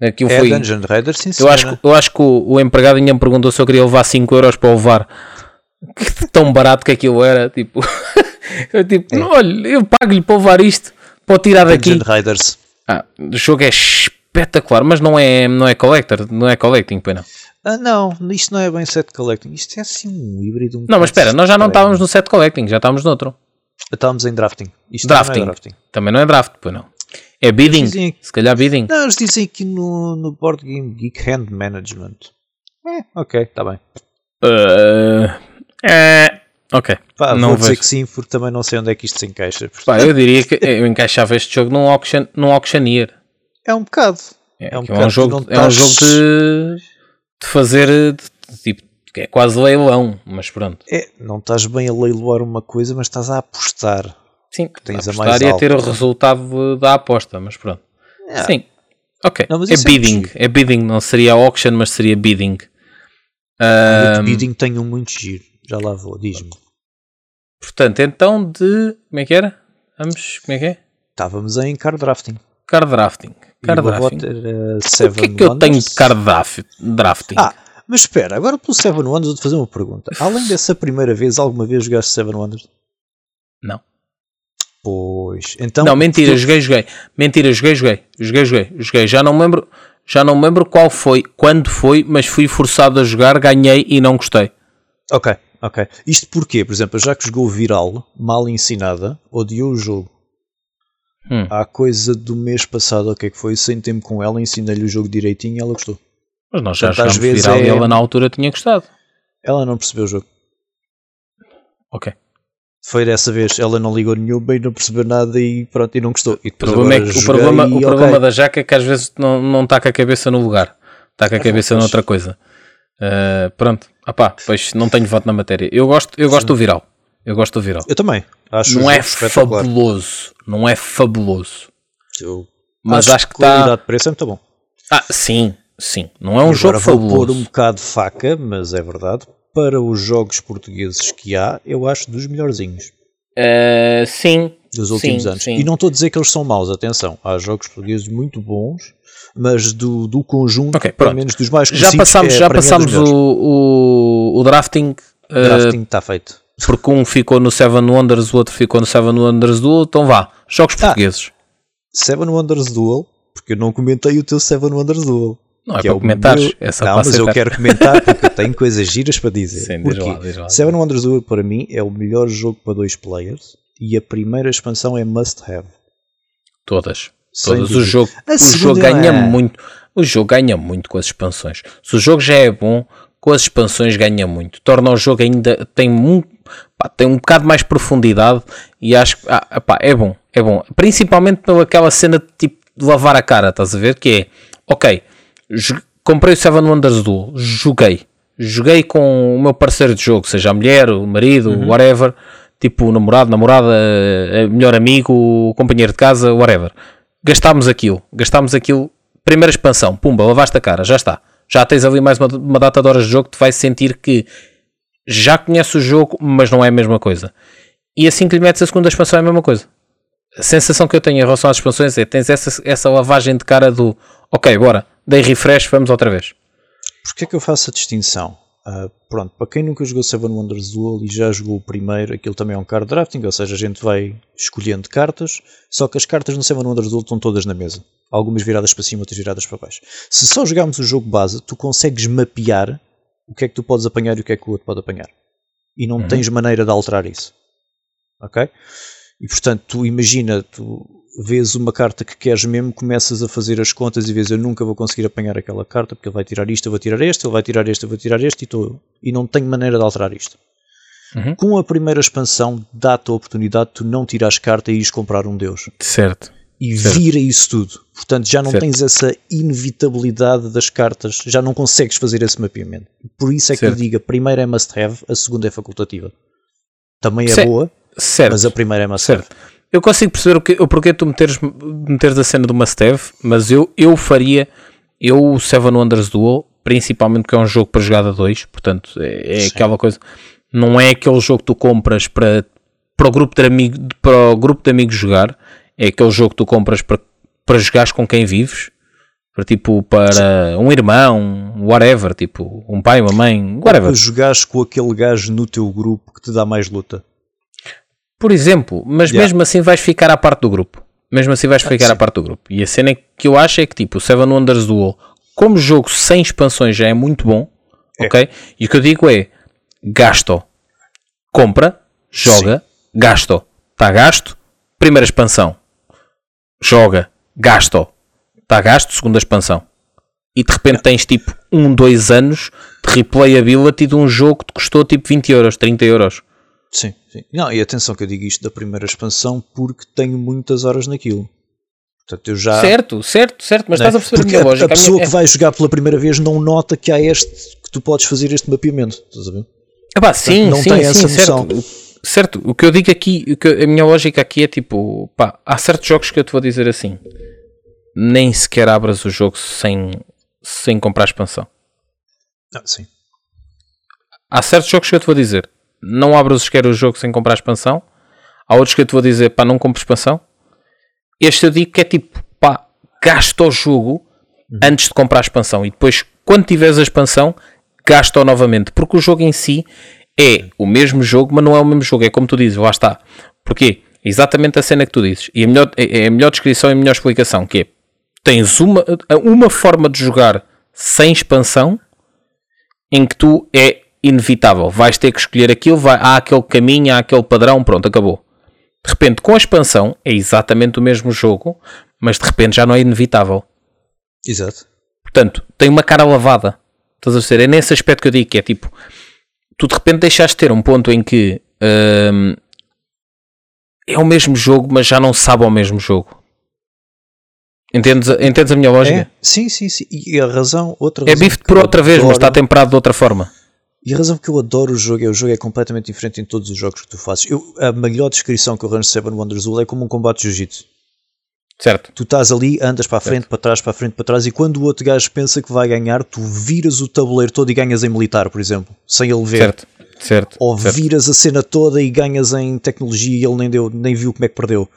Aquilo É foi. Dungeon Raiders, sim, Eu acho, eu acho que o, o empregado ainda me perguntou se eu queria levar 5 euros para levar. [LAUGHS] Que tão barato que aquilo era. Tipo, [LAUGHS] eu tipo, É. "Não, olha, eu pago-lhe para levar isto, para tirar daqui. Raiders. Ah, o jogo é espetacular, mas não é, não é collector, não é collecting, não. Ah, não, isto não é bem set collecting. Isto é assim um híbrido. Um Não, mas espera, nós já não estávamos. no set collecting, já estávamos noutro. Estávamos em drafting. Isto Drafting. Não é drafting. Também não é draft, pois não. É bidding, Dizem- se calhar bidding. Não, eles dizem aqui no, no Board Game Geek Hand Management. É, ok, está bem. Ah, é, ok, Pá, não vou dizer vejo. que sim, porque também não sei onde é que isto se encaixa. Pá, eu diria que eu encaixava este jogo num, auction, num auctioneer. É um bocado. É, É um que é um bocado, jogo, é não um estás- jogo de, de fazer de- tipo, que é quase leilão, mas pronto. É, não estás bem a leiloar uma coisa, mas estás a apostar. Sim, Tens a apostar mais e a ter o resultado da aposta, mas pronto. É. Sim, ok. Não, é é bidding, muito é bidding, não seria auction, mas seria bidding. O bidding tem um muito giro. Já lá vou, diz-me. portanto, então de. Como é que era? Vamos, como é que é? Estávamos em card drafting. Card drafting. Card drafting. era O que é que eu tenho Wonders. de card draf- drafting? Ah, mas espera, agora pelo Seven Wonders vou-te fazer uma pergunta. [LAUGHS] Além dessa primeira vez, alguma vez jogaste Seven Wonders? Não. Pois. Então, não, mentira, tu- joguei, joguei. Mentira, joguei, joguei. Joguei, joguei. Joguei. Já não me lembro, já não me lembro qual foi, quando foi, mas fui forçado a jogar, ganhei e não gostei. Ok, ok. Isto porquê? Por exemplo, já que jogou viral, mal ensinada, odiou o jogo. Hum. Há coisa do mês passado, o que é que foi? Sem tempo com ela, ensinei-lhe o jogo direitinho e ela gostou. Mas nós já Portanto, vezes viral e é- ela na altura tinha gostado. Ela não percebeu o jogo. Ok. Foi dessa vez, ela não ligou nenhum, bem não percebeu nada e pronto, e não gostou. E O problema, é que, o problema, e o problema da jaca é que às vezes não, não está com a cabeça no lugar. Está com a cabeça pois. noutra coisa. Ah, pronto. Ah pá, pois não tenho voto na matéria. Eu gosto, eu gosto do viral. Eu gosto do viral. Eu também. Acho Não é fabuloso. Não é fabuloso. Eu Mas acho que a está. qualidade de preço é muito bom. Ah, sim, sim. Não é um jogo agora vou pôr fabuloso. um bocado de faca, mas é verdade. Para os jogos portugueses que há, eu acho dos melhorzinhos Ah, sim. dos últimos sim, anos. sim. E não estou a dizer que eles são maus, atenção. Há jogos portugueses muito bons, mas do, do conjunto, Ok, pelo menos dos mais Já conhecidos, passámos, é, já para mim, é dos passámos o, o, o drafting. Ah, drafting está feito. porque um ficou no Seven Wonders, o outro ficou no Seven Wonders outro. Então vá. Jogos Ah. portugueses. Seven Wonders Duel, porque eu não comentei o teu Seven Wonders Duel. Não é que para o comentares, meu- é só não, para mas eu aceitar. quero comentar porque eu tenho [LAUGHS] coisas giras para dizer. Sim, diz lá, diz lá. Seven Wonders Duel para mim é o melhor jogo para dois players e a primeira expansão é must have. Todas. Sem Todas. O jogo, A o jogo ganha é- muito. O jogo ganha muito com as expansões. Se o jogo já é bom, com as expansões ganha muito. Torna o jogo ainda. tem um, pá, tem um bocado mais profundidade e acho que ah, pá, é bom. É bom. Principalmente pelaquela cena de tipo de lavar a cara, estás a ver? Que é ok, comprei o Seven Wonders Duel, joguei. Joguei com o meu parceiro de jogo, seja a mulher, o marido, uhum. whatever, tipo o namorado, namorada, eh, melhor amigo, companheiro de casa, whatever. Gastámos aquilo, gastámos aquilo, primeira expansão, pumba, lavaste a cara, já está. Já tens ali mais uma, uma data de horas de jogo que te vai sentir que já conheces o jogo, mas não é a mesma coisa. E assim que lhe metes a segunda expansão é a mesma coisa. A sensação que eu tenho em relação às expansões é tens essa, essa lavagem de cara do ok, bora, dei refresh, vamos outra vez. Porquê é que eu faço a distinção? Uh, pronto, para quem nunca jogou Seven Wonders Duel e já jogou o primeiro, aquilo também é um card drafting, ou seja, a gente vai escolhendo cartas, só que as cartas no Seven Wonders Duel estão todas na mesa. Algumas viradas para cima, outras viradas para baixo. Se só jogarmos o jogo base, tu consegues mapear o que é que tu podes apanhar e o que é que o outro pode apanhar. E não uhum. tens maneira de alterar isso. Ok? E portanto, tu imagina, tu vês uma carta que queres mesmo, começas a fazer as contas e vês eu nunca vou conseguir apanhar aquela carta porque ele vai tirar isto, eu vou tirar este, ele vai tirar este, eu vou tirar este e, e não tenho maneira de alterar isto. Uhum. Com a primeira expansão, dá-te a oportunidade de tu não tirares carta e ires comprar um deus. Certo. E certo. vira isso tudo. Portanto, já não certo. tens essa inevitabilidade das cartas, já não consegues fazer esse mapeamento. Por isso é que certo. eu digo: a primeira é must have, a segunda é facultativa. Também é certo. boa, mas a primeira é must have. Eu consigo perceber o, que, o porquê tu meteres, meteres a cena do must have, mas eu, eu faria, eu o Seven Wonders Duel, principalmente porque é um jogo para jogada 2, portanto é, é aquela coisa, não é aquele jogo que tu compras para, para, o, grupo de amigo, para o grupo de amigos jogar, é aquele jogo que tu compras para, para jogares com quem vives, para tipo para um irmão, whatever, tipo um pai, uma mãe, whatever. Para jogares com aquele gajo no teu grupo que te dá mais luta. Por exemplo, mas yeah. mesmo assim vais ficar à parte do grupo. Mesmo assim vais ah, ficar sim. à parte do grupo. E a cena que eu acho é que tipo, o Seven Wonders Duel, como jogo sem expansões já é muito bom, é. ok? E o que eu digo é, gasto, compra, joga, sim. gasto, está gasto, primeira expansão, joga, gasto, está gasto, segunda expansão. E de repente tens tipo um, dois anos de replayability de um jogo que te custou tipo 20 euros, 30 euros. Sim, sim. Não, e atenção que eu digo isto da primeira expansão porque tenho muitas horas naquilo. Portanto, eu já... Certo, certo, certo, mas né? estás a perceber porque a minha lógica. A pessoa a minha... que vai jogar pela primeira vez não nota que há este que tu podes fazer este mapeamento. Estás a ver? Ah, sim, não sim, tem sim, essa noção. Certo. certo, o que eu digo aqui, o que, a minha lógica aqui é tipo, pá, há certos jogos que eu te vou dizer assim, nem sequer abras o jogo sem, sem comprar expansão. Ah, sim. Há certos jogos que eu te vou dizer, não abras sequer o jogo sem comprar expansão. Há outros que eu te vou dizer, pá, não compro expansão. Este eu digo que é tipo, pá, gasta o jogo uhum. antes de comprar a expansão. E depois, quando tiveres a expansão, gasta-o novamente. Porque o jogo em si é o mesmo jogo, mas não é o mesmo jogo. É como tu dizes, lá está. Porquê? Exatamente a cena que tu dizes. E a melhor, é, é a melhor descrição e a melhor explicação, que é, tens uma, uma forma de jogar sem expansão em que tu é inevitável. Vais ter que escolher aquilo, vai, há aquele caminho, há aquele padrão, pronto, acabou. De repente, com a expansão, é exatamente o mesmo jogo, mas de repente já não é inevitável. Exato. Portanto, tem uma cara lavada. Estás a ver? É nesse aspecto que eu digo que é tipo, tu de repente deixaste de ter um ponto em que hum, é o mesmo jogo, mas já não sabe ao mesmo jogo. Entendes, entendes a minha lógica? É, sim, sim, sim. E a razão, outra É bife por outra vez, mas está temperado de outra forma. E a razão que eu adoro o jogo é o jogo é completamente diferente em todos os jogos que tu fazes. Eu, a melhor descrição que eu arranjo Seven Wonders Duel é como um combate de jiu-jitsu. Certo. Tu estás ali, andas para a frente, certo. para trás, para a frente, para trás, e quando o outro gajo pensa que vai ganhar, tu viras o tabuleiro todo e ganhas em militar, por exemplo, sem ele ver. Certo. Certo. Ou certo. viras a cena toda e ganhas em tecnologia e ele nem, deu, nem viu como é que perdeu.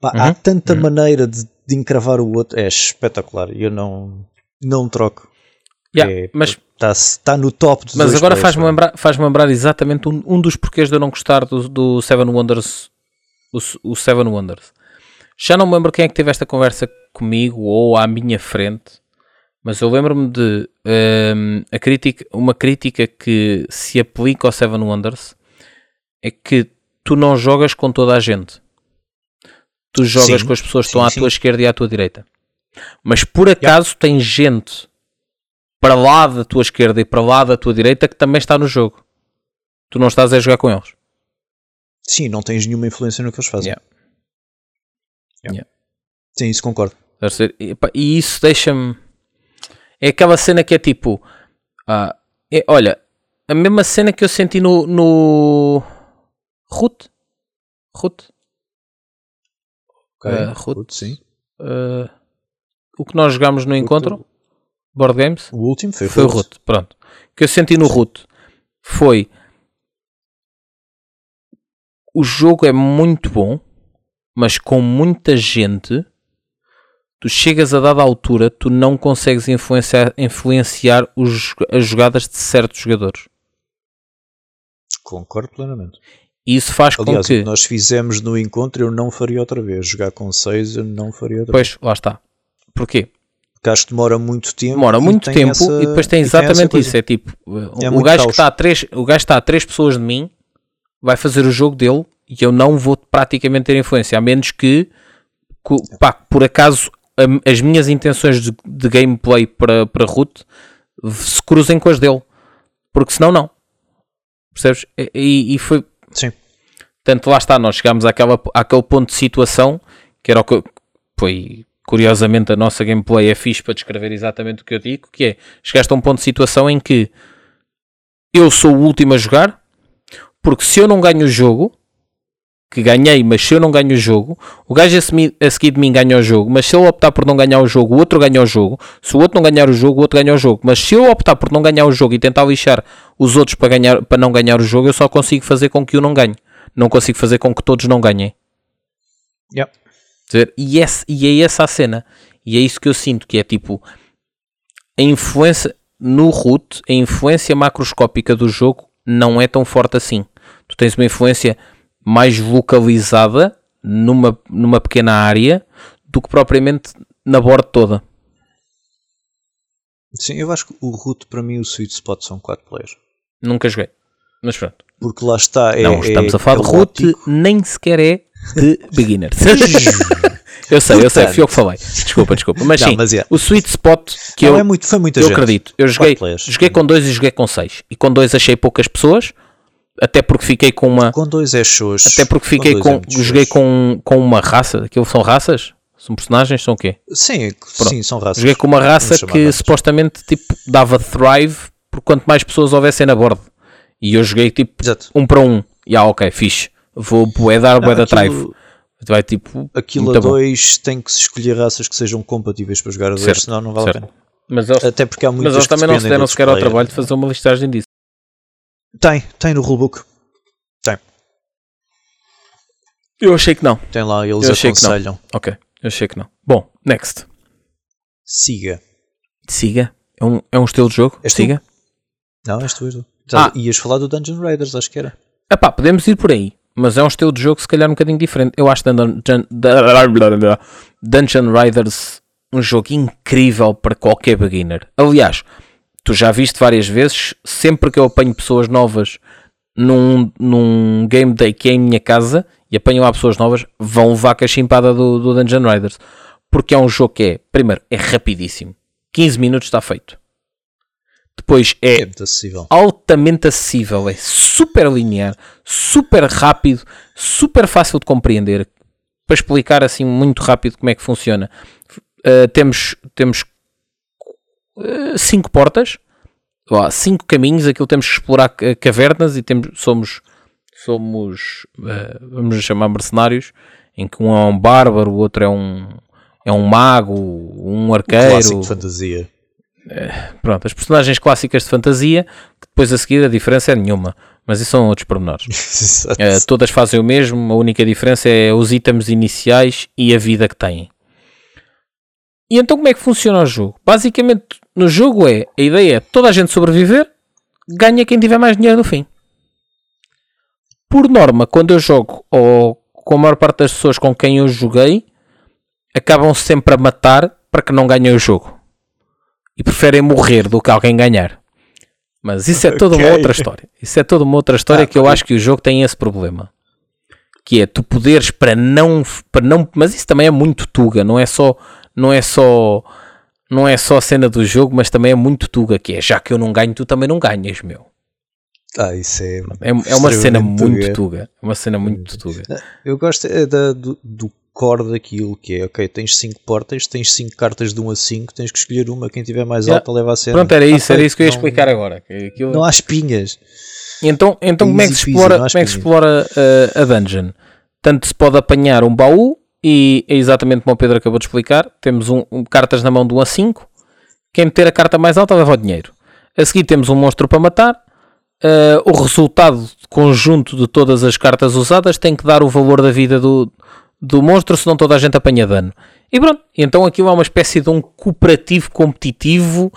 Pá, uhum. Há tanta uhum. maneira de, de encravar o outro, é espetacular. Eu não, não troco. Yeah, é, mas está, está no top dos Mas agora faz-me lembrar, faz lembrar exatamente um, um, dos porquês de eu não gostar do, do Seven Wonders, o, o, Seven Wonders. Já não me lembro quem é que teve esta conversa comigo ou à minha frente, mas eu lembro-me de um, a crítica, uma crítica que se aplica ao Seven Wonders é que tu não jogas com toda a gente. Tu jogas sim, com as pessoas que estão sim, à tua esquerda e à tua direita. Mas por acaso yeah. tem gente para lá da tua esquerda e para lá da tua direita que também está no jogo. Tu não estás a jogar com eles. Sim, não tens nenhuma influência no que eles fazem. Yeah. Yeah. Sim, isso concordo. E, isso deixa-me. É aquela cena que é tipo. ah, é- olha, a mesma cena que eu senti no. no... Root? Root? Ok, Ruth. Ruth, sim. Ah, o que nós jogámos no encontro? Board Games? O último foi, Foi o Ruth. Root, pronto. O que eu senti no Root foi o jogo é muito bom, mas com muita gente, tu chegas a dada altura, tu não consegues influenciar, influenciar os, as jogadas de certos jogadores. Concordo plenamente. E isso faz Aliás, com o que. que nós fizemos no encontro eu não faria outra vez. Jogar com 6 eu não faria outra vez. Pois, lá está. Porquê? Porque acho que demora muito tempo. Demora muito tem tempo essa- e depois tem exatamente coisa. isso. É tipo, É o, gajo que está a três, o gajo está a três pessoas de mim vai fazer o jogo dele e eu não vou praticamente ter influência, a menos que, co- pá, por acaso a- as minhas intenções de, de gameplay para, para root se cruzem com as dele, porque senão não. Percebes? E- E, foi, Sim. Portanto, lá está, nós chegámos àquela, àquele ponto de situação que era o que foi curiosamente a nossa gameplay é fixe para descrever exatamente o que eu digo, que é chegaste a um ponto de situação em que eu sou o último a jogar, porque se eu não ganho o jogo, que ganhei, mas se eu não ganho o jogo, o gajo a, seguir de mim ganha o jogo, mas se ele optar por não ganhar o jogo, o outro ganha o jogo. Se o outro não ganhar o jogo, o outro ganha o jogo. Mas se eu optar por não ganhar o jogo e tentar lixar os outros para, ganhar, para não ganhar o jogo, eu só consigo fazer com que eu não ganhe. Não consigo fazer com que todos não ganhem. Yeah. E, esse- e é essa a cena. E é isso que eu sinto, que é tipo a influência no root, a influência macroscópica do jogo não é tão forte assim. Tu tens uma influência mais localizada numa, numa pequena área do que propriamente na board toda. Sim, eu acho que o root para mim o sweet spot são 4 players. Nunca joguei. Mas pronto. Porque lá está. É, não, estamos é a falar de root, nem sequer é de beginners. [LAUGHS] eu sei, eu sei, fui eu que falei. Desculpa, desculpa. Mas Não, sim, mas é. o sweet spot que Não, eu, é muito, foi muita eu gente. acredito. Eu joguei, joguei com dois e joguei com seis. E com dois achei poucas pessoas, até porque fiquei com uma. Com dois é shows. Até porque fiquei com. é muito joguei shows. com, com uma raça. Aquilo são raças? São personagens? São o quê? Sim, sim, são raças. Joguei com uma raça que raças. supostamente tipo, dava thrive por quanto mais pessoas houvessem na borda. E eu joguei tipo Exato. um para um. E ah, ok, fixe. Vou bué dar, bué Não, da aquilo- thrive. Vai tipo. Aquilo a bom. dois tem que se escolher raças que sejam compatíveis para jogar a dois, Certo, senão não vale certo. a pena. Mas eles, Até porque há muitas mas eles também não se deram de sequer ao trabalho de fazer uma listagem disso. Tem, tem no rulebook. Tem. Eu achei que não. Tem lá, eles Eu achei que não. aconselham. Ok, eu achei que não. Bom, next. Siga. Siga. É um, é um estilo de jogo? És tu? Siga. Não, és tu, és tu. Ah. Ias falar do Dungeon Raiders, acho que era. Epá, podemos ir por aí. Mas é um estilo de jogo se calhar um bocadinho diferente. Eu acho Dungeon, Riders um jogo incrível para qualquer beginner. Aliás, tu já viste várias vezes, sempre que eu apanho pessoas novas num, num game day que é em minha casa e apanho lá pessoas novas, vão levar a chimpada do, do Dungeon Riders. Porque é um jogo que é, primeiro, é rapidíssimo. 15 minutos está feito. Depois é É acessível. altamente acessível, é super linear, super rápido, super fácil de compreender. Para explicar assim muito rápido como é que funciona, Uh, temos, temos uh, cinco portas, ó, cinco caminhos, aquilo temos que explorar ca- cavernas e temos, somos, somos uh, vamos chamar mercenários, em que um é um bárbaro, o outro é um, é um mago, um arqueiro. Clássico de fantasia. Pronto, as personagens clássicas de fantasia, que depois a seguir a diferença é nenhuma, mas isso são outros pormenores. [LAUGHS] Eh, todas fazem o mesmo, a única diferença é os itens iniciais e a vida que têm. E então como é que funciona o jogo? Basicamente, no jogo é, a ideia é toda a gente sobreviver, ganha quem tiver mais dinheiro no fim. Por norma, quando eu jogo, ou com a maior parte das pessoas com quem eu joguei, acabam sempre a matar para que não ganhem o jogo. E preferem morrer do que alguém ganhar. Mas isso é toda uma Ok. outra história. Isso é toda uma outra história Ah, que eu acho que o jogo tem esse problema. Que é tu poderes para não, para não. Mas isso também é muito tuga, não é só. Não é só não é só a cena do jogo, mas também é muito tuga, que é já que eu não ganho, tu também não ganhas, meu. Ah, isso é. É, é uma cena muito tuga. É uma cena muito tuga. Eu gosto é da, do, do core daquilo que é, ok, tens 5 portas, tens 5 cartas de 1 a 5, tens que escolher uma, quem tiver mais alta leva a cena. Pronto, era isso, era isso que eu ia explicar agora. Aquilo... Não há espinhas. Então, então como, é que se explora, como é que se explora uh, a dungeon? Tanto se pode apanhar um baú e é exatamente como o Pedro acabou de explicar, temos um, um, cartas na mão de 1 a 5, quem meter a carta mais alta leva o dinheiro. A seguir temos um monstro para matar, uh, o resultado conjunto de todas as cartas usadas tem que dar o valor da vida do, do monstro, senão toda a gente apanha dano. E pronto, então aquilo é uma espécie de um cooperativo competitivo,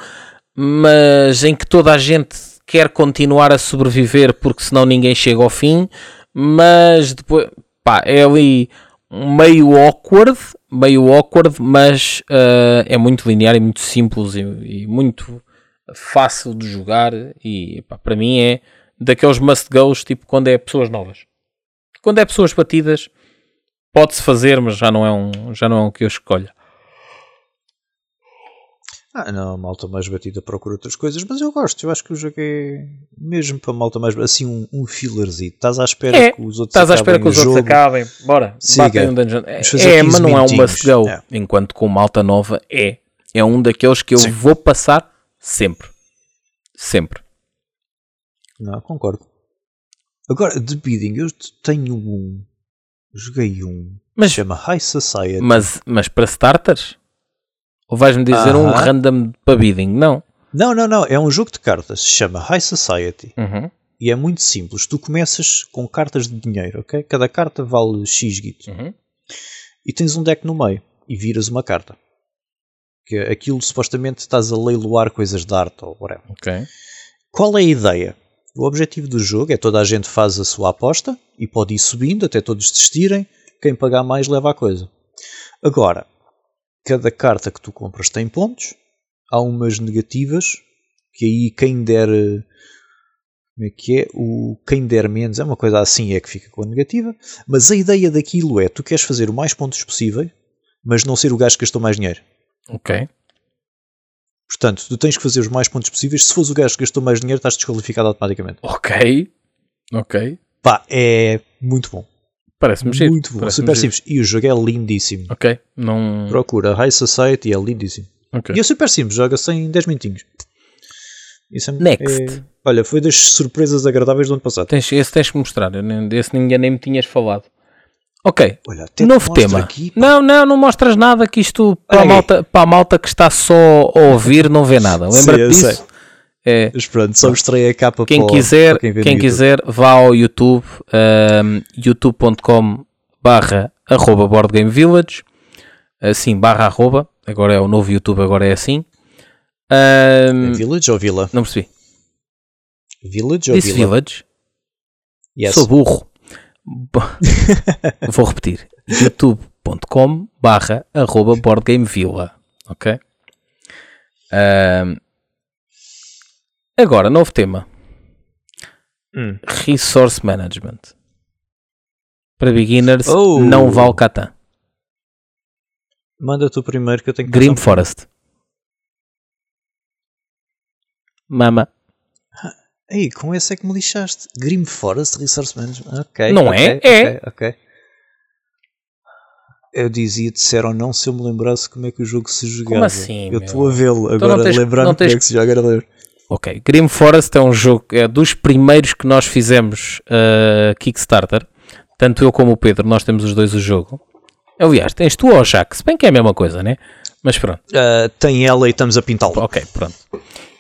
mas em que toda a gente quer continuar a sobreviver porque senão ninguém chega ao fim, mas depois, pá, é ali meio awkward, meio awkward, mas uh, é muito linear e muito simples e, e muito fácil de jogar e pá, para mim é daqueles must-goes, tipo quando é pessoas novas. Quando é pessoas batidas, pode-se fazer, mas já não é um, já não é um que eu escolho. Ah, não, a malta mais batida procura outras coisas, mas eu gosto, eu acho que o jogo é mesmo para malta mais assim um, um fillerzinho. Estás à espera é, que os outros estás à espera que os outros acabem. Bora, Siga. Um dungeon. É, é mas não é um must go. É. Enquanto com malta nova é. É um daqueles que eu Sim. vou passar sempre. Sempre. Não, concordo. Agora, de bidding, eu tenho um Joguei um. Mas, chama High Society. Mas, mas para starters? Ou vais-me dizer uh -huh. um random para bidding? Não. Não, não, não. É um jogo de cartas. Se chama High Society. Uhum. E é muito simples. Tu começas com cartas de dinheiro, ok? Cada carta vale X git. Uhum. E tens um deck no meio. E viras uma carta. Que é aquilo supostamente estás a leiloar coisas de arte ou whatever. Ok. Qual é a ideia? O objetivo do jogo é toda a gente faz a sua aposta e pode ir subindo até todos desistirem. Quem pagar mais leva a coisa. Agora, cada carta que tu compras tem pontos. Há umas negativas que aí quem der como é que é? O quem der menos é uma coisa assim é que fica com a negativa. Mas a ideia daquilo é tu queres fazer o mais pontos possível, mas não ser o gajo que gastou mais dinheiro. Ok. Portanto, tu tens que fazer os mais pontos possíveis. Se fores o gajo que gastou mais dinheiro, estás desqualificado automaticamente. Ok. Ok. Pá, é muito bom. Parece-me giro. Muito bom, super simples. E o jogo é lindíssimo. Ok. Não... Procura High Society, é lindíssimo. Okay. E é super simples, joga-se em 10 minutinhos. Isso é, Next. É, olha, foi das surpresas agradáveis do ano passado. Tens, esse tens que mostrar, esse ninguém nem me tinhas falado. Ok, Olha, novo tema. Aqui, não, não, não mostras nada que isto para a, malta, para a malta que está só a ouvir não vê nada. [LAUGHS] Lembra-te disso? É, Mas pronto, só mostrei a capa quem para, quiser, para quem, quem quiser, vá ao YouTube, um, youtube.com barra arroba boardgamevillage, assim, barra arroba, agora é o novo YouTube, agora é assim. Um, é village ou Vila? Não percebi. Village ou Disse Vila? Village? Yes. Sou burro. [LAUGHS] Vou repetir. youtube.com barra arroba boardgamevilla. Ok? Um, agora, novo tema. Hum. Resource Management. Para beginners, oh. não vale Catan. Manda tu primeiro que eu tenho que Grim Forest. Mama. Ei, com esse é que me lixaste. Grim Forest Resource Management. Ok. Não okay, é? Okay, é. Ok. Eu dizia disser ou não se eu me lembrasse como é que o jogo se jogava. Como assim? Eu estou a vê-lo então agora, lembrando tens... como é que se joga a ler. Ok, Grim Forest é um jogo, é dos primeiros que nós fizemos uh, Kickstarter. Tanto eu como o Pedro, nós temos os dois o jogo. Aliás, tens tu ou o Jack, se bem que é a mesma coisa, né? Mas pronto. Uh, tem ela e estamos a pintá-lo. Ok, pronto.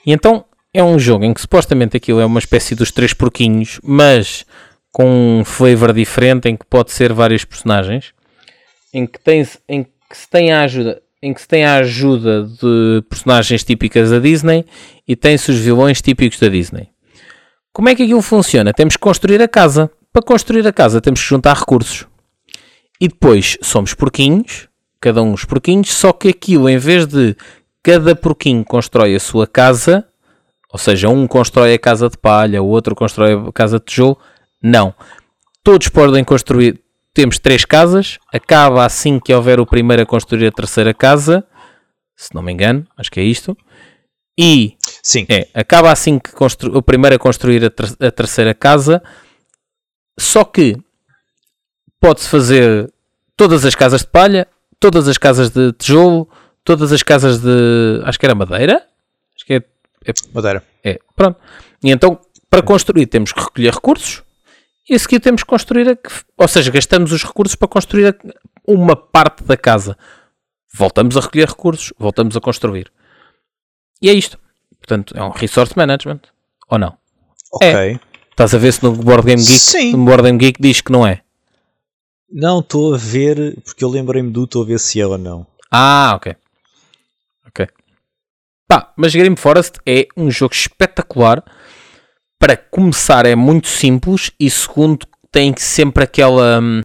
E então é um jogo em que supostamente aquilo é uma espécie dos três porquinhos, mas com um flavor diferente, em que pode ser vários personagens, em que, tens, em que se tem a ajuda, em que se tem a ajuda de personagens típicas da Disney e tem-se os vilões típicos da Disney. Como é que aquilo funciona? Temos que construir a casa. Para construir a casa temos que juntar recursos. E depois somos porquinhos, cada um os porquinhos, só que aquilo em vez de cada porquinho constrói a sua casa, ou seja, um constrói a casa de palha, o outro constrói a casa de tijolo. Não. Todos podem construir. Temos três casas. Acaba assim que houver o primeiro a construir a terceira casa. se não me engano, acho que é isto. E Sim. é, acaba assim que constru... o primeiro a construir a, ter- a terceira casa, só que pode-se fazer todas as casas de palha, todas as casas de tijolo, todas as casas de. acho que era madeira? Acho que é Madeira. é, pronto. E então, para construir, temos que recolher recursos e a seguir temos que construir, a, ou seja, gastamos os recursos para construir a- uma parte da casa. Voltamos a recolher recursos, voltamos a construir. E é isto. Portanto, é um resource management. Ou não? Ok. Estás a ver se no Board Game Geek, Sim. no Board Game Geek diz que não é. Não, estou a ver, porque eu lembrei-me do, estou a ver se é ou não. Ah. Ok. Pá, mas Grim Forest é um jogo espetacular. Para começar, é muito simples e segundo, tem sempre aquela hum,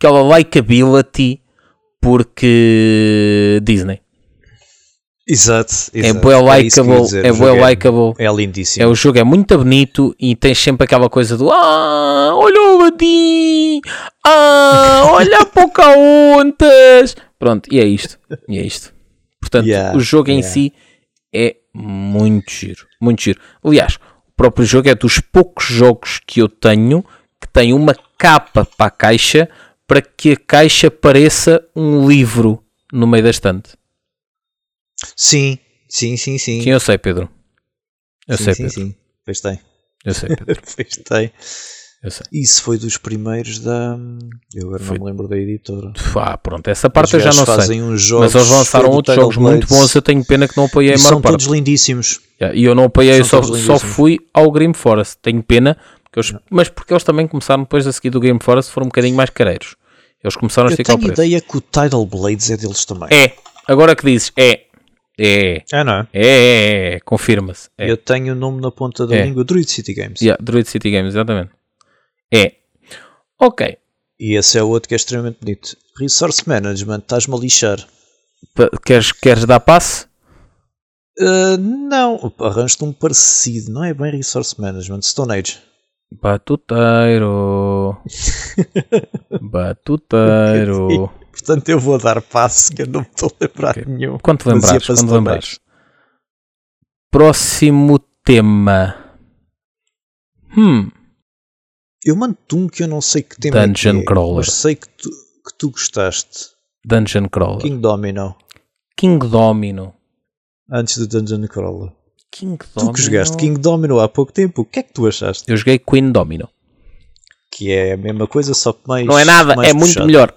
aquela likability porque Disney. Exato. É exato. eu ia likeable, é bué jogo likeable. É lindíssimo. É, o jogo é muito bonito e tem sempre aquela coisa do Ah, olha o Aladdin! Ah, olha a Pocahontas! Pronto, e é isto. E é isto. Portanto, Yeah, o jogo em yeah. si é muito giro. Muito giro. Aliás, o próprio jogo é dos poucos jogos que eu tenho que tem uma capa para a caixa para que a caixa pareça um livro no meio da estante. Sim, sim, sim, sim. Sim, eu sei, Pedro. Eu sim, sei, sim, Pedro. sim. Pois tem. Eu sei, Pedro. [LAUGHS] Pois tem. Eu sei. Isso foi dos primeiros da. Eu agora Foi- não me lembro da editora. Ah, pronto, essa parte eu já não sei. fazem uns jogos. Mas eles lançaram outros jogos muito bons. Eu tenho pena que não apoiei a são maior parte. todos lindíssimos. Yeah, E eu não apoiei, eu são só, só fui ao Grim Forest. Tenho pena, porque eles- mas porque eles também começaram depois a seguir do Grim Forest, foram um bocadinho mais careiros. Eles começaram a Eu esticar o tenho preço. ideia que o Tidal Blades é deles também. É, agora que dizes, é, é, Ah, não é? é, é, é, confirma-se. É. Eu tenho o nome na ponta da É. língua Druid City Games. Yeah, Druid City Games, exatamente. É. Ok. E esse é o outro que é extremamente bonito. Resource Management, estás-me a lixar. Pa- Queres, queres dar passe? Ah, não, arranjo-te um parecido. Não é bem Resource Management. Stone Age. Batuteiro. [LAUGHS] Batuteiro. [LAUGHS] Portanto, eu vou dar passo que eu não me estou a lembrar Ok. de nenhum. Quando te lembrares, quando lembrares. Próximo tema. Hum, Eu mando-te um que eu não sei que Dungeon é que é, Crawler. Mas sei que tu, que tu gostaste. Dungeon Crawler. King, King Domino. Domino. Antes do Dungeon Crawler. King Tu Domino. que jogaste King Domino há pouco tempo, o que é que tu achaste? Eu joguei Queen Domino. Que é a mesma coisa, só que mais. Não é nada, é muito puxado. melhor.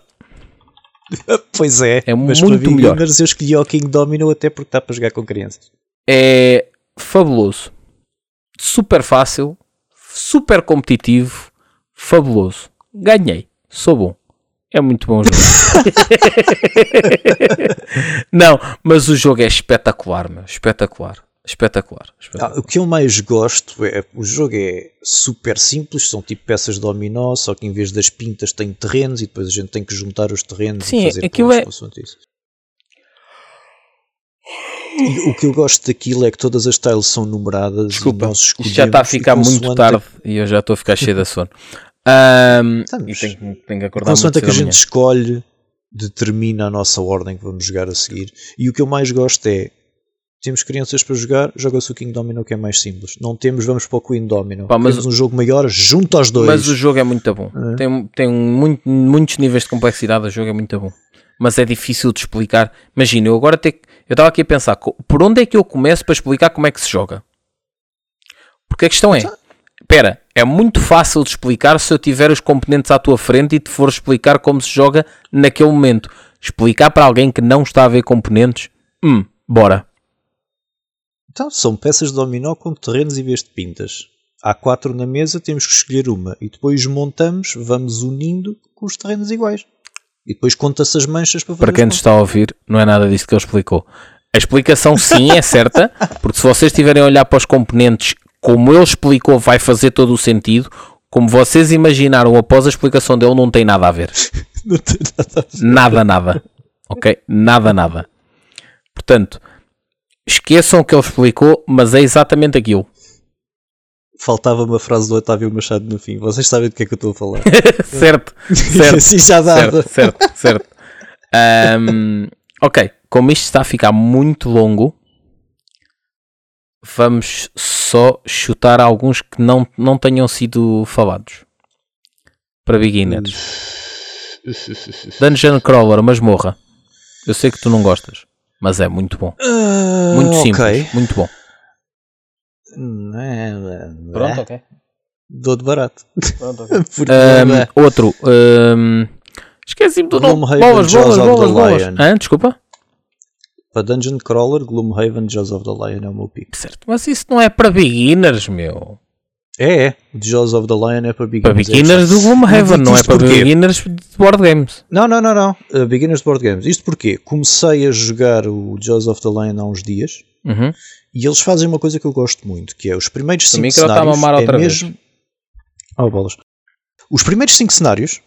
[LAUGHS] Pois é, É mas muito para melhor. beginners eu escolhi o King Domino até porque está para jogar com crianças. É fabuloso. Super fácil. Super competitivo. Fabuloso. Ganhei. Sou bom. É muito bom o jogo. [LAUGHS] Não, mas o jogo é espetacular, meu. Espetacular. Espetacular. Ah, espetacular. o que eu mais gosto é. O jogo é super simples, são tipo peças de dominó, só que em vez das pintas tem terrenos e depois a gente tem que juntar os terrenos Sim, e fazer aquilo é- o que eu gosto daquilo é que todas as tiles são numeradas Desculpa, isto já está a ficar muito tarde e eu já estou a ficar cheio de sono. [LAUGHS] Ahm, Estamos. e tenho, que- tenho que acordar muito Consoante a que a gente escolhe, determina a nossa ordem que vamos jogar a seguir. E o que eu mais gosto é. Temos crianças para jogar, joga-se o King Domino que é mais simples. Não temos, vamos para o Queen Domino. Pá, mas- Temos um jogo maior, junto aos dois. Mas o jogo é muito bom. Tem, tem muito- muitos níveis de complexidade. O jogo é muito bom. Mas é difícil de explicar. Imagina, eu agora ter que- Eu estava aqui a pensar, por onde é que eu começo para explicar como é que se joga? Porque a questão é, espera, é muito fácil de explicar se eu tiver os componentes à tua frente e te for explicar como se joga naquele momento. Explicar para alguém que não está a ver componentes, hum, bora. Então, são peças de dominó com terrenos em vez de pintas. Há quatro na mesa, temos que escolher uma. E depois montamos, vamos unindo com os terrenos iguais. E depois conta-se as manchas para Para quem nos está a ouvir, não é nada disso que ele explicou. A explicação sim é certa, porque se vocês estiverem a olhar para os componentes como ele explicou, vai fazer todo o sentido. Como vocês imaginaram após a explicação dele, não tem nada a ver. [LAUGHS] Não tem nada a ver. Nada, nada. Ok? Nada, nada. Portanto, esqueçam o que ele explicou, mas é exatamente aquilo. Faltava uma frase do Otávio Machado no fim. Vocês sabem do que é que eu estou a falar. [LAUGHS] certo, certo. [LAUGHS] Assim já dava. certo, certo, certo. Ahm, ok, como isto está a ficar muito longo, vamos só chutar alguns que não, não tenham sido falados. Para beginners. Dungeon Crawler, masmorra. Eu sei que tu não gostas, mas é muito bom. Ah, Muito simples, ok. muito bom. É, Pronto, é, ok. Dou de barato. Pronto, [LAUGHS] é, outro. ahm, Esqueci-me do nome. Bolas, Jaws bolas, of the bolas, bolas. Desculpa? para Dungeon Crawler, Gloomhaven, Jaws of the Lion é o meu pick. Certo, mas isso não é para beginners, meu. É, é. Jaws of the Lion é para Para beginners. beginners do Gloomhaven, não é para porquê? beginners de board games. Não, não, não, não. Uh, beginners de Board Games. Isto porque comecei a jogar o Jaws of the Lion há uns dias Uhum. E eles fazem uma coisa que eu gosto muito, que é os primeiros O 5 micro está a cenários. mamar é outra vez. mesmo... Oh, bolas. Os primeiros 5 cenários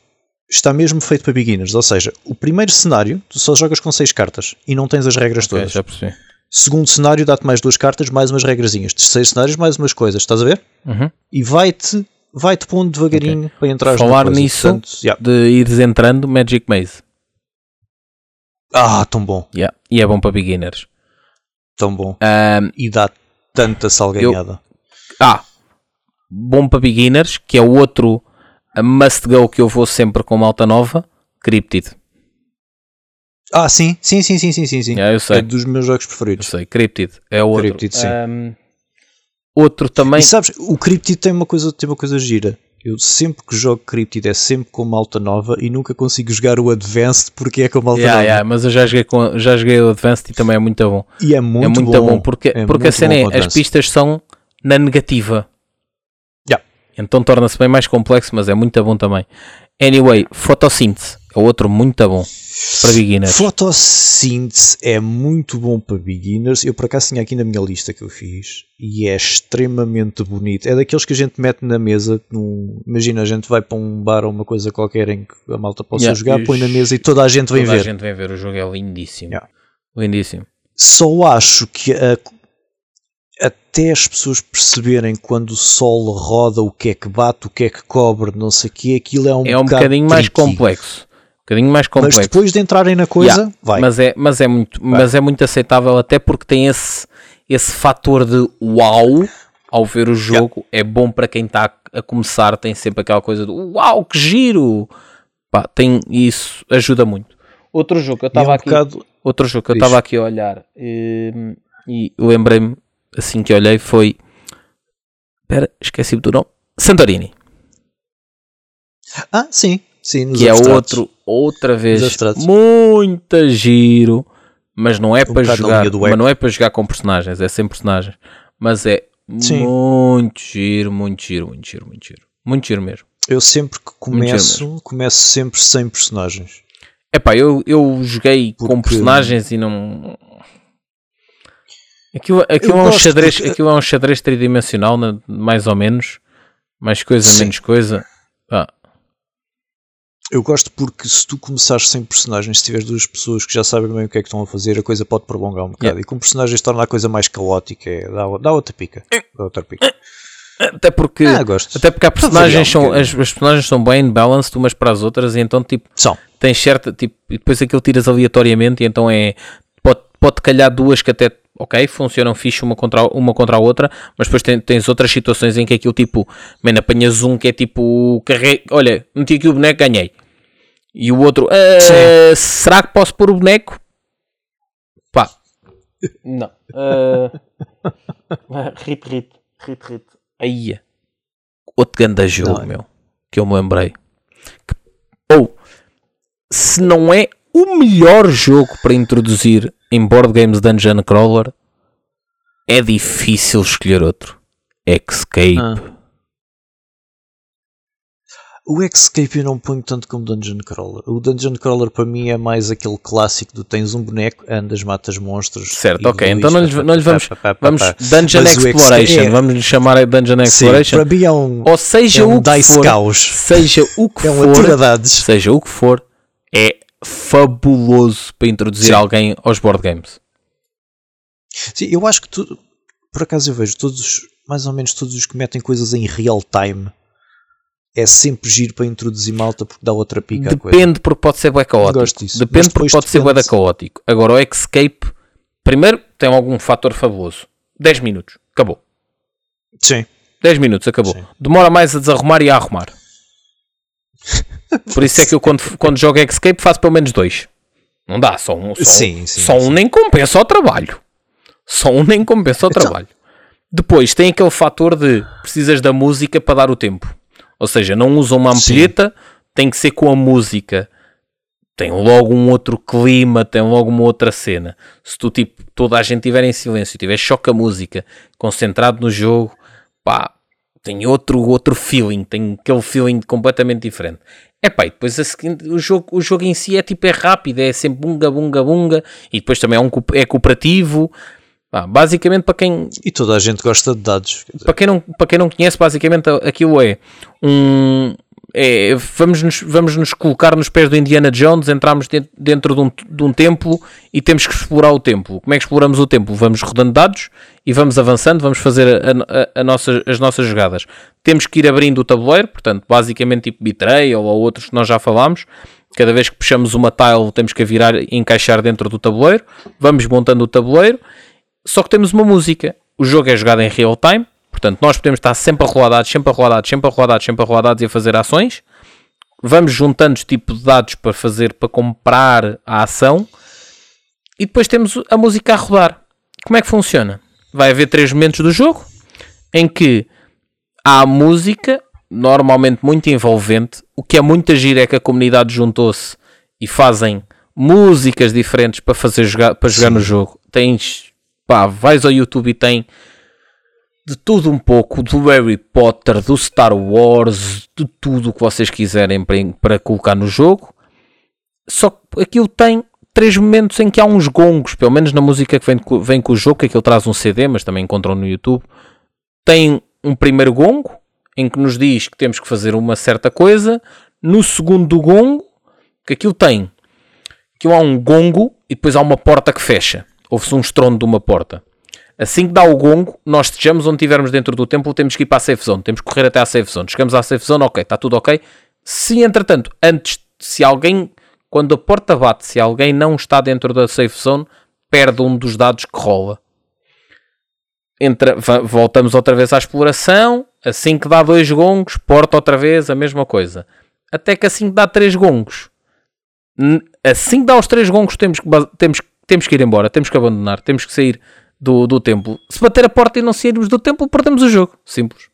está mesmo feito para beginners, ou seja, o primeiro cenário tu só jogas com 6 cartas e não tens as regras Ok, todas. já percebi. Segundo cenário dá-te mais duas cartas, mais umas regrazinhas. Terceiro cenário, mais umas coisas, estás a ver? Uhum. E vai-te vai-te pondo devagarinho para entrar Falar nisso- Portanto, yeah. De ires entrando, Magic Maze. Ah, tão bom, Yeah. E é bom para beginners. Tão bom. Ahm, E dá tanta salganhada. ah, bom para beginners, que é o outro must go que eu vou sempre com malta nova, Cryptid. Ah, sim, sim, sim, sim, sim, sim. sim. Yeah, eu sei. É dos meus jogos Eu preferidos. sei, Cryptid é o outro. Cryptid, sim. Ahm, outro também. E sabes, o Cryptid tem uma coisa, tem uma coisa gira. Eu sempre que jogo Cryptid é sempre com malta nova e nunca consigo jogar o Advanced porque é com malta Yeah, nova. yeah, mas eu já joguei, com, já joguei o Advanced e também é muito bom. E é muito, é muito bom. bom, porque, É porque a cena é, as pistas são na negativa. Yeah. Então torna-se bem mais complexo, mas é muito bom também. Anyway, fotossíntese é outro muito bom para beginners. Fotossíntese é muito bom para beginners. Eu por acaso tinha aqui na minha lista que eu fiz e é extremamente bonito. É daqueles que a gente mete na mesa. num- imagina, a gente vai para um bar ou uma coisa qualquer em que a malta possa Yeah, jogar, põe na mesa e toda a gente vem Toda a ver. gente vem ver o jogo, é lindíssimo. Yeah. Lindíssimo. Só acho que a- até as pessoas perceberem quando o sol roda o que é que bate, o que é que cobre, não sei o que, aquilo é um, É um bocado bocadinho mais tricky. complexo. Um bocadinho mais Mas complexo. depois de entrarem na coisa, Yeah, vai. Mas é, mas é muito, mas é muito aceitável até porque tem esse esse fator de uau ao ver o jogo. É bom para quem está a começar, tem sempre aquela coisa do uau, que giro. Pá, tem isso ajuda muito. Outro jogo que eu E é estava um aqui, bocado- outro jogo que eu estava aqui a olhar hum, e lembrei-me assim que olhei foi Espera, esqueci do nome. Santorini, Ah, sim, sim, que é abstratos. outro outra vez muito giro, mas não é Um para jogar, mas não é para jogar com personagens, é sem personagens, mas é Sim. muito giro, muito giro, muito giro, muito giro, muito giro mesmo. Eu sempre que começo, começo sempre sem personagens. Epá, eu, eu joguei com Porque- personagens e não. Aquilo, aquilo, Eu é um xadrez, porque- aquilo é um xadrez tridimensional, né, mais ou menos. Mais coisa, Sim. menos coisa. Ah, Eu gosto porque se tu começares sem personagens, se tiveres duas pessoas que já sabem bem o que é que estão a fazer, a coisa pode prolongar um bocado. Yeah. E com personagens torna a coisa mais caótica. é- dá, dá outra pica. Dá outra pica. até porque. Ah, gosto. Até porque há personagens um são, as, as personagens são bem balanced umas para as outras e então tipo São. tens certa tipo e depois aquilo tiras aleatoriamente e então é pode, pode calhar duas que até ok? Funcionam fixe uma contra, a- uma contra a outra mas depois tem- tens outras situações em que aquilo tipo man, apanhas um que é tipo carrega, olha meti aqui o boneco ganhei. E o outro "Ah, será que posso pôr o boneco? Pá. [LAUGHS] Não. Rit rit rit rit aí outro grande jogo Não, é. meu que eu me lembrei. Ou se não é o melhor jogo para introduzir em board games Dungeon Crawler, é difícil escolher outro. Escape. Ah. O Escape eu não ponho tanto como Dungeon Crawler. O Dungeon Crawler para mim é mais aquele clássico do tens um boneco, andas, matas monstros. Certo, ok. Então não lhe, não lhe vamos. pá, pá, pá, Vamos. Dungeon Mas Exploration. É- Vamos lhe chamar a Dungeon Sim, Exploration. para mim é um, Ou seja é um o que dice for. caos. Seja o que [LAUGHS] É um for. Seja o que for. Fabuloso para introduzir Sim. alguém aos board games. Sim, eu acho que tudo. Por acaso eu vejo todos, mais ou menos todos os que metem coisas em real time é sempre giro para introduzir malta porque dá outra pica. Depende porque pode ser bué caótico. Gosto disso. Depende porque pode ser bué depende. caótico. Agora o Escape, primeiro tem algum fator fabuloso. 10 minutos, acabou. Sim. 10 minutos, acabou. Sim. Demora mais a desarrumar e a arrumar. Por isso é que eu quando, quando jogo Escape faço pelo menos dois. Não dá, só um. Só, Sim, sim, só um sim. nem compensa o trabalho. Só um nem compensa o Então- trabalho. Depois tem aquele fator de precisas da música para dar o tempo. Ou seja, não usam uma ampulheta, tem que ser com a música. Tem logo um outro clima, tem logo uma outra cena. Se tu, tipo, toda a gente estiver em silêncio, tiver choque a música, concentrado no jogo, pá, tem outro, outro feeling, tem aquele feeling completamente diferente. É pá, e depois a seguinte, o, jogo, o jogo em si é tipo, é rápido, é sempre bunga, bunga, bunga, e depois também é, um, é cooperativo. Basicamente, para quem, E toda a gente gosta de dados. para quem não, para quem não conhece, basicamente aquilo é um. É, vamos, nos, vamos nos colocar nos pés do Indiana Jones, entramos dentro, dentro de, um, de um templo e temos que explorar o templo. Como é que exploramos o templo? Vamos rodando dados e vamos avançando, vamos fazer a, a- a nossa, as nossas jogadas. Temos que ir abrindo o tabuleiro, portanto, basicamente tipo Betrayal ou outros que nós já falámos. Cada vez que puxamos uma tile, temos que a virar e encaixar dentro do tabuleiro. Vamos montando o tabuleiro só que temos uma música. O jogo é jogado em real time, portanto, nós podemos estar sempre a dados, sempre a dados, sempre a dados, sempre a dados e a fazer ações. Vamos juntando tipo de dados para fazer, para comprar a ação. E depois temos a música a rodar. Como é que funciona? Vai haver três momentos do jogo em que há música, normalmente muito envolvente. O que é muito giro é que a comunidade juntou-se e fazem músicas diferentes para fazer jogar, para jogar no jogo. Tens, pá, vais ao YouTube e tem de tudo um pouco, do Harry Potter, do Star Wars, de tudo o que vocês quiserem para, para colocar no jogo. Só que aquilo tem três momentos em que há uns gongos, pelo menos na música que vem, vem com o jogo, que aquilo traz um CD, mas também encontram no YouTube. Tem um primeiro gongo, em que nos diz que temos que fazer uma certa coisa. No segundo gongo, que aquilo tem, que há um gongo e depois há uma porta que fecha. Ouve-se um estrondo de uma porta. Assim que dá o gongo, nós estejamos onde estivermos dentro do templo, temos que ir para a safe zone. Temos que correr até à safe zone. Chegamos à safe zone, ok, está tudo ok. Se entretanto, antes, se alguém, quando a porta bate, se alguém não está dentro da safe zone, perde um dos dados que rola. Entra, voltamos outra vez à exploração. Assim que dá dois gongos, porta outra vez, a mesma coisa. Até que assim que dá três gongos, assim que dá os três gongos, temos que, temos, temos que ir embora, temos que abandonar, temos que sair do, do templo. Se bater a porta e não sairmos do templo, perdemos o jogo. Simples.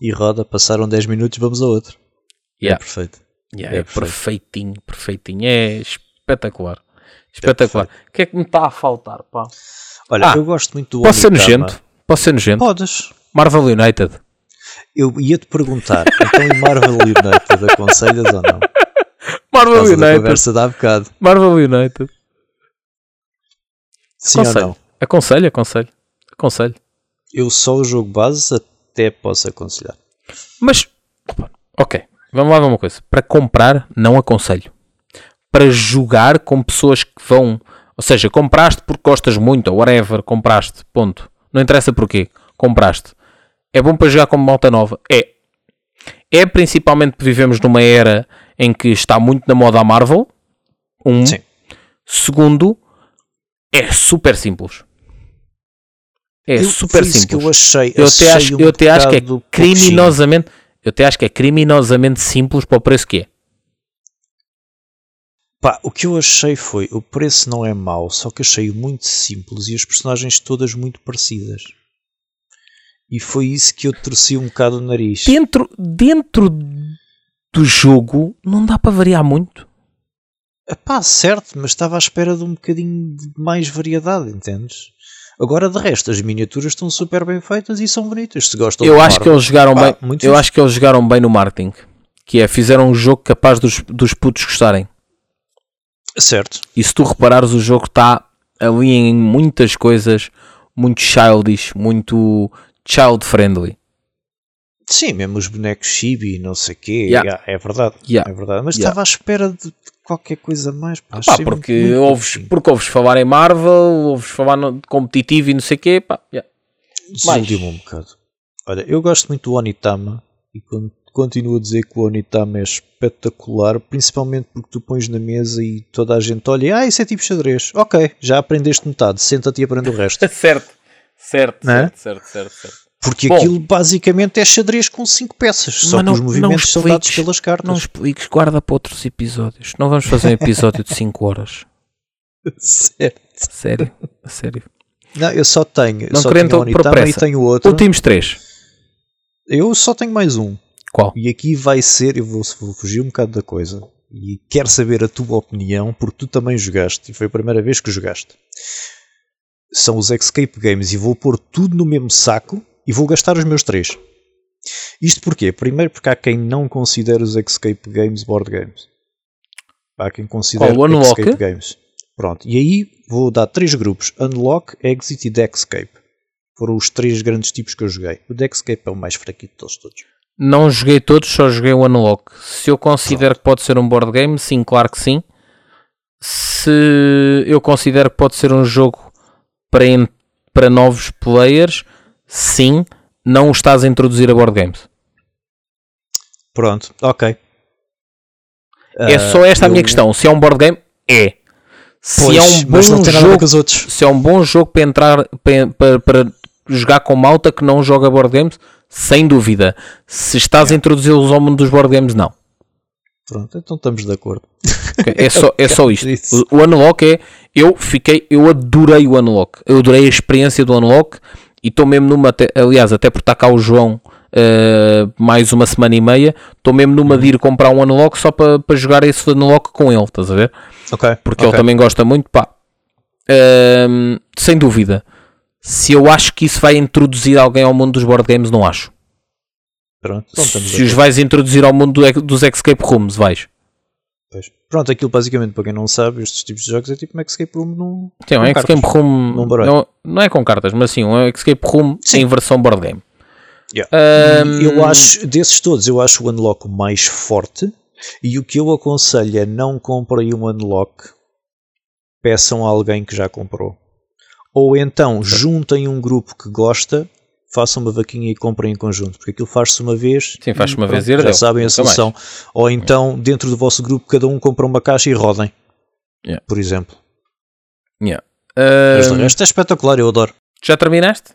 E roda, passaram 10 minutos, vamos a outro. Yeah. É perfeito. Yeah, É é perfeito. perfeitinho, perfeitinho. É espetacular. Espetacular. O que é que me está a faltar, pá? Olha, Ah, eu gosto muito do Posso ser nojento? Posso ser nojento? Podes. Marvel United. Eu ia-te perguntar, [LAUGHS] então Marvel United aconselhas ou não? Marvel causa da United. conversa de há bocado. Marvel United. Sim ou Aconselho. não? Aconselho, aconselho. Aconselho. Eu só o jogo base até posso aconselhar. Mas, ok, vamos lá ver uma coisa. Para comprar, não aconselho. Para jogar com pessoas que vão. Ou seja, compraste porque gostas muito, ou whatever, compraste, ponto. Não interessa porquê, compraste. É bom para jogar como malta nova? É. É principalmente porque vivemos numa era em que está muito na moda a Marvel. Um. Sim. Segundo, é super simples. É Eu- super simples. que eu achei. Eu achei até acho, um eu até acho que é criminosamente. Eu até acho que é criminosamente simples para o preço que é. Pá, o que eu achei foi, o preço não é mau, só que achei muito simples e as personagens todas muito parecidas. E foi isso que eu torci um bocado o nariz. Dentro, dentro do jogo não dá para variar muito. Pá, certo, mas estava à espera de um bocadinho de mais variedade, entendes? Agora de resto, as miniaturas estão super bem feitas e são bonitas. Se gostam Eu acho que Marvel. eles jogaram Pá, bem. muito Eu fixe. acho que eles jogaram bem no marketing. Que é, fizeram um jogo capaz dos, dos putos gostarem. Certo. E se tu reparares, o jogo está ali em muitas coisas muito childish, muito child friendly. Sim, mesmo os bonecos chibi e não sei o quê. Yeah. yeah, é verdade. Yeah. É verdade. Mas estava à espera de qualquer coisa mais. Pá, Pá, achei muito- porque, muito ouves, porque ouves falar em Marvel, ouves falar no, de competitivo e não sei o quê. Pá, yeah. Desiludiu-me um bocado. Olha, eu gosto muito do Onitama e continuo a dizer que o Onitama é espetacular, principalmente porque tu pões na mesa e toda a gente olha, ah, isso é tipo xadrez. Ok, já aprendeste metade, senta-te e aprende o resto. [LAUGHS] certo, certo, é? certo, certo, certo, certo. Porque Bom. aquilo basicamente é xadrez com 5 peças, só Mas que não- os movimentos não são dados pelas cartas. Não expliques, guarda para outros episódios. Não vamos fazer um episódio de 5 horas. [LAUGHS] Certo. Sério, sério. Não, eu só tenho, Não só querendo tenho Onitama e tenho outro. Últimos 3. Eu só tenho mais um. Qual? E aqui vai ser, eu vou, vou fugir um bocado da coisa. E quero saber a tua opinião, porque tu também jogaste, e foi a primeira vez que jogaste. São os Escape Games, e vou pôr tudo no mesmo saco e vou gastar os meus três. Isto porquê? Primeiro porque há quem não considera os Escape Games board games. Há quem considere Qual, o Unlock? Escape Games. Pronto, e aí vou dar três grupos: Unlock, Exit e Deckscape. Foram os três grandes tipos que eu joguei. O Deckscape é o mais fraquito deles todos. Não joguei todos, só joguei o Unlock. Se eu considero que pode ser um board game, sim, claro que sim. Se eu considero que pode ser um jogo para, para novos players, sim, não o estás a introduzir a board games. Pronto, ok. é Ah, só esta a minha eu- questão. Se é um board game, é. Se Pois, é um bom jogo, se é um bom jogo para entrar para, para, jogar com malta que não joga board games, sem dúvida. Se estás a introduzi-los ao mundo dos board games, não. Pronto, então estamos de acordo. Ok, É só, é só isto. [LAUGHS] O, o Unlock é. Eu fiquei. Eu adorei o Unlock. Eu adorei a experiência do Unlock. E estou mesmo numa. aliás, até por estar cá o João eh, mais uma semana e meia. Estou mesmo numa de ir comprar um Unlock só para para jogar esse Unlock com ele. Estás a ver? Porque ok. ele também gosta muito. Pá. Ehm, sem dúvida. Se eu acho que isso vai introduzir alguém ao mundo dos board games, não acho. Pronto, então Se os vais introduzir ao mundo do dos Escape Rooms, vais. Pois. Pronto, aquilo basicamente, para quem não sabe, estes tipos de jogos é tipo um escape room num. Sim, um com Escape cartas. Room. Num. Não, não é com cartas, mas sim, um Escape Room Sim. em versão board game. Yeah. Ahm, Eu acho, desses todos, eu acho o Unlock mais forte. E o que eu aconselho é não comprem um Unlock, peçam a alguém que já comprou. Ou então juntem um grupo que gosta, façam uma vaquinha e comprem em conjunto, porque aquilo faz-se uma vez. Sim, faz-se uma vez e Já sabem a mais. solução. Ou então, dentro do vosso grupo, cada um compra uma caixa e rodem. Yeah. Por exemplo. yeah. Mas Ahm, resto é espetacular, eu adoro. já terminaste?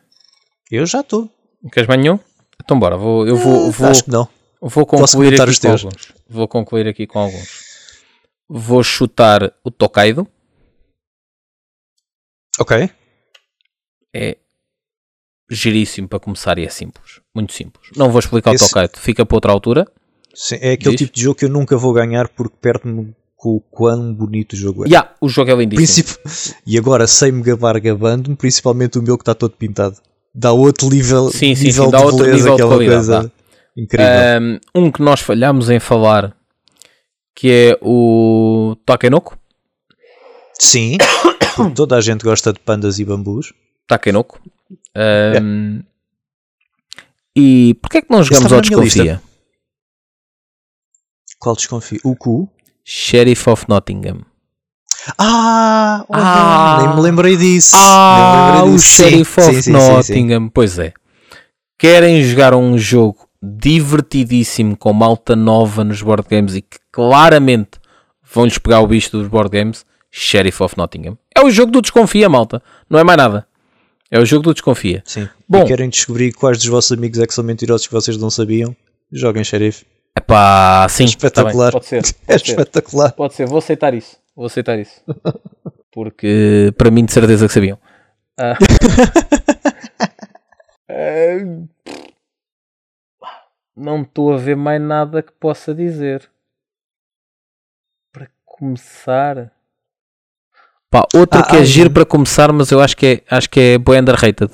Eu já estou. Queres mais nenhum? Então bora, vou, eu vou, vou, Acho que não. vou concluir aqui os com alguns. Vou concluir aqui com alguns. Vou chutar o Tokaido. Ok. É giríssimo para começar e é simples. Muito simples. Não vou explicar o Tokaido. Fica para outra altura. Sim, é aquele Diz? tipo de jogo que eu nunca vou ganhar porque perde-me com o quão bonito o jogo é. Yeah, o jogo é lindíssimo. Princip- [LAUGHS] E agora, sem me gabar gabando-me, principalmente o meu que está todo pintado. Dá outro nível, Sim, sim, nível sim, dá de outro beleza, nível de qualidade, coisa incrível. Ahm, um que nós falhámos em falar que é o Takenoko. Sim, [COUGHS] toda a gente gosta de pandas e bambus. Takenoko. Ahm, E porquê é que não jogamos estava ao lista. Desconfia? Qual desconfio? O cu? Sheriff of Nottingham. Ah, Ah. nem me lembrei disso. Ah, lembrei o disso. Sheriff Sim, of sim, sim, sim. Nottingham. Pois é. Querem jogar um jogo divertidíssimo com malta nova nos board games e que claramente vão-lhes pegar o bicho dos board games? Sheriff of Nottingham. É o jogo do Desconfia, malta. Não é mais nada. É o jogo do Desconfia. Sim. Bom. E querem descobrir quais dos vossos amigos é que são mentirosos que vocês não sabiam? Joguem xerife. Epá, sim. Espetacular. tá Pode ser. [LAUGHS] É Pode ser. espetacular. Pode ser, vou aceitar isso. Vou aceitar isso. [LAUGHS] Porque para mim de certeza que sabiam. Ah. [LAUGHS] Ah, Não estou a ver mais nada que possa dizer. Para começar. Pá, outra Ah, que é ah, giro sim. para começar, mas eu acho que é, acho que é bem underrated.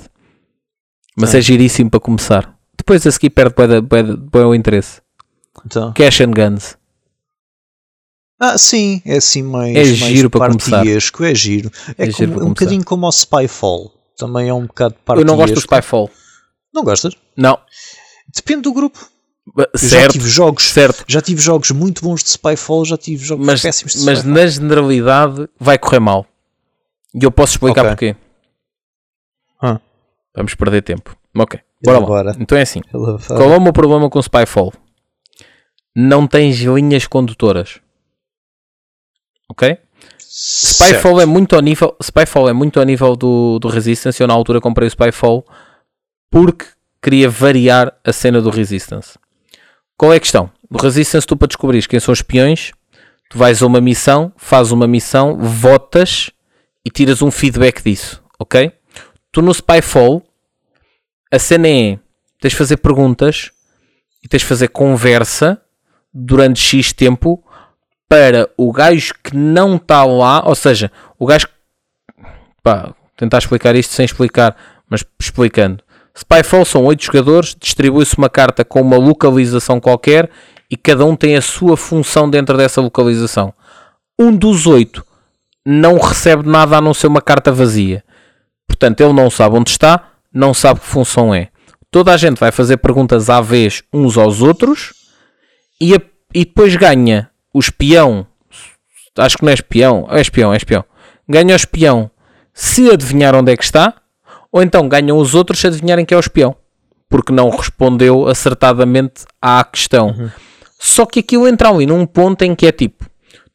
Mas é giríssimo para começar. Depois a seguir perde bué o interesse. Então. Cash and Guns. Ah, sim, é assim mais, É mais giro para começar. é giro. É, É giro como- é um bocadinho como o Spyfall. Também é um bocado Eu partiesco. não gosto do Spyfall. Não gostas? Não. Depende do grupo. Eu já Certo, tive jogos, certo. já tive jogos muito bons de Spyfall, já tive jogos Mas, péssimos de mas Spyfall. na generalidade vai correr mal. E eu posso explicar Ok. porquê. Ah. Vamos perder tempo. Ok, bora lá. Então é assim. Qual é o meu problema com Spyfall? não tens linhas condutoras. Ok? Spyfall Certo. é muito ao nível, Spyfall é muito ao nível do, do Resistance. Eu na altura comprei o Spyfall porque queria variar a cena do Resistance. Qual é a questão? No Resistance, tu para descobrir quem são os espiões, tu vais a uma missão, fazes uma missão, votas e tiras um feedback disso, ok? Tu no Spyfall, a cena é, tens de fazer perguntas e tens de fazer conversa durante X tempo para o gajo que não está lá, ou seja, o gajo pá, tentar explicar isto sem explicar, mas explicando. Spyfall são 8 jogadores, distribui-se uma carta com uma localização qualquer e cada um tem a sua função dentro dessa localização. Um dos 8 não recebe nada a não ser uma carta vazia. Portanto, ele não sabe onde está, não sabe que função é. Toda a gente vai fazer perguntas à vez uns aos outros e, a- e depois ganha o espião. Acho que não é espião, é espião, é espião. Ganha o espião se adivinhar onde é que está, ou então ganham os outros se adivinharem que é o espião, porque não respondeu acertadamente à questão. Só que aquilo entra ali num ponto em que é tipo: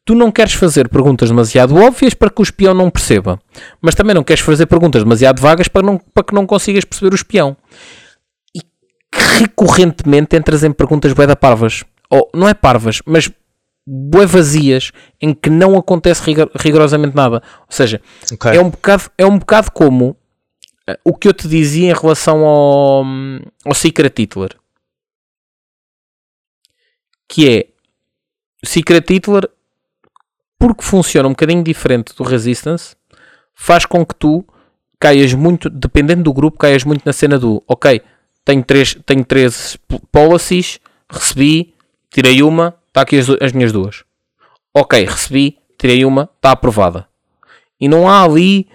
tu não queres fazer perguntas demasiado óbvias para que o espião não perceba, mas também não queres fazer perguntas demasiado vagas para, não, para que não consigas perceber o espião. E recorrentemente entras em perguntas bué da parvas. Ou não é parvas, mas bué vazias, em que não acontece rigor- rigorosamente nada. Ou seja, Ok. é um bocado, é um bocado como o que eu te dizia em relação ao, ao Secret Hitler. Que é o Secret Hitler, porque funciona um bocadinho diferente do Resistance, faz com que tu caias muito, dependendo do grupo, caias muito na cena do ok, tenho três, tenho três policies, recebi, tirei uma, está aqui as, as minhas duas. Ok, recebi, tirei uma, está aprovada. E não há ali,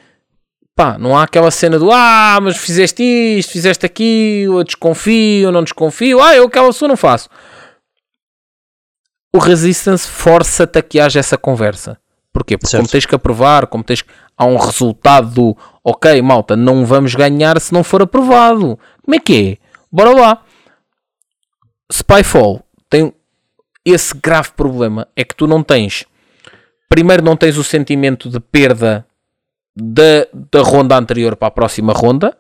pá, não há aquela cena do ah, mas fizeste isto, fizeste aquilo, eu desconfio, eu não desconfio, ah, eu aquela sua não faço. O Resistance força-te a que haja essa conversa. Porquê? Porque Certo. como tens que aprovar, como tens que... Há um resultado do ok, malta, não vamos ganhar se não for aprovado. Como é que é? Bora lá. Spyfall tem esse grave problema. É que tu não tens... Primeiro não tens o sentimento de perda da, da ronda anterior para a próxima ronda.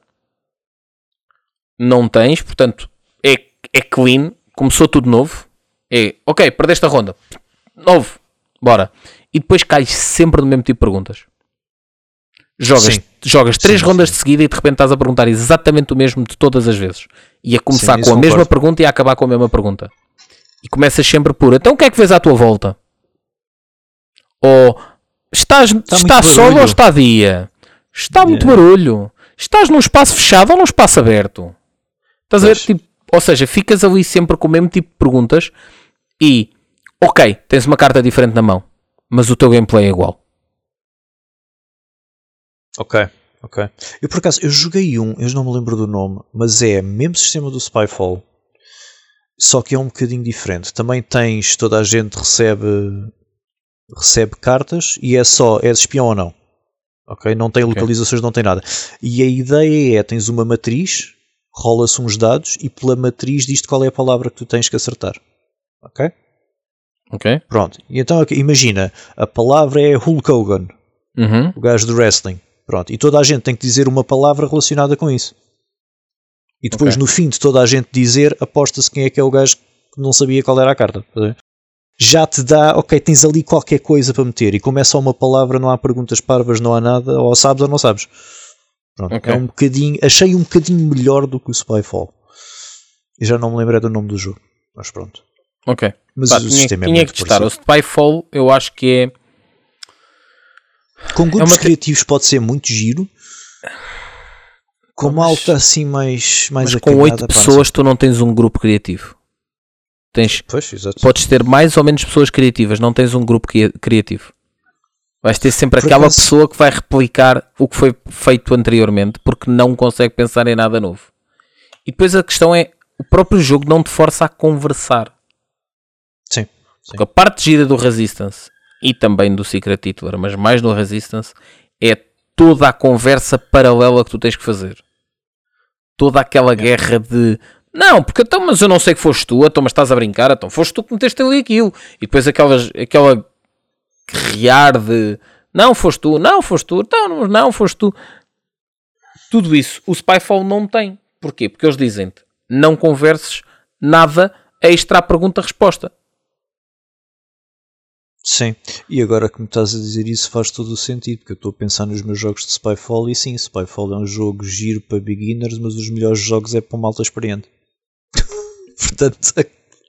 Não tens, portanto, é, é clean. Começou tudo novo. É, ok, perdeste a ronda. Novo. Bora. E depois cais sempre no mesmo tipo de perguntas. Jogas, Sim. jogas três Sim, rondas sim. de seguida e de repente estás a perguntar exatamente o mesmo de todas as vezes. E a começar com a mesma concordo. pergunta e a acabar com a mesma pergunta. E começas sempre por então o que é que vês à tua volta? Ou estás, muito está sol barulho. ou está dia? Está muito Yeah. barulho. Estás num espaço fechado ou num espaço aberto? Estás a ver? Pois. Tipo, ou seja, ficas ali sempre com o mesmo tipo de perguntas e, ok, tens uma carta diferente na mão, mas o teu gameplay é igual. Ok, ok. Eu por acaso, eu joguei um, eu não me lembro do nome, mas é mesmo sistema do Spyfall, só que é um bocadinho diferente. Também tens, toda a gente recebe recebe cartas e é só, és espião ou não. Ok? Não tem localizações, não tem nada. E a ideia é, tens uma matriz, rola-se uns dados e pela matriz diz-te qual é a palavra que tu tens que acertar. Ok? Ok? Pronto. E então, ok, imagina, a palavra é Hulk Hogan Uhum. o gajo do wrestling. Pronto. E toda a gente tem que dizer uma palavra relacionada com isso. E depois, Ok. no fim de toda a gente dizer, aposta-se quem é que é o gajo que não sabia qual era a carta. Ver? Já te dá, ok, tens ali qualquer coisa para meter. E como é só uma palavra, não há perguntas parvas, não há nada, ou sabes ou não sabes. Pronto. Ok. É um bocadinho, achei um bocadinho melhor do que o Spyfall. E já não me lembrei do nome do jogo. Mas pronto. Ok. Mas Pá, o tinha sistema é tinha muito que testar. O. Spyfall eu acho que é. Com grupos uma te- criativos pode ser muito giro. Com Mas- malta assim mais, mais Mas com acanhada, 8 pá, não sei. pessoas tu não tens um grupo criativo. Tens, Pois, podes ter mais ou menos pessoas criativas, não tens um grupo cria- criativo. Vais ter sempre Por aquela acaso- pessoa que vai replicar o que foi feito anteriormente porque não consegue pensar em nada novo. E depois a questão é: o próprio jogo não te força a conversar. Sim. Porque a parte gira do Resistance e também do Secret Hitler, mas mais no Resistance, é toda a conversa paralela que tu tens que fazer. Toda aquela guerra de Não, porque então, mas eu não sei que foste tu, então, mas estás a brincar, então foste tu que meteste ali aquilo. E depois aquelas, aquela criar de não foste tu, não foste tu, então, não foste tu. Tudo isso o Spyfall não tem. Porquê? Porque eles dizem-te não converses nada extra à pergunta-resposta. Sim, e agora que me estás a dizer isso faz todo o sentido, porque eu estou a pensar nos meus jogos de Spyfall e sim, Spyfall é um jogo giro para beginners, mas os melhores jogos é para malta experiente. Portanto, a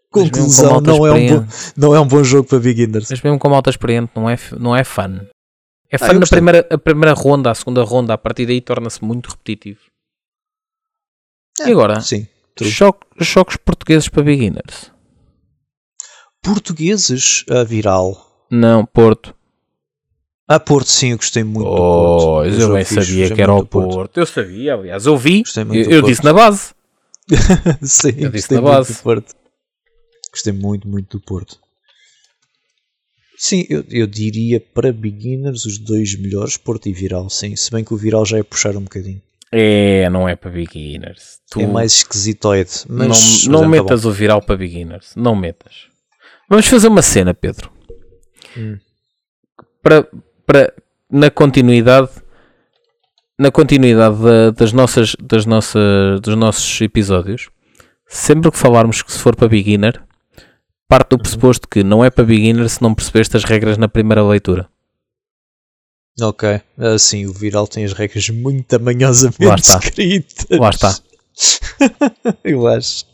conclusão não é, um bom, não é um bom jogo para beginners. Mas mesmo com malta experiente não é, não é fun. É ah, fun ah, na primeira, a primeira ronda, a segunda ronda, a partir daí torna-se muito repetitivo. É, e agora? Sim. jogos portugueses para beginners portugueses a viral. Não, Porto. A Porto, sim, eu gostei muito oh, do Porto. Eu, eu bem sabia que era o Porto. Porto. Eu sabia, aliás, eu vi. Eu, eu disse na base. [LAUGHS] sim, eu disse na base. Porto. Gostei muito, muito do Porto. Sim, eu, eu diria para beginners os dois melhores, Porto e Viral, sim. Se bem que o Viral já é puxar um bocadinho. É, não é para beginners. Tu é mais esquisitoide. Mas, não não é, tá metas tá o Viral para beginners. Não metas. Vamos fazer uma cena, Pedro. Hum. Para, para, na continuidade na continuidade da, das nossas, das nossas, dos nossos episódios, sempre que falarmos que se for para beginner, parte do uhum. pressuposto que não é para beginner se não percebeste as regras na primeira leitura. Ok, assim, o viral tem as regras muito amanhosamente Lá está. escritas. Lá está. [LAUGHS] Eu acho.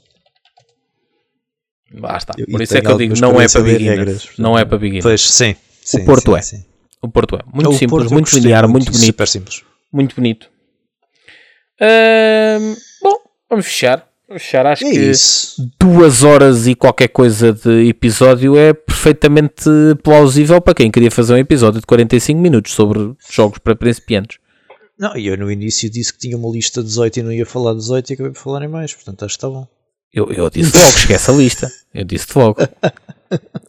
Basta. Por isso é que eu digo, não é para beginners. Não é para beginners. Pois, sim. sim o Porto sim, é. Sim. O Porto é. Muito o simples, Porto muito linear, muito, bonito. Super simples. Muito bonito. bom, vamos fechar. Vamos fechar. Acho é que isso. duas horas e qualquer coisa de episódio é perfeitamente plausível para quem queria fazer um episódio de 45 minutos sobre jogos para principiantes. Não, e eu no início disse que tinha uma lista de 18 e não ia falar de 18 e acabei por falar em mais, portanto acho que está bom. Eu, eu disse logo, esquece a lista. Eu disse logo. [LAUGHS]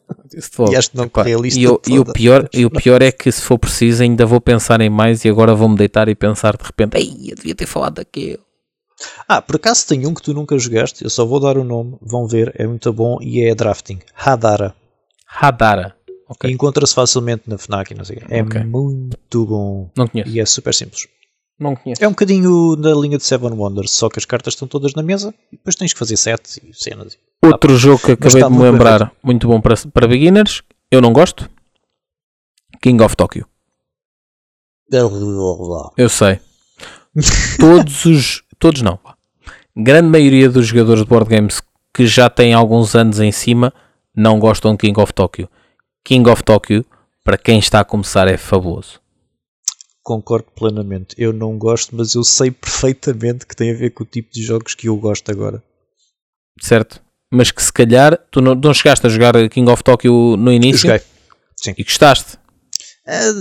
logo. E acho que não a lista e, eu, e, o pior, e o [LAUGHS] pior é que se for preciso ainda vou pensar em mais e agora vou-me deitar e pensar de repente, ei, eu devia ter falado daquele. Ah, por acaso tem um que tu nunca jogaste, eu só vou dar o nome, vão ver, é muito bom e é drafting. Hadara. Hadara. Okay. Encontra-se facilmente na FNAC não sei É okay. muito bom. Não conheço. E é super simples. Não conheço. É um bocadinho da linha de Seven Wonders, só que as cartas estão todas na mesa e depois tens que fazer sets e cenas. Outro jogo que acabei de me lembrar, muito, muito bom para, para beginners, eu não gosto. King of Tokyo. Eu sei. todos os. [LAUGHS] Todos não. Grande maioria dos jogadores de board games que já têm alguns anos em cima não gostam de King of Tokyo. King of Tokyo, para quem está a começar, é fabuloso concordo plenamente. Eu não gosto, mas eu sei perfeitamente que tem a ver com o tipo de jogos que eu gosto agora. Certo. Mas que se calhar tu não, não chegaste a jogar King of Tokyo no início? Joguei. Sim. E gostaste? É.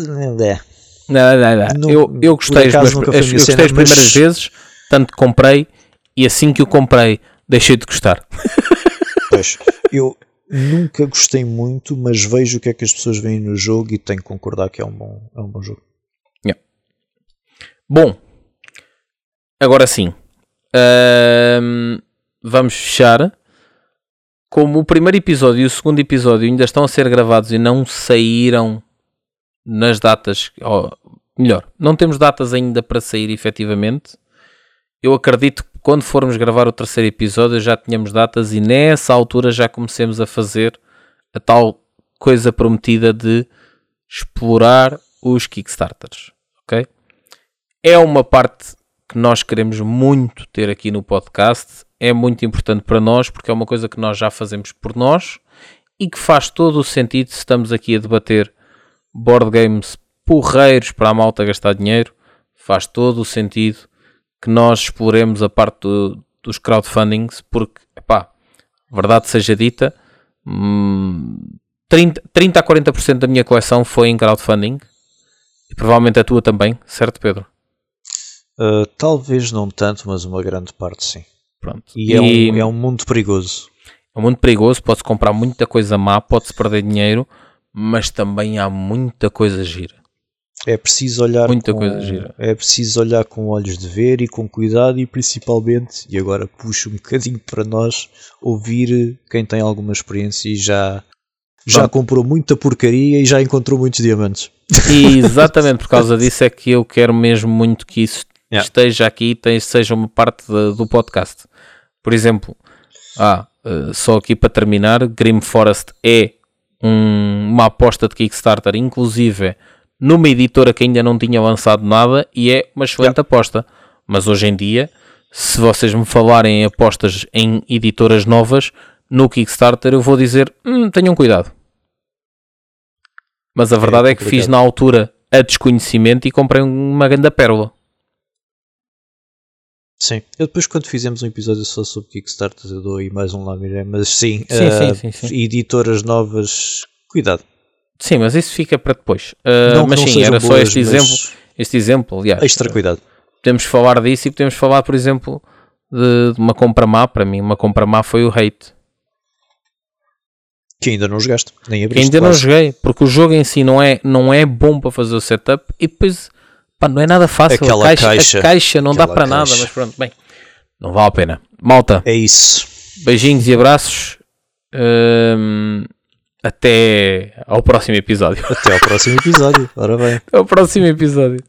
Não, não, não. eu, eu gostei, as, eu gostei as primeiras mas... vezes, tanto que comprei e assim que o comprei deixei de gostar. [LAUGHS] Pois, eu nunca gostei muito, mas vejo o que é que as pessoas veem no jogo e tenho que concordar que é um bom, é um bom jogo. Bom, agora sim, vamos fechar. Como o primeiro episódio e o segundo episódio ainda estão a ser gravados e não saíram nas datas, ou melhor, não temos datas ainda para sair efetivamente. Eu acredito que quando formos gravar o terceiro episódio já tenhamos datas e nessa altura já comecemos a fazer a tal coisa prometida de explorar os Kickstarters, ok? é uma parte que nós queremos muito ter aqui no podcast. É muito importante para nós porque é uma coisa que nós já fazemos por nós e que faz todo o sentido se estamos aqui a debater board games porreiros para a malta gastar dinheiro. Faz todo o sentido que nós exploremos a parte do, dos crowdfundings porque, pá, verdade seja dita, 30, 30 a 40% da minha coleção foi em crowdfunding e provavelmente a tua também, certo, Pedro? Uh, talvez não tanto, mas uma grande parte sim. Pronto. E, é e... Um, é um mundo perigoso. É um mundo perigoso, pode-se comprar muita coisa má, pode-se perder dinheiro, mas também há muita coisa gira. É preciso olhar Muita com, coisa gira. É preciso olhar com olhos de ver e com cuidado e principalmente, e agora puxo um bocadinho para nós, ouvir quem tem alguma experiência e já, já comprou muita porcaria e já encontrou muitos diamantes. E exatamente por causa disso é que eu quero mesmo muito que isso Yeah. esteja aqui, tem- seja uma parte da- do podcast. Por exemplo, ah, eh, só aqui para terminar, Grim Forest é um- uma aposta de Kickstarter, inclusive numa editora que ainda não tinha lançado nada e é uma excelente aposta. Mas hoje em dia, se vocês me falarem em apostas em editoras novas, no Kickstarter eu vou dizer, "Hum, tenham cuidado. Mas a verdade é, que complicado. fiz na altura a desconhecimento e comprei uma grande pérola. Sim. Eu depois, quando fizemos um episódio só sobre Kickstarter, eu dou aí mais um lamiré, mas sim, Sim, eh, sim, sim, sim. editoras novas, cuidado. Sim, mas isso fica para depois. Uh, Não que mas não sim, era só boas, este mas exemplo. Este exemplo, aliás, Extra cuidado. podemos falar disso e podemos falar, por exemplo, de, de uma compra má. Para mim, uma compra má foi o Hate. Que ainda não jogaste, nem Que abriste. ainda não quase. joguei, porque o jogo em si não é, não é bom para fazer o setup e depois pá, não é nada fácil. Aquela a, caixa, caixa. a caixa não dá Aquela para nada, mas pronto, bem, não vale a pena. Malta, É isso. beijinhos e abraços. Hum, até ao próximo episódio. Até ao próximo episódio. [LAUGHS] Ora bem. Até ao próximo episódio.